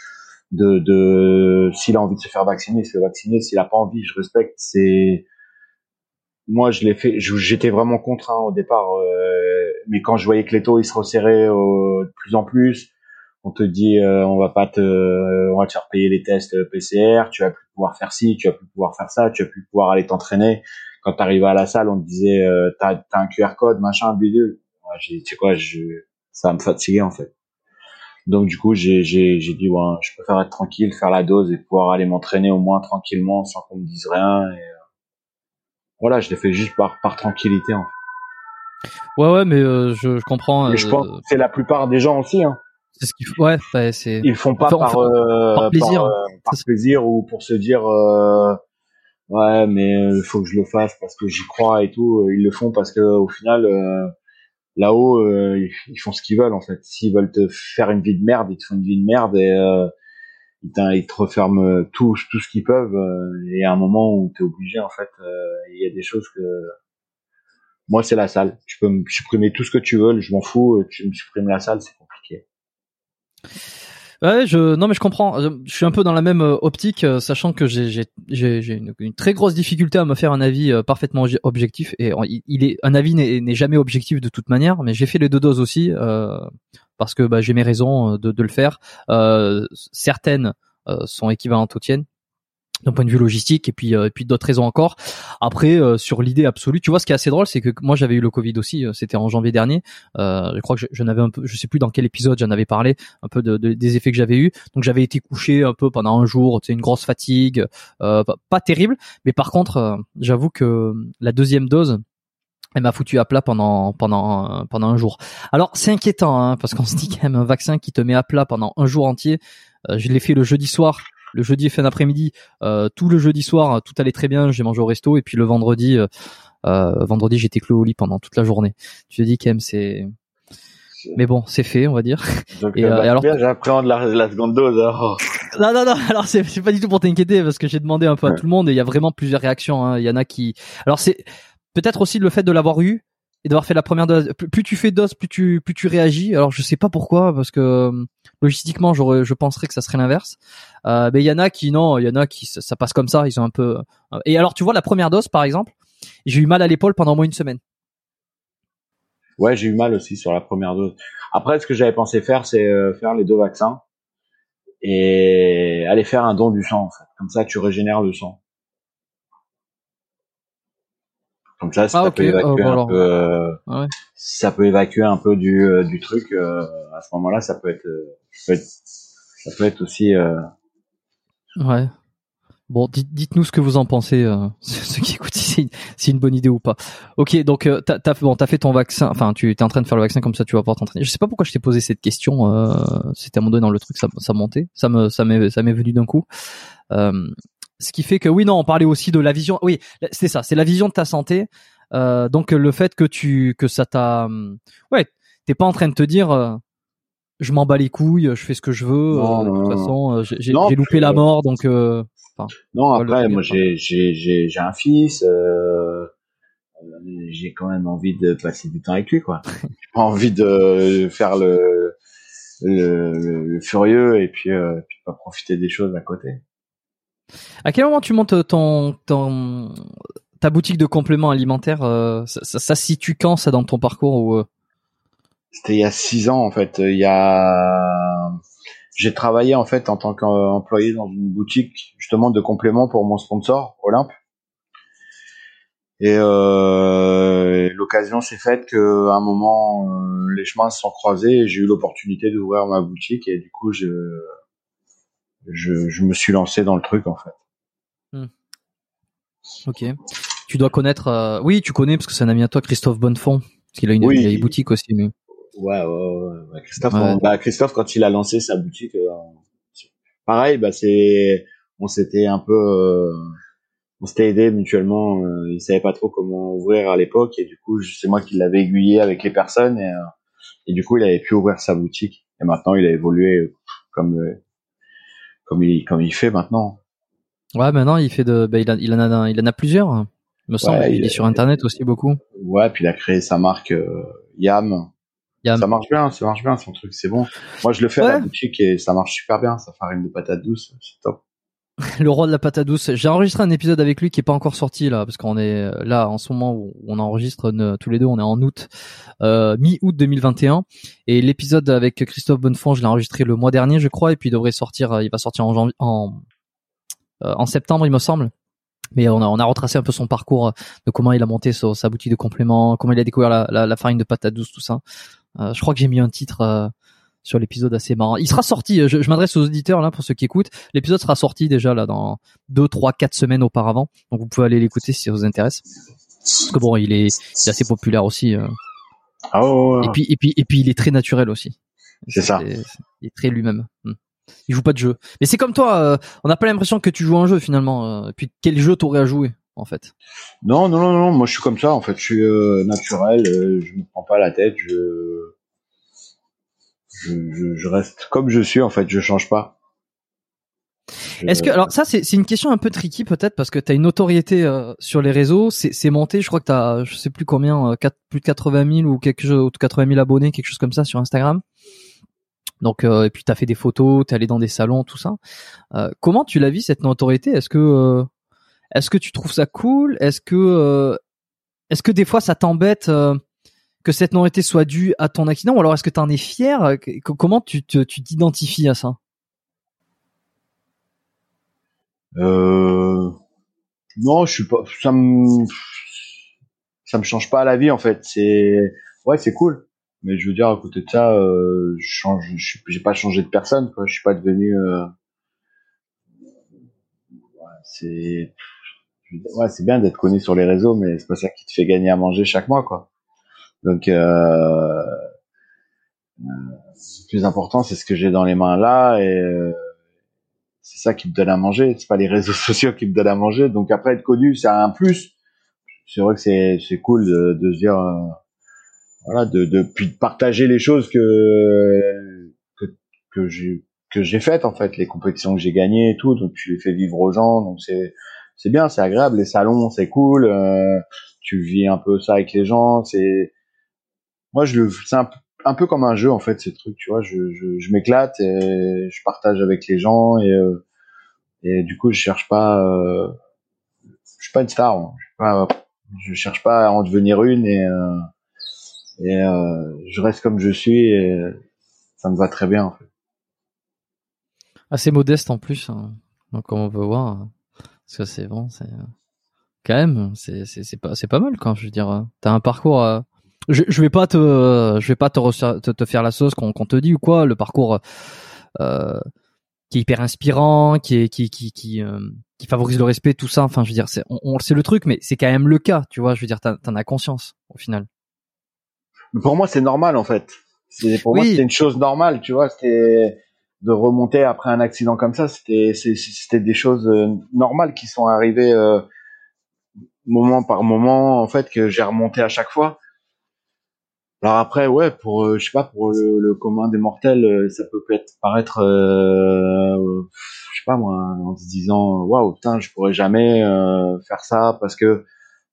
de, de s'il a envie de se faire vacciner, se fait vacciner. S'il a pas envie, je respecte. C'est moi je l'ai fait. J'étais vraiment contraint au départ, euh, mais quand je voyais que les taux ils se resserraient euh, de plus en plus, on te dit euh, on va pas te on va te faire payer les tests PCR, tu vas plus pouvoir faire ci, tu vas plus pouvoir faire ça, tu vas plus pouvoir aller t'entraîner. Quand tu arrivais à la salle, on te disait euh, t'as as un QR code, machin, bidule. j'ai dit tu sais quoi, je ça va me fatiguer en fait. Donc du coup, j'ai j'ai j'ai dit ouais, je préfère être tranquille, faire la dose et pouvoir aller m'entraîner au moins tranquillement sans qu'on me dise rien et euh, voilà, je l'ai fait juste par par tranquillité en fait. Ouais ouais, mais euh, je, je comprends. Et je pense que c'est la plupart des gens aussi hein. C'est ce qu'il faut. Ouais, bah, c'est. Ils font pas par, euh, par, plaisir, par, par plaisir ou pour se dire euh, ouais, mais il faut que je le fasse parce que j'y crois et tout. Ils le font parce que au final, là-haut, euh, ils font ce qu'ils veulent en fait. S'ils veulent te faire une vie de merde, ils te font une vie de merde et euh, ils, te referment tout, tout ce qu'ils peuvent. Euh, et à un moment où tu es obligé en fait, il y a des choses que moi c'est la salle. Tu peux me supprimer tout ce que tu veux, je m'en fous. Tu me supprimes la salle, c'est compliqué. Ouais, je non mais je comprends. Je suis un peu dans la même euh, optique, euh, sachant que j'ai une, très grosse difficulté à me faire un avis euh, parfaitement objectif. Et il est un avis n'est jamais objectif de toute manière, mais j'ai fait les deux doses aussi parce que bah, j'ai mes raisons de, le faire. Certaines sont équivalentes aux tiennes d'un point de vue logistique et puis euh, et puis d'autres raisons encore. Après euh, sur l'idée absolue, tu vois ce qui est assez drôle, c'est que moi j'avais eu le Covid aussi, euh, c'était en janvier dernier. je crois que je, avais un peu, je sais plus dans quel épisode j'en avais parlé, un peu de, des effets que j'avais eu. Donc j'avais été couché un peu pendant un jour, tu une grosse fatigue, pas, pas, terrible, mais par contre j'avoue que la deuxième dose elle m'a foutu à plat pendant pendant pendant un jour. Alors c'est inquiétant hein, parce qu'on se dit quand même un vaccin qui te met à plat pendant un jour entier. je l'ai fait le jeudi soir le jeudi fin d'après-midi, euh, tout le jeudi soir, tout allait très bien, j'ai mangé au resto et puis le vendredi, euh, euh vendredi j'étais cloué au lit pendant toute la journée. Tu te dis quand même c'est, mais bon c'est fait on va dire. Donc, et, euh, bah, alors j'appréhende la, la seconde dose. Alors. Non non non alors c'est c'est pas du tout pour t'inquiéter parce que j'ai demandé un peu à tout le monde et il y a vraiment plusieurs réactions. Hein. Il y en a qui, alors c'est peut-être aussi le fait de l'avoir eu et d'avoir fait la première dose. Plus, tu fais de doses, plus tu réagis. Alors je sais pas pourquoi parce que euh, logistiquement je penserais que ça serait l'inverse. Euh, mais il y en a qui non, il y en a qui ça, passe comme ça, ils sont un peu. Euh, et alors tu vois la première dose par exemple, j'ai eu mal à l'épaule pendant moins une semaine. Ouais, j'ai eu mal aussi sur la première dose. Après, ce que j'avais pensé faire, c'est faire les deux vaccins et aller faire un don du sang. En fait. Comme ça, tu régénères le sang. Comme ça, ça ah, peut évacuer oh, un peu, euh, ah ça peut évacuer un peu du, euh, du truc. Euh, à ce moment-là, ça peut être, ça peut être, ça peut être aussi. Ouais. Bon, dites-nous ce que vous en pensez, ceux qui écoutent, si c'est une bonne idée ou pas. Ok, donc t'as as, bon, as fait ton vaccin, enfin tu es en train de faire le vaccin comme ça, tu vas pouvoir t'entraîner. Je sais pas pourquoi je t'ai posé cette question. C'était à un moment donné dans le truc, ça, ça montait, ça me ça m'est ça m'est venu d'un coup. Euh, ce qui fait que oui, non, on parlait aussi de la vision. Oui, c'est ça, c'est la vision de ta santé. Euh, donc le fait que tu que ça t'a, hum, ouais, t'es pas en train de te dire, euh, je m'en bats les couilles, je fais ce que je veux. Euh, de toute façon, j'ai loupé la mort, donc. non, après, moi, j'ai j'ai j'ai j'ai un fils. j'ai quand même envie de passer du temps avec lui, quoi. j'ai pas envie de faire le le, le, furieux et puis, euh, puis pas profiter des choses à côté. À quel moment tu montes ton ta boutique de compléments alimentaires euh, ça, ça, situe quand ça dans ton parcours ou euh? C'était il y a six ans en fait. J'ai travaillé en fait en tant qu'employé dans une boutique justement de compléments pour mon sponsor Olympe. Et euh, l'occasion s'est faite qu'à un moment euh, les chemins se sont croisés et j'ai eu l'opportunité d'ouvrir ma boutique et du coup je je, je me suis lancé dans le truc en fait. Hmm. Ok. Tu dois connaître. Euh, oui, tu connais parce que c'est un ami à toi, Christophe Bonnefond, parce qu'il a une vieille boutique aussi. Mais... Ouais, ouais, ouais. Christophe, bah, Christophe, quand il a lancé sa boutique, euh, pareil, bah c'est, on s'était un peu, euh, on s'était aidé mutuellement. il savait pas trop comment ouvrir à l'époque et du coup, c'est moi qui l'avais aiguillé avec les personnes et, et du coup, il avait pu ouvrir sa boutique. Et maintenant, il a évolué comme comme il comme il fait maintenant. Ouais, maintenant il fait de, bah, il, il en a, il en a plusieurs. Il me semble. il, est sur internet aussi beaucoup. Ouais, puis il a créé sa marque euh, Yam. Yam. Ça marche bien, ça marche bien son truc, c'est bon. Moi je le fais à la boutique et ça marche super bien. Sa farine de patate douce, c'est top. le roi de la patate douce. J'ai enregistré un épisode avec lui qui est pas encore sorti là, parce qu'on est là en ce moment où on enregistre tous les deux, on est en août. euh, mi-août 2021. Et l'épisode avec Christophe Bonnefond, je l'ai enregistré le mois dernier, je crois, et puis il devrait sortir, il va sortir en en, en septembre, il me semble. Mais on a, on a retracé un peu son parcours de comment il a monté sa, boutique de compléments, comment il a découvert la, la, farine de patate douce, tout ça. je crois que j'ai mis un titre sur l'épisode assez marrant. Il sera sorti, je, je m'adresse aux auditeurs là pour ceux qui écoutent. L'épisode sera sorti déjà là dans deux, trois, quatre semaines auparavant. Donc vous pouvez aller l'écouter si ça vous intéresse. Parce que bon, il est, il est assez populaire aussi. Euh. Ouais, Et puis et puis et puis il est très naturel aussi. C'est ça. Il est très lui-même. Hmm. Il joue pas de jeu. Mais c'est comme toi, euh, on n'a pas l'impression que tu joues un jeu finalement. Euh. puis quel jeu t'aurais à jouer en fait? Non, non, non, non. Moi, je suis comme ça. En fait, je suis naturel. je me prends pas la tête. Je je, je, reste comme je suis en fait, je change pas. Est-ce que alors ça c'est une question un peu tricky peut-être parce que tu as une notoriété euh, sur les réseaux, c'est monté, je crois que tu as je sais plus combien 4, euh, plus de 80 000 ou quelque chose 80 000 abonnés, quelque chose comme ça sur Instagram. Donc euh, et puis tu as fait des photos, tu es allé dans des salons, tout ça. comment tu l'as vu cette notoriété? Est-ce que est-ce que tu trouves ça cool? Est-ce que est-ce que des fois ça t'embête que cette notoriété soit due à ton accident ou alors est-ce que tu en es fier Comment tu t'identifies à ça? Euh... Non, je suis pas. Ça me me change pas la vie en fait. Ouais, c'est cool. Mais je veux dire à côté de ça, euh, je change. J'ai pas changé de personne. Quoi. Je suis pas devenu. Euh... c'est ouais, c'est bien d'être connu sur les réseaux, mais c'est pas ça qui te fait gagner à manger chaque mois, quoi. Donc, euh, le plus important, c'est ce que j'ai dans les mains là, et euh, c'est ça qui me donne à manger. C'est pas les réseaux sociaux qui me donnent à manger. Donc après, être connu, c'est un plus. C'est vrai que c'est c'est cool de, de se dire, euh, voilà, de, de puis de partager les choses que que que j'ai que j'ai faites en fait, les compétitions que j'ai gagnées et tout. Donc je les fais vivre aux gens. Donc c'est c'est bien, c'est agréable. Les salons, c'est cool. Euh, tu vis un peu ça avec les gens. C'est moi je le c'est un, peu comme un jeu en fait ces trucs tu vois je, m'éclate et je partage avec les gens et euh, du coup je cherche pas euh, je suis pas une star hein. je, cherche pas à en devenir une et euh, je reste comme je suis et ça me va très bien en fait assez modeste en plus hein. comme on peut voir hein. parce que c'est bon c'est quand même c'est pas c'est pas mal quand je veux dire t'as un parcours je, je vais pas te, je vais pas te, te, faire la sauce qu'on te dit ou quoi. Le parcours euh, qui est hyper inspirant, qui est, qui, qui, qui, euh, qui favorise le respect, tout ça. Enfin, je veux dire, c'est, on, on c'est le truc, mais c'est quand même le cas, tu vois. Je veux dire, t'en as conscience au final. Pour moi, c'est normal en fait. C'est pour moi, c'était une chose normale, tu vois. C'était de remonter après un accident comme ça. C'était, c'était des choses euh, normales qui sont arrivées euh, moment par moment, en fait, que j'ai remonté à chaque fois. Alors après, ouais, pour euh, je sais pas, pour le, commun des mortels, euh, ça peut être paraître, euh, je sais pas moi, en se disant, waouh, putain, je pourrais jamais faire ça parce que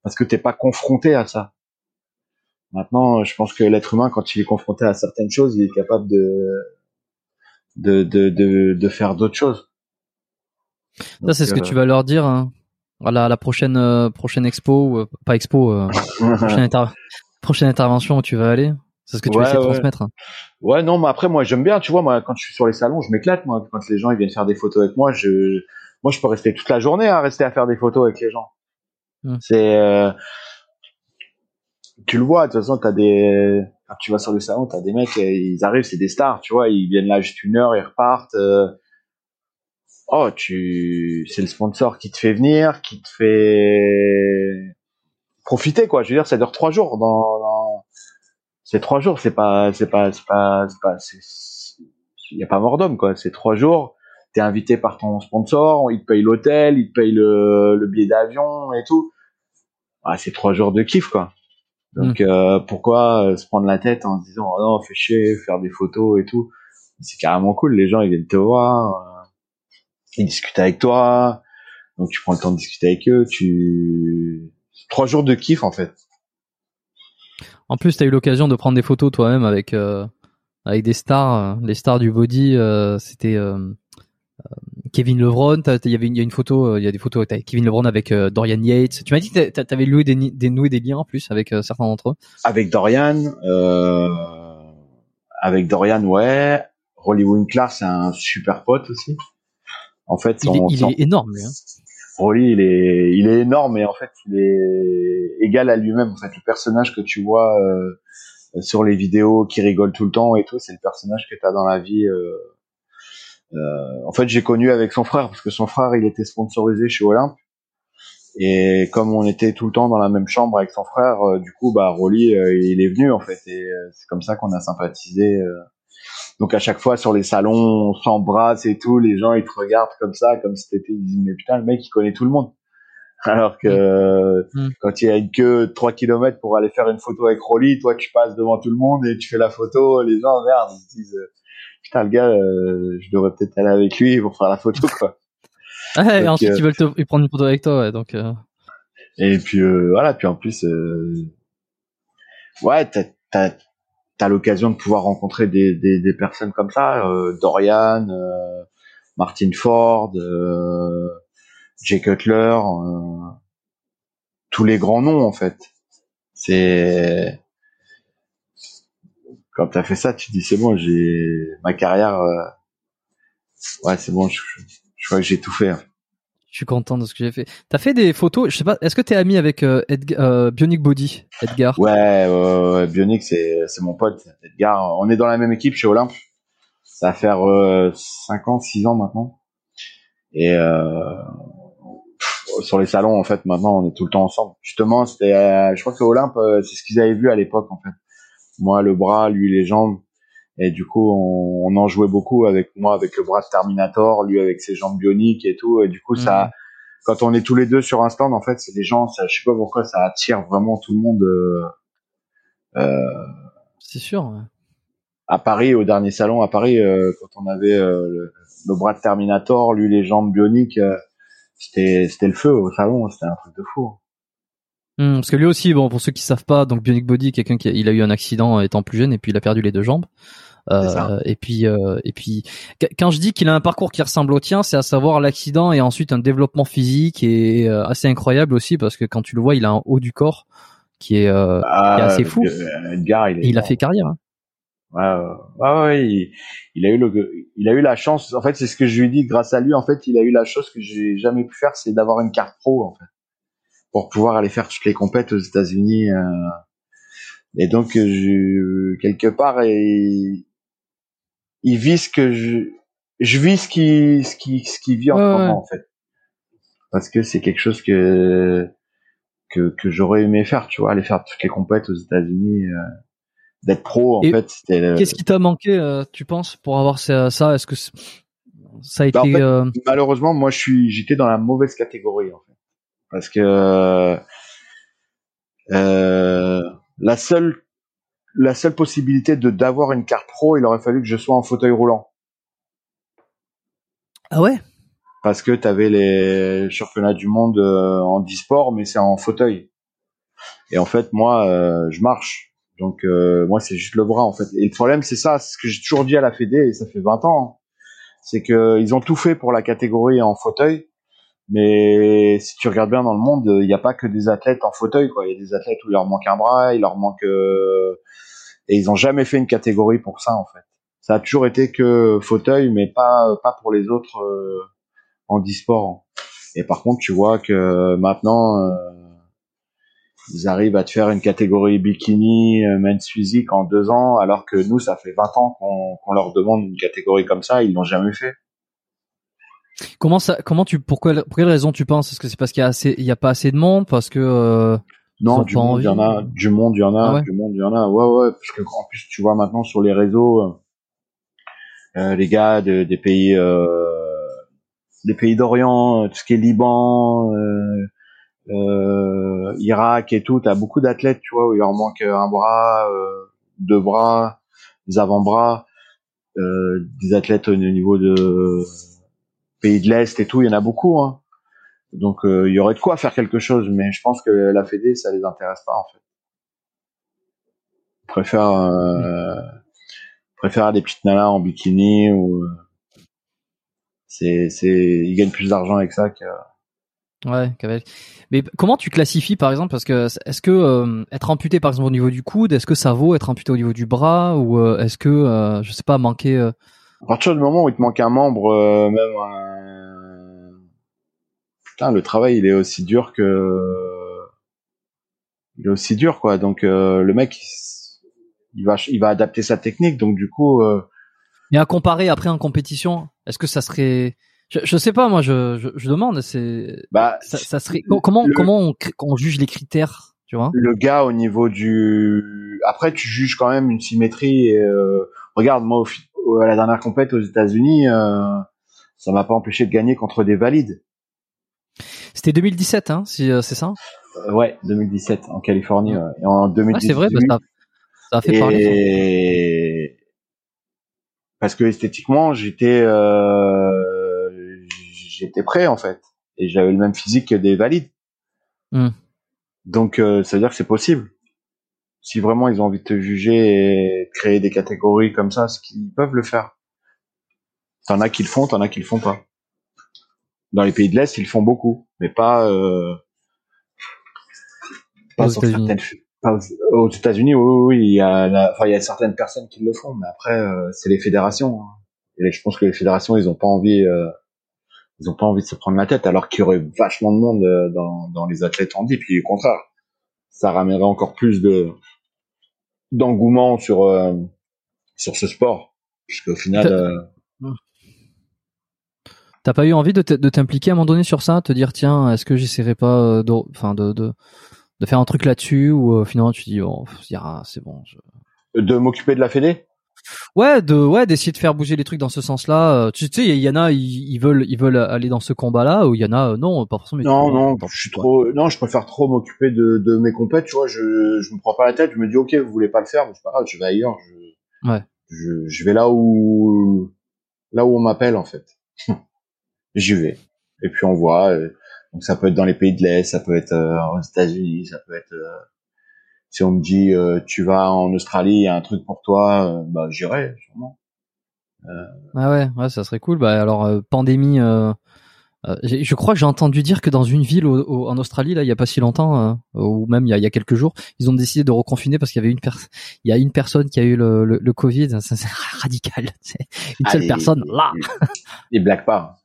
parce que t'es pas confronté à ça. Maintenant, je pense que l'être humain, quand il est confronté à certaines choses, il est capable de de de de, de faire d'autres choses. ça, c'est ce que tu vas leur dire. Hein. Voilà, la prochaine prochaine expo, pas expo, prochaine, prochaine intervention où tu vas aller C'est ce que tu vas essayer de transmettre hein. Ouais, non, mais après, moi, j'aime bien, tu vois, moi, quand je suis sur les salons, je m'éclate, moi, quand les gens, ils viennent faire des photos avec moi, je, moi, je peux rester toute la journée à rester à faire des photos avec les gens. Mmh. C'est, euh, tu le vois, de toute façon, t'as des, quand tu vas sur les salons, t'as des mecs, ils arrivent, c'est des stars, tu vois, ils viennent là juste une heure, ils repartent, euh, oh, tu, c'est le sponsor qui te fait venir, qui te fait, profiter quoi. Je veux dire, ça dure trois jours. Dans, dans... c'est trois jours. C'est pas, c'est pas, c'est pas, c'est pas, il y a pas mort d'homme quoi. C'est trois jours. T'es invité par ton sponsor, il te paye l'hôtel, il te paye le, le billet d'avion et tout. Ah, c'est trois jours de kiff quoi. Donc mm. euh, pourquoi euh, se prendre la tête en se disant oh non, fais chier, faire des photos et tout. C'est carrément cool. Les gens ils viennent te voir, euh, ils discutent avec toi. Donc tu prends le temps de discuter avec eux, tu trois jours de kiff en fait. En plus, tu as eu l'occasion de prendre des photos toi-même avec euh, avec des stars, euh, les stars du body. Euh, c'était Kevin Lebron, il y avait il y a une photo, il y a des photos avec Kevin Lebron avec Dorian Yates. Tu m'as dit que tu avais loué des, des noués des liens en plus avec certains d'entre eux. Avec Dorian, avec Dorian, ouais. Rolly Winkler, c'est un super pote aussi. En fait, il, est, énorme. Lui, hein. Rolly, il est, il est énorme et en fait, il est égal à lui-même. En fait, le personnage que tu vois euh, sur les vidéos, qui rigole tout le temps et tout, c'est le personnage que tu as dans la vie. Euh, euh, en fait, j'ai connu avec son frère parce que son frère, il était sponsorisé chez Olympe. Et comme on était tout le temps dans la même chambre avec son frère, euh, du coup, bah Rolly, euh, il est venu en fait, et euh, c'est comme ça qu'on a sympathisé. Donc à chaque fois sur les salons, on s'embrasse et tout, les gens ils te regardent comme ça, comme si t'étais, ils disent mais putain le mec il connaît tout le monde. Alors que mm. quand il y a une queue de 3 km pour aller faire une photo avec Rolly, toi tu passes devant tout le monde et tu fais la photo, les gens regardent, ils se disent putain le gars, je devrais peut-être aller avec lui pour faire la photo quoi. Ah, et ensuite ils veulent te prendre une photo avec toi, ouais, donc. Euh... Et puis euh, voilà, puis en plus, euh... ouais, t'as t'as l'occasion de pouvoir rencontrer des des, des personnes comme ça, euh, Dorian, euh, Martin Ford, euh, Jay Cutler, tous les grands noms en fait. C'est quand t'as fait ça, tu te dis c'est bon, j'ai ma carrière. ouais, c'est bon, je, je crois que j'ai tout fait. Hein. Je suis content de ce que j'ai fait. T'as fait des photos, je sais pas, est-ce que t'es ami avec euh, euh, Bionic Body, Edgar? Ouais, Bionic c'est c'est mon pote, Edgar. On est dans la même équipe chez Olympe. Ça va faire euh, 5 ans, 6 ans maintenant. Et euh, sur les salons, en fait, maintenant, on est tout le temps ensemble. Justement, c'était, euh, je crois que Olympe, euh, c'est ce qu'ils avaient vu à l'époque, en fait. Moi, le bras, lui, les jambes. Et du coup, on, on, en jouait beaucoup avec moi, avec le bras de Terminator, lui avec ses jambes bioniques et tout. Et du coup, ça, mhm. quand on est tous les deux sur un stand, en fait, c'est des gens, ça, je sais pas pourquoi, ça attire vraiment tout le monde. Euh, euh c'est sûr. Ouais. À Paris, au dernier salon à Paris, euh, quand on avait euh, le, le, bras de Terminator, lui les jambes bioniques, euh, c'était c'était le feu au salon, c'était un truc de fou. Mmh, parce que lui aussi, bon, pour ceux qui savent pas, donc Bionic Body, quelqu'un qui a, il a eu un accident étant plus jeune et puis il a perdu les deux jambes. Euh, et puis, euh, et puis, quand je dis qu'il a un parcours qui ressemble au tien, c'est à savoir l'accident et ensuite un développement physique et euh, assez incroyable aussi parce que quand tu le vois, il a un haut du corps qui est, euh, qui est assez fou. Edgar, il, il a fait carrière. Hein. Ouais, ouais, ouais il, il, a eu le, il a eu la chance. En fait, c'est ce que je lui dis. Grâce à lui, en fait, il a eu la chose que j'ai jamais pu faire, c'est d'avoir une carte pro, en fait, pour pouvoir aller faire toutes les compètes aux États-Unis. Euh, et donc, je, quelque part, et, il vit ce que je je vis ce qui ce qui ce qui vit en ce moment en fait. Parce que c'est quelque chose que que que j'aurais aimé faire tu vois aller faire toutes les compètes aux États-Unis euh, d'être pro en fait qu'est-ce qui t'a manqué euh, tu penses pour avoir ça, ça? Est-ce que ça a bah, été euh, malheureusement moi je suis j'étais dans la mauvaise catégorie en fait parce que la seule la seule possibilité de d'avoir une carte pro, il aurait fallu que je sois en fauteuil roulant. Ah ouais? Parce que tu avais les championnats du monde euh, en e-sport, mais c'est en fauteuil. Et en fait, moi, euh, je marche. Donc euh, moi, c'est juste le bras en fait. Et le problème, c'est ça, c'est ce que j'ai toujours dit à la Fédé, et ça fait 20 ans, hein. c'est que ils ont tout fait pour la catégorie en fauteuil. Mais si tu regardes bien dans le monde, il n'y a pas que des athlètes en fauteuil. Il y a des athlètes où il leur manque un bras, il leur manque et ils ont jamais fait une catégorie pour ça en fait. Ça a toujours été que fauteuil, mais pas pas pour les autres euh, en e-sport. Et par contre, tu vois que maintenant euh, ils arrivent à te faire une catégorie bikini, euh, men's physique en deux ans, alors que nous, ça fait 20 ans qu'on leur demande une catégorie comme ça, ils l'ont jamais fait. Comment ça Comment tu pourquoi pour quelle raison tu penses? Est-ce que c'est parce qu'il y a assez il y a pas assez de monde? Parce que euh, non, du monde, il y en a, du monde, il y en a, ah du monde, il y en a. Ouais, ouais, parce que en plus, tu vois maintenant sur les réseaux, euh, euh les gars de, des pays, euh, des pays d'Orient, euh, tout ce qui est Liban, euh, euh, Irak et tout, t'as beaucoup d'athlètes, tu vois, où il leur manque un bras, deux bras, des avant-bras, des athlètes au niveau de pays de l'Est et tout, il y en a beaucoup, hein. Donc euh, il y aurait de quoi faire quelque chose, mais je pense que la Fédé, ça les intéresse pas en fait. Ils préfèrent euh, préfèrent des petites nanas en bikini ou euh, C'est, c'est, ils gagnent plus d'argent avec ça que. Ouais. Mais comment tu classifies par exemple Parce que est-ce que euh, être amputé par exemple au niveau du coude, est-ce que ça vaut être amputé au niveau du bras ou est-ce que je sais pas manquer À partir du moment où il te manque un membre, même un... Putain, le travail il est aussi dur que il est aussi dur quoi. Donc le mec il va il va adapter sa technique donc du coup. Et à comparer après en compétition, est-ce que ça serait je, je sais pas, moi, je, je, je demande. C'est, bah, ça, ça serait comment comment on, on, juge les critères, tu vois? Le gars au niveau du. Après, tu juges quand même une symétrie. Et, euh... Regarde, moi, au, à la dernière compète aux États-Unis, euh... ça m'a pas empêché de gagner contre des valides. C'était 2017, hein, si euh, c'est ça? Euh, Ouais, 2017 en Californie. Ouais. Et en 2018. Ah, c'est vrai, bah, ça, ça a fait parler. Et parce que esthétiquement, j'étais euh, j'étais prêt en fait et j'avais le même physique que des valides. Mm. Donc euh, ça veut dire que c'est possible. Si vraiment ils ont envie de te juger et créer des catégories comme ça, ce qu'ils peuvent le faire. T'en as qui le font, t'en as qui le font pas. Dans les pays de l'Est, ils font beaucoup, mais pas, euh, pas aux États-Unis. Aux États-Unis, oui, oui, il y a, enfin, il y a certaines personnes qui le font, mais après, euh, c'est les fédérations. Hein. Et je pense que les fédérations, ils ont pas envie euh, ils ont pas envie de se prendre la tête alors qu'il y aurait vachement de monde euh, dans, dans les athlètes dit puis au contraire ça ramènerait encore plus de d'engouement sur euh, sur ce sport puisqu'au final euh... t'as pas eu envie de t'impliquer à un moment donné sur ça te dire tiens est-ce que j'essaierai pas euh, de enfin de, de, de faire un truc là-dessus ou finalement tu dis oh, c'est bon je... de m'occuper de la fédé? Ouais, de ouais d'essayer de faire bouger les trucs dans ce sens-là. Euh, tu sais, il y, en a, ils, veulent ils veulent aller dans ce combat-là, ou il y en a euh, non, pas forcément. Non, non, je suis trop, non, je préfère trop m'occuper de, de mes compètes. Tu vois, je je me prends pas la tête. Je me dis ok, vous voulez pas le faire, mais c'est pas grave, je vais ailleurs. Je, ouais. Je, je vais là où là où on m'appelle en fait. J'y vais. Et puis on voit. Euh, donc ça peut être dans les pays de l'Est, ça peut être aux États-Unis, ça peut être si on me dit euh, tu vas en Australie, il y a un truc pour toi, euh, bah j'irai sûrement. Euh... Ah ouais, ouais, ça serait cool. Bah alors euh, pandémie. je crois que j'ai entendu dire que dans une ville en Australie, là, il y a pas si longtemps, ou même il y a, il y a, quelques jours, ils ont décidé de reconfiner parce qu'il y avait une personne, il y a une personne qui a eu le, le, Covid. C'est radical. Une seule personne là. Ils blaguent pas.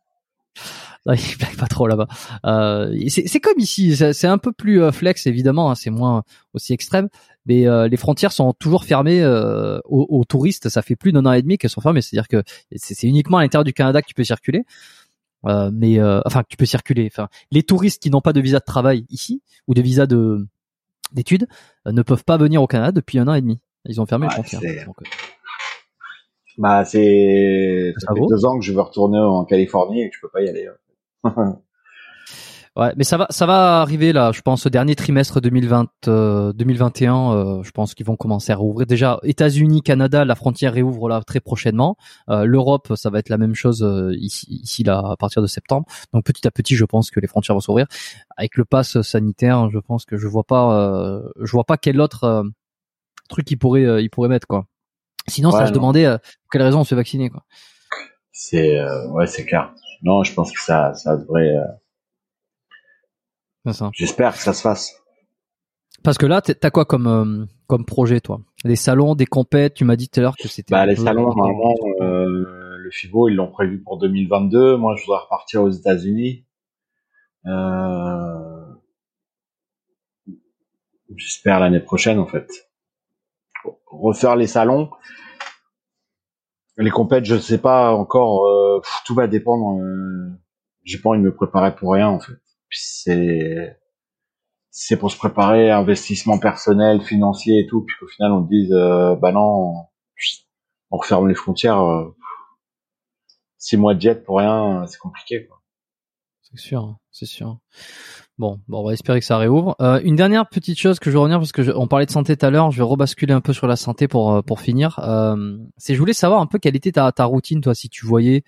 Non, il blague pas trop là-bas. Euh, c'est comme ici, c'est un peu plus euh, flex évidemment, hein, c'est moins aussi extrême, mais euh, les frontières sont toujours fermées euh, aux, aux, touristes. Ça fait plus d'un an et demi qu'elles sont fermées, c'est-à-dire que c'est uniquement à l'intérieur du Canada que tu peux circuler. Euh, mais enfin, tu peux circuler. Enfin, les touristes qui n'ont pas de visa de travail ici ou de visa de d'études ne peuvent pas venir au Canada depuis un an et demi. Ils ont fermé les frontières. Bah c'est ça, fait deux ans que je veux retourner en Californie et que je peux pas y aller. ouais, mais ça va, ça va arriver là. Je pense au dernier trimestre 2020, 2021. Euh, euh, je pense qu'ils vont commencer à rouvrir. Déjà, États-Unis, Canada, la frontière réouvre là très prochainement. Euh, L'Europe, ça va être la même chose ici, ici là à partir de septembre. Donc petit à petit, je pense que les frontières vont s'ouvrir. Avec le pass sanitaire, je pense que je vois pas, je vois pas quel autre truc ils pourraient, ils pourraient mettre quoi. Sinon, ça se demandait pour quelle raison on se fait vacciner quoi. C'est ouais, c'est clair non, je pense que ça, ça devrait. Euh... J'espère que ça se fasse. Parce que là, t'as quoi comme euh, comme projet, toi? Des salons, des compètes? Tu m'as dit tout à l'heure que c'était. Bah, les salons, normalement, euh, le FIBO, ils l'ont prévu pour 2022. Moi, je voudrais repartir aux États-Unis. Euh... J'espère l'année prochaine, en fait. Refaire les salons. Les compètes, je sais pas encore. Euh, tout va dépendre. Euh, J'ai pas envie de me préparer pour rien en fait. C'est c'est pour se préparer, investissement personnel, financier et tout. Puis qu'au final on te dise euh, bah non, on referme les frontières. Euh, six mois de jet pour rien, c'est compliqué. C'est sûr, c'est sûr. Bon, bon, on va espérer que ça réouvre. Euh, une dernière petite chose que je veux revenir parce que on parlait de santé tout à l'heure, je vais rebasculer un peu sur la santé pour euh, pour finir. Euh, c'est je voulais savoir un peu quelle était ta, ta routine toi si tu voyais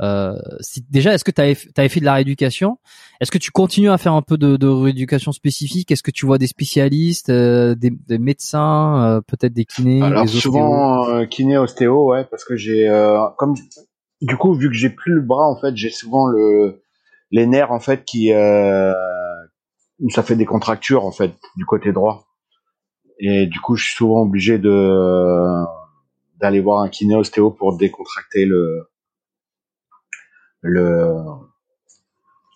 euh, si, déjà est-ce que tu avais, avais, fait de la rééducation? Est-ce que tu continues à faire un peu de, de rééducation spécifique? Est-ce que tu vois des spécialistes, euh, des, des, médecins, peut-être des kinés Alors souvent kiné ostéo ouais parce que j'ai comme du coup, vu que j'ai plus le bras, en fait, j'ai souvent le les nerfs en fait qui euh, où ça fait des contractures en fait du côté droit. Et du coup, je suis souvent obligé de d'aller voir un kiné ostéo pour décontracter le le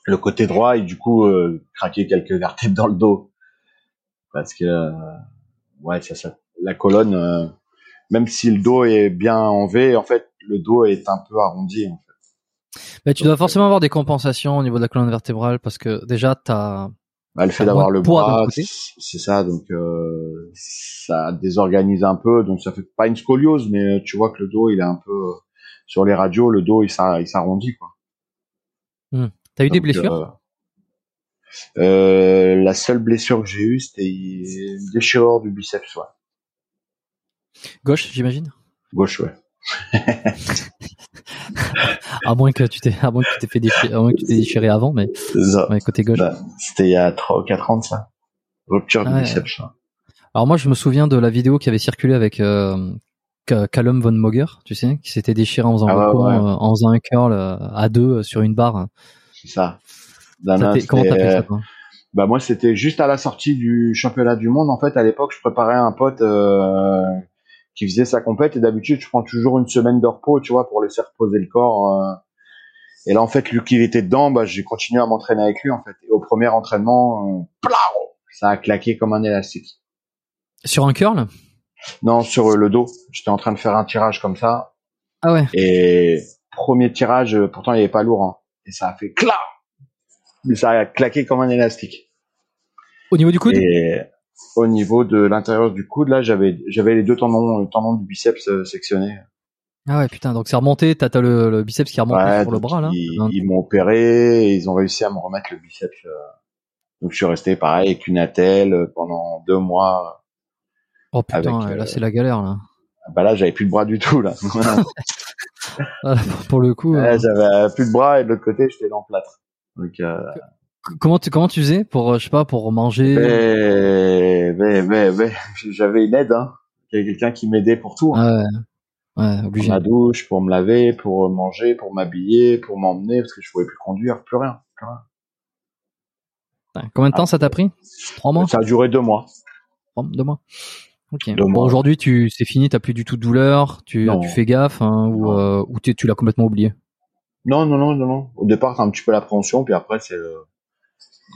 le côté droit et du coup euh, craquer quelques vertèbres dans le dos parce que euh, ouais ça, ça la colonne euh, même si le dos est bien en V en fait le dos est un peu arrondi en fait. Mais tu dois forcément avoir des compensations au niveau de la colonne vertébrale parce que déjà t'as bah, le fait d'avoir le bras, c'est ça, donc euh, ça désorganise un peu, donc ça fait pas une scoliose, mais tu vois que le dos il est un peu sur les radios, le dos il s'arrondit quoi. Hmm. T'as eu des blessures? euh, euh, La seule blessure que j'ai eue, c'était une déchirure du biceps, ouais. Gauche, j'imagine? Gauche, ouais. À moins que tu t'es, à moins que tu t'es fait déchirer, à moins que tu t'es déchiré avant, mais ouais, côté gauche. Bah, c'était il y a 3 ou 4 ans de ça. Rupture du biceps. Alors moi, je me souviens de la vidéo qui avait circulé avec euh, Callum von Moger, tu sais, qui s'était déchiré en faisant, ah euh, en faisant un curl euh, à deux sur une barre. C'est ça. comment t'as fait ça toi? Bah moi, c'était juste à la sortie du championnat du monde. En fait, à l'époque, je préparais un pote qui faisait sa compète et d'habitude je prends toujours une semaine de repos tu vois pour laisser reposer le corps euh. et là en fait lui qui était dedans bah j'ai continué à m'entraîner avec lui en fait. Et au premier entraînement euh, ça a claqué comme un élastique. Sur un curl? Non sur le dos. J'étais en train de faire un tirage comme ça. Ah ouais. Et premier tirage pourtant il avait pas lourd hein, et ça a fait clac mais ça a claqué comme un élastique. Au niveau du coude? Au niveau de l'intérieur du coude, là, j'avais j'avais les deux tendons, euh, tendons du biceps euh, sectionnés. Ah ouais, putain, donc c'est remonté, t'as as le, le, biceps qui est remonté sur le bras, là Ils, m'ont opéré et ils ont réussi à me remettre le biceps. Euh. Donc je suis resté pareil avec une attelle pendant deux mois. Oh putain, là c'est la galère, là. Bah là, j'avais plus de bras du tout, là. pour le coup. J'avais plus de bras et de l'autre côté, j'étais dans le plâtre. Donc, comment tu comment tu faisais pour euh, je sais pas pour manger j'avais une aide hein. Il y avait quelqu'un qui m'aidait pour tout hein. ouais. obligé. pour ma douche pour me laver pour manger pour m'habiller pour m'emmener parce que je pouvais plus conduire plus rien, combien de temps ça t'a pris? Trois mois? Ça a duré deux mois. Deux mois. Ok. Bon, aujourd'hui tu c'est fini t'as plus du tout de douleur tu tu fais gaffe hein, ou euh, ou tu l'as complètement oublié? Non, non, non, non, non. Au départ, t'as un petit peu l'appréhension, puis après, c'est,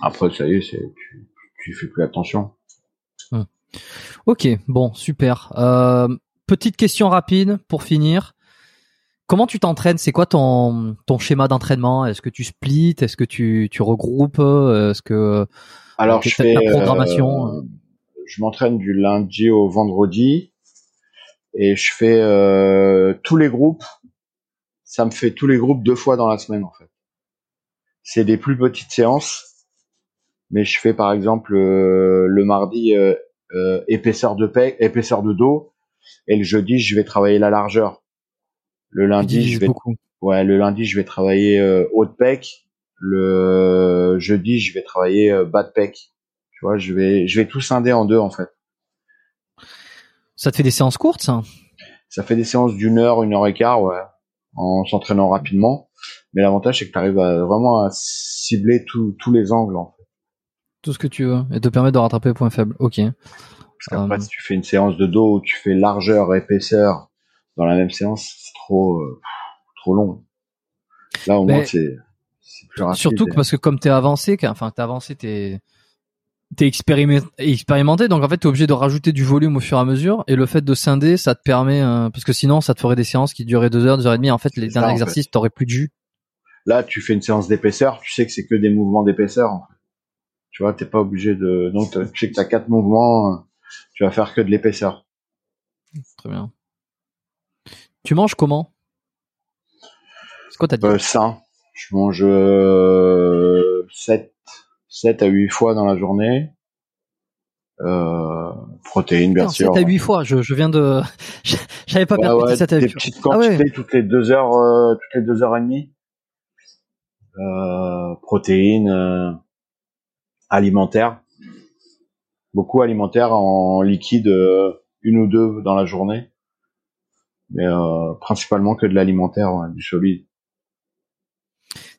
après, ça y est, c'est, tu, tu fais plus attention. Hum. Ok, bon, super. Euh, petite question rapide pour finir. Comment tu t'entraînes? C'est quoi ton, ton schéma d'entraînement? Est-ce que tu splits Est-ce que tu, tu regroupes? Est-ce que alors je fais ta programmation? euh, Je m'entraîne du lundi au vendredi et je fais euh, tous les groupes. Ça me fait tous les groupes deux fois dans la semaine en fait. C'est des plus petites séances mais je fais par exemple euh, le mardi euh, euh, épaisseur de pec, épaisseur de dos, et le jeudi je vais travailler la largeur. Le lundi je vais ouais le lundi je vais travailler haut de pec, le jeudi je vais travailler bas de pec. Tu vois, je vais je vais tout scinder en deux en fait. Ça te fait des séances courtes ça? Ça fait des séances d'une heure, une heure et quart, ouais, en s'entraînant rapidement. Mais l'avantage c'est que tu arrives à, vraiment à cibler tous les angles en fait tout ce que tu veux et te permettre de rattraper les points faibles. Ok. Parce qu'après, euh, si tu fais une séance de dos où tu fais largeur, épaisseur dans la même séance, c'est trop, euh, trop long. Là, au moins, c'est, plus rapide. Surtout parce que comme t'es avancé, enfin, t'es avancé, t'es, t'es expérimenté, donc en fait, t'es obligé de rajouter du volume au fur et à mesure, et le fait de scinder, ça te permet, euh, parce que sinon, ça te ferait des séances qui duraient deux heures, deux heures et demie. En fait, les derniers exercices, t'aurais plus de jus. Là, tu fais une séance d'épaisseur, tu sais que c'est que des mouvements d'épaisseur. En fait. Tu vois, t'es pas obligé de. Donc, tu sais que t'as quatre mouvements, tu vas faire que de l'épaisseur. Très bien. Tu manges comment? C'est quoi ta diète? euh, Ça, je mange euh, 7, 7 à 8 fois dans la journée. Euh, protéines, bien sûr. 7 à 8 fois, je, je viens de. J'avais pas perdu ouais, 7 à 8 Des petites quantités ah toutes les 2 heures, euh, toutes les 2 heures et demie. Euh, protéines. Alimentaire, beaucoup alimentaire en liquide, euh, une ou deux dans la journée. Mais euh, principalement que de l'alimentaire, ouais, du solide.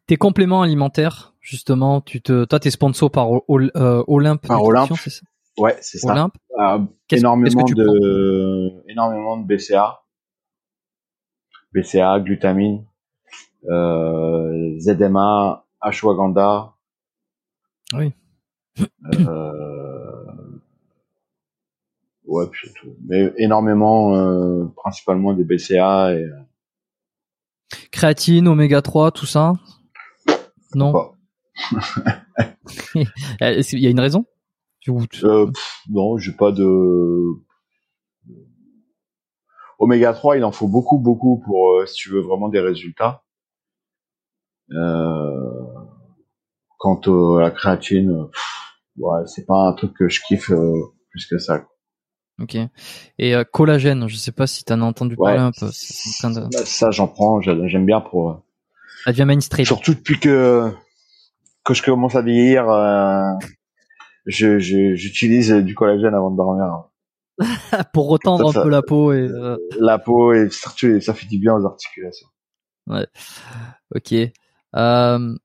Tes compléments alimentaires, justement, tu te, toi, t'es sponsor par euh, Olympe. Par Olympe. c'est ça? Ouais, c'est ça. Olympe. Euh, Qu'est-ce- énormément qu'est-ce que tu de énormément de BCA, BCA, glutamine, euh, ZMA, ashwagandha. Oui. Euh, ouais, puis c'est tout. Mais énormément, euh, principalement des BCA et Créatine, oméga 3, tout ça? Non? Pas. Euh, Il y a une raison? Euh, pff, non, j'ai pas de oméga 3. Il en faut beaucoup, beaucoup pour euh, si tu veux vraiment des résultats. Euh, quant à la créatine, pff, ouais, c'est pas un truc que je kiffe euh, plus que ça. quoi. Ok. Et euh, collagène, je sais pas si t'en as entendu Ouais. parler un peu. De... Ça, j'en prends. j'a- J'aime bien pour. euh, Ça devient mainstream. Surtout depuis que que je commence à vieillir, euh, je je- j'utilise du collagène avant de dormir. Pour retendre Ça, un ça- peu la peau et. euh, La peau et surtout ça fait du bien aux articulations. Ok. Euh,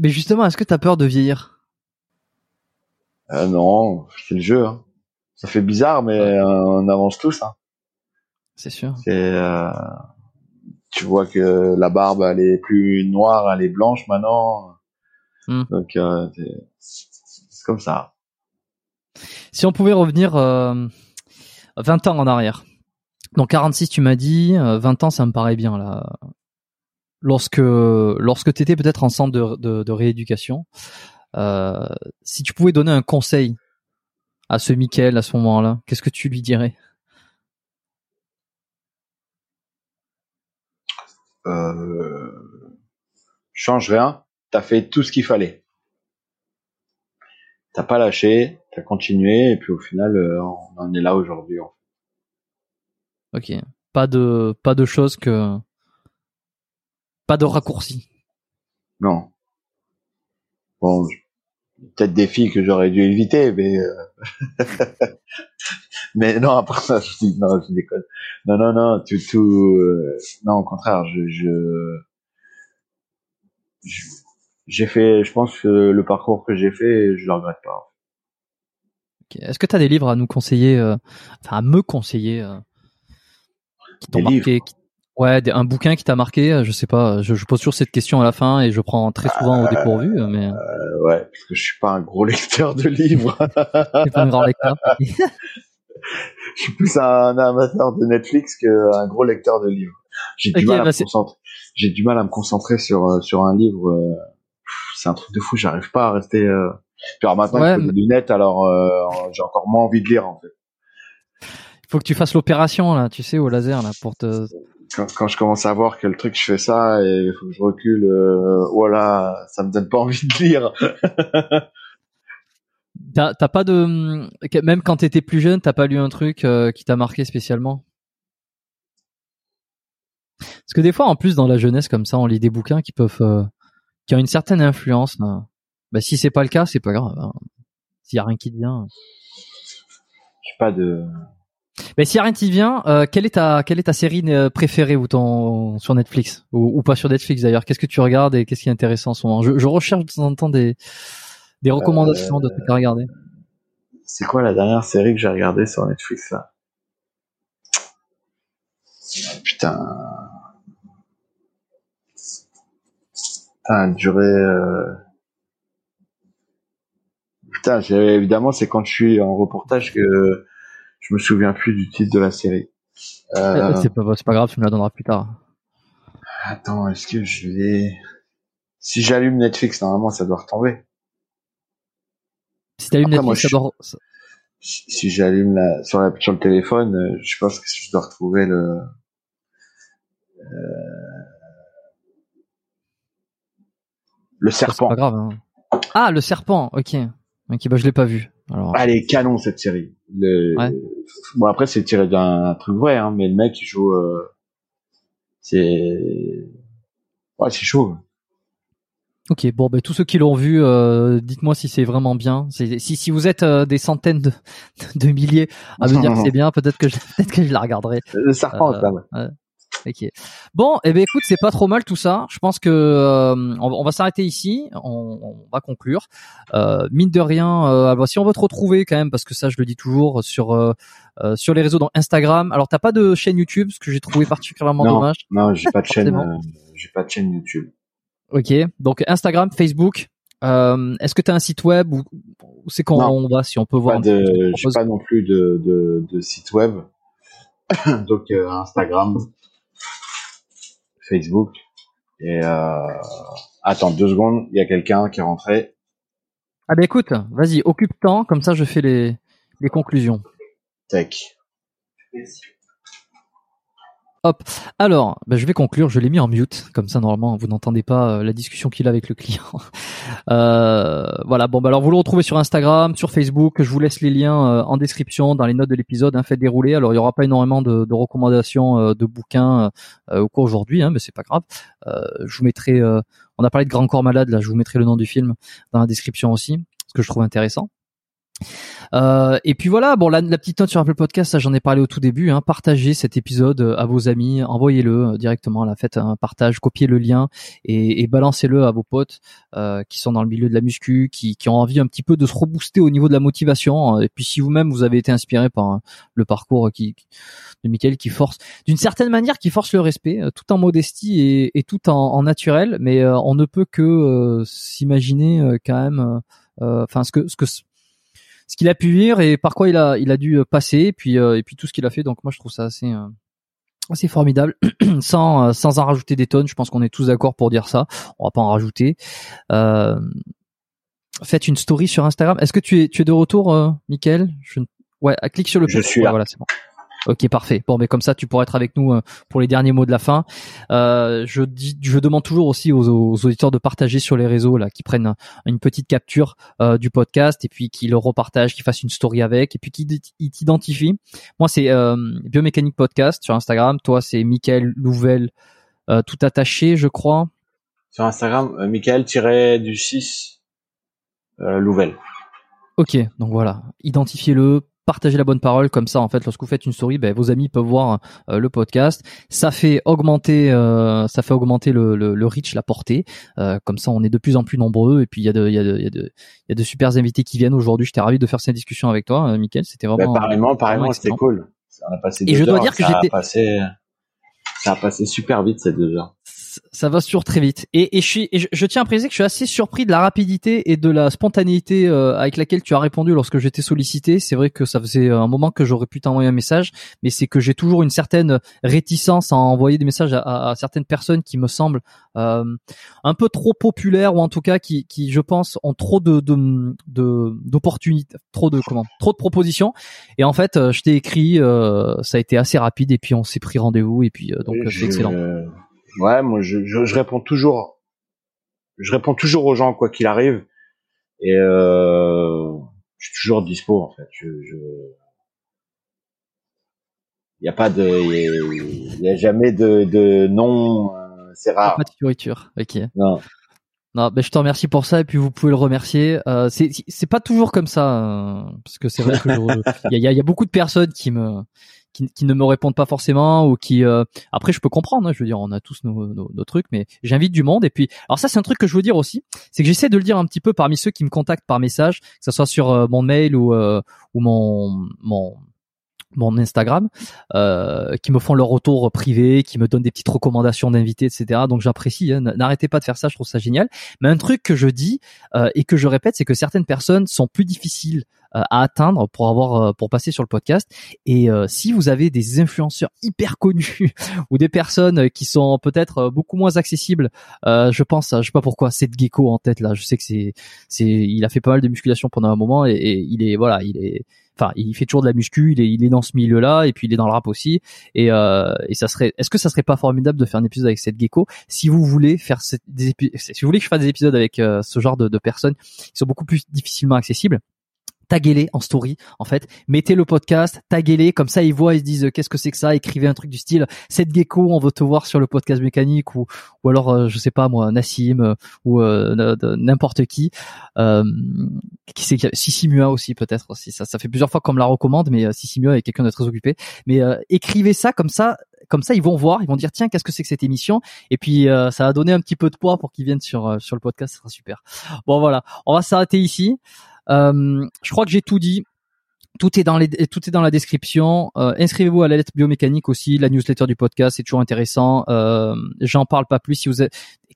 mais justement, est-ce que t'as peur de vieillir? Euh, non, c'est le jeu. Hein. Ça fait bizarre, mais euh, on avance tous. Hein. C'est sûr. Euh, tu vois que la barbe, elle est plus noire, elle est blanche maintenant. Hmm. Donc, euh, c'est- comme ça. Si on pouvait revenir euh, 20 ans en arrière. Donc 46, tu m'as dit, euh, 20 ans, ça me paraît bien là. Lorsque lorsque tu étais peut-être en centre de, de, de rééducation, euh, si tu pouvais donner un conseil à ce Mickaël à ce moment-là, qu'est-ce que tu lui dirais? Euh, change rien. T'as fait tout ce qu'il fallait. T'as pas lâché, t'as continué, et puis au final, euh, on en est là aujourd'hui. Ok. Pas de pas de choses que pas de raccourcis. Non. Bon, peut-être des filles que j'aurais dû éviter, mais euh, mais non. Après ça, je dis non, je déconne. Non, non, non, tout, tout. euh, non, au contraire, je, je, je- j'ai fait. Je pense que le parcours que j'ai fait, je le regrette pas. Est-ce que tu as des livres à nous conseiller, euh, enfin à me conseiller, euh, qui t'ont marqué qui- Ouais, un bouquin qui t'a marqué. euh, Je sais pas. Je, je pose toujours cette question à la fin et je prends très souvent au dépourvu, euh, mais Euh, ouais, parce que je suis pas un gros lecteur de livres. pas un grand lecteur. je suis plus un amateur de Netflix qu'un gros lecteur de livres. J'ai du Ok, mal à bah du mal à me concentrer sur euh, sur un livre. euh, c'est un truc de fou. J'arrive pas à rester. Euh... Puis alors maintenant, Ouais, mais- des lunettes, alors euh, j'ai encore moins envie de lire en fait. Il faut que tu fasses l'opération là, tu sais, au laser là, pour te. Quand, quand je commence à voir que le truc, je fais ça et faut que je recule. Euh, voilà, ça me donne pas envie de lire. T'as pas de même quand t'étais plus jeune, t'as pas lu un truc euh, qui t'a marqué spécialement? Parce que des fois, en plus, dans la jeunesse comme ça, on lit des bouquins qui peuvent, euh, qui ont une certaine influence. Bah, si c'est pas le cas, c'est pas grave. hein. S'il y a rien qui te vient. J'ai pas de. Mais a rien te vient, euh, quelle est ta, quelle est ta série euh, préférée ou ton sur Netflix ou, pas sur Netflix d'ailleurs? Qu'est-ce que tu regardes et qu'est-ce qui est intéressant en ce moment? Je, recherche de temps en temps des, des recommandations de trucs à regarder. C'est quoi la dernière série que j'ai regardée sur Netflix là? Putain. Putain, durait. Euh... Putain, évidemment, c'est quand je suis en reportage que je me souviens plus du titre de la série. Euh, C'est pas, c'est pas grave, tu me la donneras plus tard. Attends, est-ce que je vais. Si j'allume Netflix, normalement, ça doit retomber. Si moi, Netflix, je ça doit- Si, si j'allume la sur, la sur le téléphone, euh, je pense que je dois retrouver le. euh, Le c'est serpent. pas grave. hein. Ah, le serpent. Ok. Ok, bah je l'ai pas vu. Alors. Ah, elle est canon cette série. Le... Ouais. Bon après c'est tiré d'un truc vrai, hein, mais le mec il joue, euh... c'est, ouais c'est chaud. Ok, bon, ben tous ceux qui l'ont vu, euh, dites-moi si c'est vraiment bien. Si, si vous êtes euh, des centaines de, de milliers à me dire que c'est bien, peut-être que je, peut-être que je la regarderai. Le serpent, Euh, ça, ouais. Ok. Bon, eh ben écoute, c'est pas trop mal tout ça. Je pense que euh, on, va- on va s'arrêter ici. On, on va conclure. Euh, mine de rien, euh, alors, si on veut te retrouver quand même, parce que ça, je le dis toujours sur euh, euh, sur les réseaux, dans Instagram. Alors, t'as pas de chaîne YouTube, ce que j'ai trouvé particulièrement Non. dommage. Non, j'ai pas de chaîne, j'ai pas de chaîne YouTube. Ok. Donc Instagram, Facebook. Est-ce que t'as un site web ou, c'est quand Non. on va si on peut voir tu j'ai pas non plus de, de, de site web. Donc, Instagram, Facebook. Et, euh, attends deux secondes, il y a quelqu'un qui est rentré. Ah ben écoute, vas-y, occupe-temps, comme ça je fais les les conclusions. Tech. Hop. Alors, ben, je vais conclure. Je l'ai mis en mute, comme ça normalement vous n'entendez pas euh, la discussion qu'il a avec le client. Euh, voilà. Bon, ben, alors vous le retrouvez sur Instagram, sur Facebook. Je vous laisse les liens euh, en description, dans les notes de l'épisode. Hein, faites dérouler. Alors il y aura pas énormément de, recommandations de bouquins au cours aujourd'hui, hein, mais c'est pas grave. Je vous mettrai. on a parlé de Grand Corps Malade. Là, je vous mettrai le nom du film dans la description aussi, ce que je trouve intéressant. Euh, et puis voilà, bon la, la petite note sur Apple Podcast, ça j'en ai parlé au tout début. Hein, partagez cet épisode euh, à vos amis, envoyez-le euh, directement. Là, faites un partage, copiez le lien et, et balancez-le à vos potes euh, qui sont dans le milieu de la muscu, qui, qui ont envie un petit peu de se rebooster au niveau de la motivation. Et puis si vous-même vous avez été inspiré par euh, le parcours qui, de Michael, qui force, d'une certaine manière, qui force le respect, euh, tout en modestie et, et tout en, en naturel, mais euh, on ne peut que s'imaginer quand même, enfin ce que ce que ce qu'il a pu vivre et par quoi il a il a dû passer et puis euh, et puis tout ce qu'il a fait. Donc moi je trouve ça assez euh, assez formidable. Sans euh, sans en rajouter des tonnes je pense qu'on est tous d'accord pour dire ça. On va pas en rajouter. Euh, faites une story sur Instagram. Est-ce que tu es tu es de retour euh, Michael je... ouais clique sur le Je suis ouais, là. voilà c'est bon Ok parfait. Bon mais comme ça tu pourras être avec nous euh, pour les derniers mots de la fin. Euh, je dis, je demande toujours aussi aux, aux auditeurs de partager sur les réseaux là, qui prennent un- une petite capture euh, du podcast et puis qui le repartagent, qui fassent une story avec et puis qui t'identifient. Moi c'est euh, Biomécanique Podcast sur Instagram. Toi c'est Michael Louvel euh, tout attaché je crois. Sur Instagram, euh, Michael-du 6 euh, Louvel. Ok donc voilà, identifiez-le. Partagez la bonne parole comme ça en fait lorsque vous faites une story ben, vos amis peuvent voir euh, le podcast. Ça fait augmenter euh, ça fait augmenter le, le, le reach la portée. Euh, comme ça on est de plus en plus nombreux. Et puis il y a de il y a de il y a de il y a de super invités qui viennent aujourd'hui. J'étais ravi de faire cette discussion avec toi euh, Mickaël. C'était Bah, vraiment pareillement, pareillement, c'était cool. On a passé Et deux dois heures, dire que j'étais- passé, ça a passé super vite ces deux heures. Ça va sur très vite. Et, et, je, suis, et je, je tiens à préciser que je suis assez surpris de la rapidité et de la spontanéité euh, avec laquelle tu as répondu lorsque j'étais sollicité. C'est vrai que ça faisait un moment que j'aurais pu t'envoyer un message, mais c'est que j'ai toujours une certaine réticence à envoyer des messages à, à- à certaines personnes qui me semblent euh, un peu trop populaires ou en tout cas qui, qui je pense, ont trop de de- de- d'opportunités, trop de comment, trop de propositions. Et en fait, euh, je t'ai écrit, euh, ça a été assez rapide et puis on s'est pris rendez-vous et puis euh, donc Oui, euh, c'est excellent. Ouais, moi je, je, je réponds toujours, je réponds toujours aux gens quoi qu'il arrive, et euh, je suis toujours dispo en fait. Je, je... Il y a pas de, il y a, jamais de, de non, euh, c'est rare. Pas de fioriture. Ok. Non. Non, ben je te remercie pour ça et puis vous pouvez le remercier. Euh, c'est c'est pas toujours comme ça euh, parce que c'est vrai que y y il y a beaucoup de personnes qui me qui, ne me répondent pas forcément ou qui euh, après je peux comprendre. hein, je veux dire, on a tous nos trucs, mais j'invite du monde et puis alors ça c'est un truc que je veux dire aussi, c'est que j'essaie de le dire un petit peu parmi ceux qui me contactent par message, que ce soit sur euh, mon mail ou euh, ou mon mon mon Instagram, euh, qui me font leur retour privé, qui me donnent des petites recommandations d'invités, etc. Donc j'apprécie. hein. N'arrêtez pas de faire ça, je trouve ça génial. Mais un truc que je dis euh, et que je répète, c'est que certaines personnes sont plus difficiles euh, à atteindre pour avoir euh, pour passer sur le podcast. Et euh, si vous avez des influenceurs hyper connus ou des personnes qui sont peut-être euh, beaucoup moins accessibles, je pense, je sais pas pourquoi, cette gecko en tête là. Je sais que c'est c'est il a fait pas mal de musculation pendant un moment et, et il est voilà, il est enfin il fait toujours de la muscu il est il est dans ce milieu là et puis il est dans le rap aussi. Et euh, ça serait est-ce que ça serait pas formidable de faire un épisode avec cette gecko si vous voulez faire cette- des si vous voulez que je fasse des épisodes avec euh, ce genre de, de personnes qui sont beaucoup plus difficilement accessibles? Taguez-les en story en fait. Mettez le podcast taguez-les comme ça ils voient ils se disent qu'est-ce que c'est que ça écrivez un truc du style cette gecko on veut te voir sur le podcast mécanique ou ou alors euh, je sais pas moi Nassim euh, ou euh, n'importe qui euh, qui c'est Sissi Mua aussi peut-être aussi ça ça fait plusieurs fois qu'on me la recommande mais Sissi Mua est quelqu'un de très occupé. Mais écrivez ça comme ça comme ça ils vont voir ils vont dire tiens qu'est-ce que c'est que cette émission? Et puis ça va donner un petit peu de poids pour qu'ils viennent sur sur le podcast ça sera super. Bon voilà. On va s'arrêter ici. euh, je crois que j'ai tout dit. Tout est dans les, tout est dans la description. Euh, inscrivez-vous à la lettre biomécanique aussi, la newsletter du podcast, c'est toujours intéressant. Euh, J'en parle pas plus. Si vous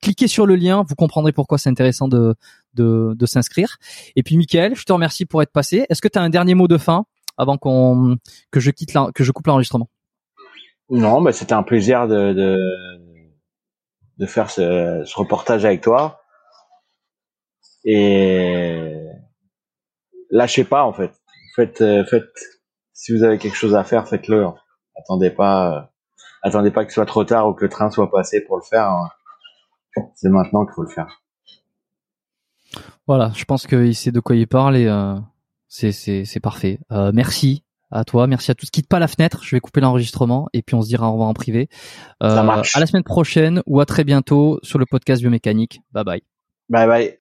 cliquez sur le lien, vous comprendrez pourquoi c'est intéressant de de, de s'inscrire. Et puis, Michael, je te remercie pour être passé. Est-ce que tu as un dernier mot de fin avant qu'on que je quitte que je coupe l'enregistrement? Non, mais c'était un plaisir de, de de faire ce, ce reportage avec toi. Et lâchez pas en fait. Faites, euh, faites. Si vous avez quelque chose à faire, faites-le. Attendez pas, euh, attendez pas que ce soit trop tard ou que le train soit passé pour le faire. Hein. C'est maintenant qu'il faut le faire. Voilà, je pense qu'il sait de quoi il parle et euh, c'est c'est parfait. Euh, merci à toi, merci à tous. Quitte pas la fenêtre, je vais couper l'enregistrement et puis on se dira au revoir en privé. Ça marche. À la semaine prochaine ou à très bientôt sur le podcast biomécanique. Bye bye. Bye bye.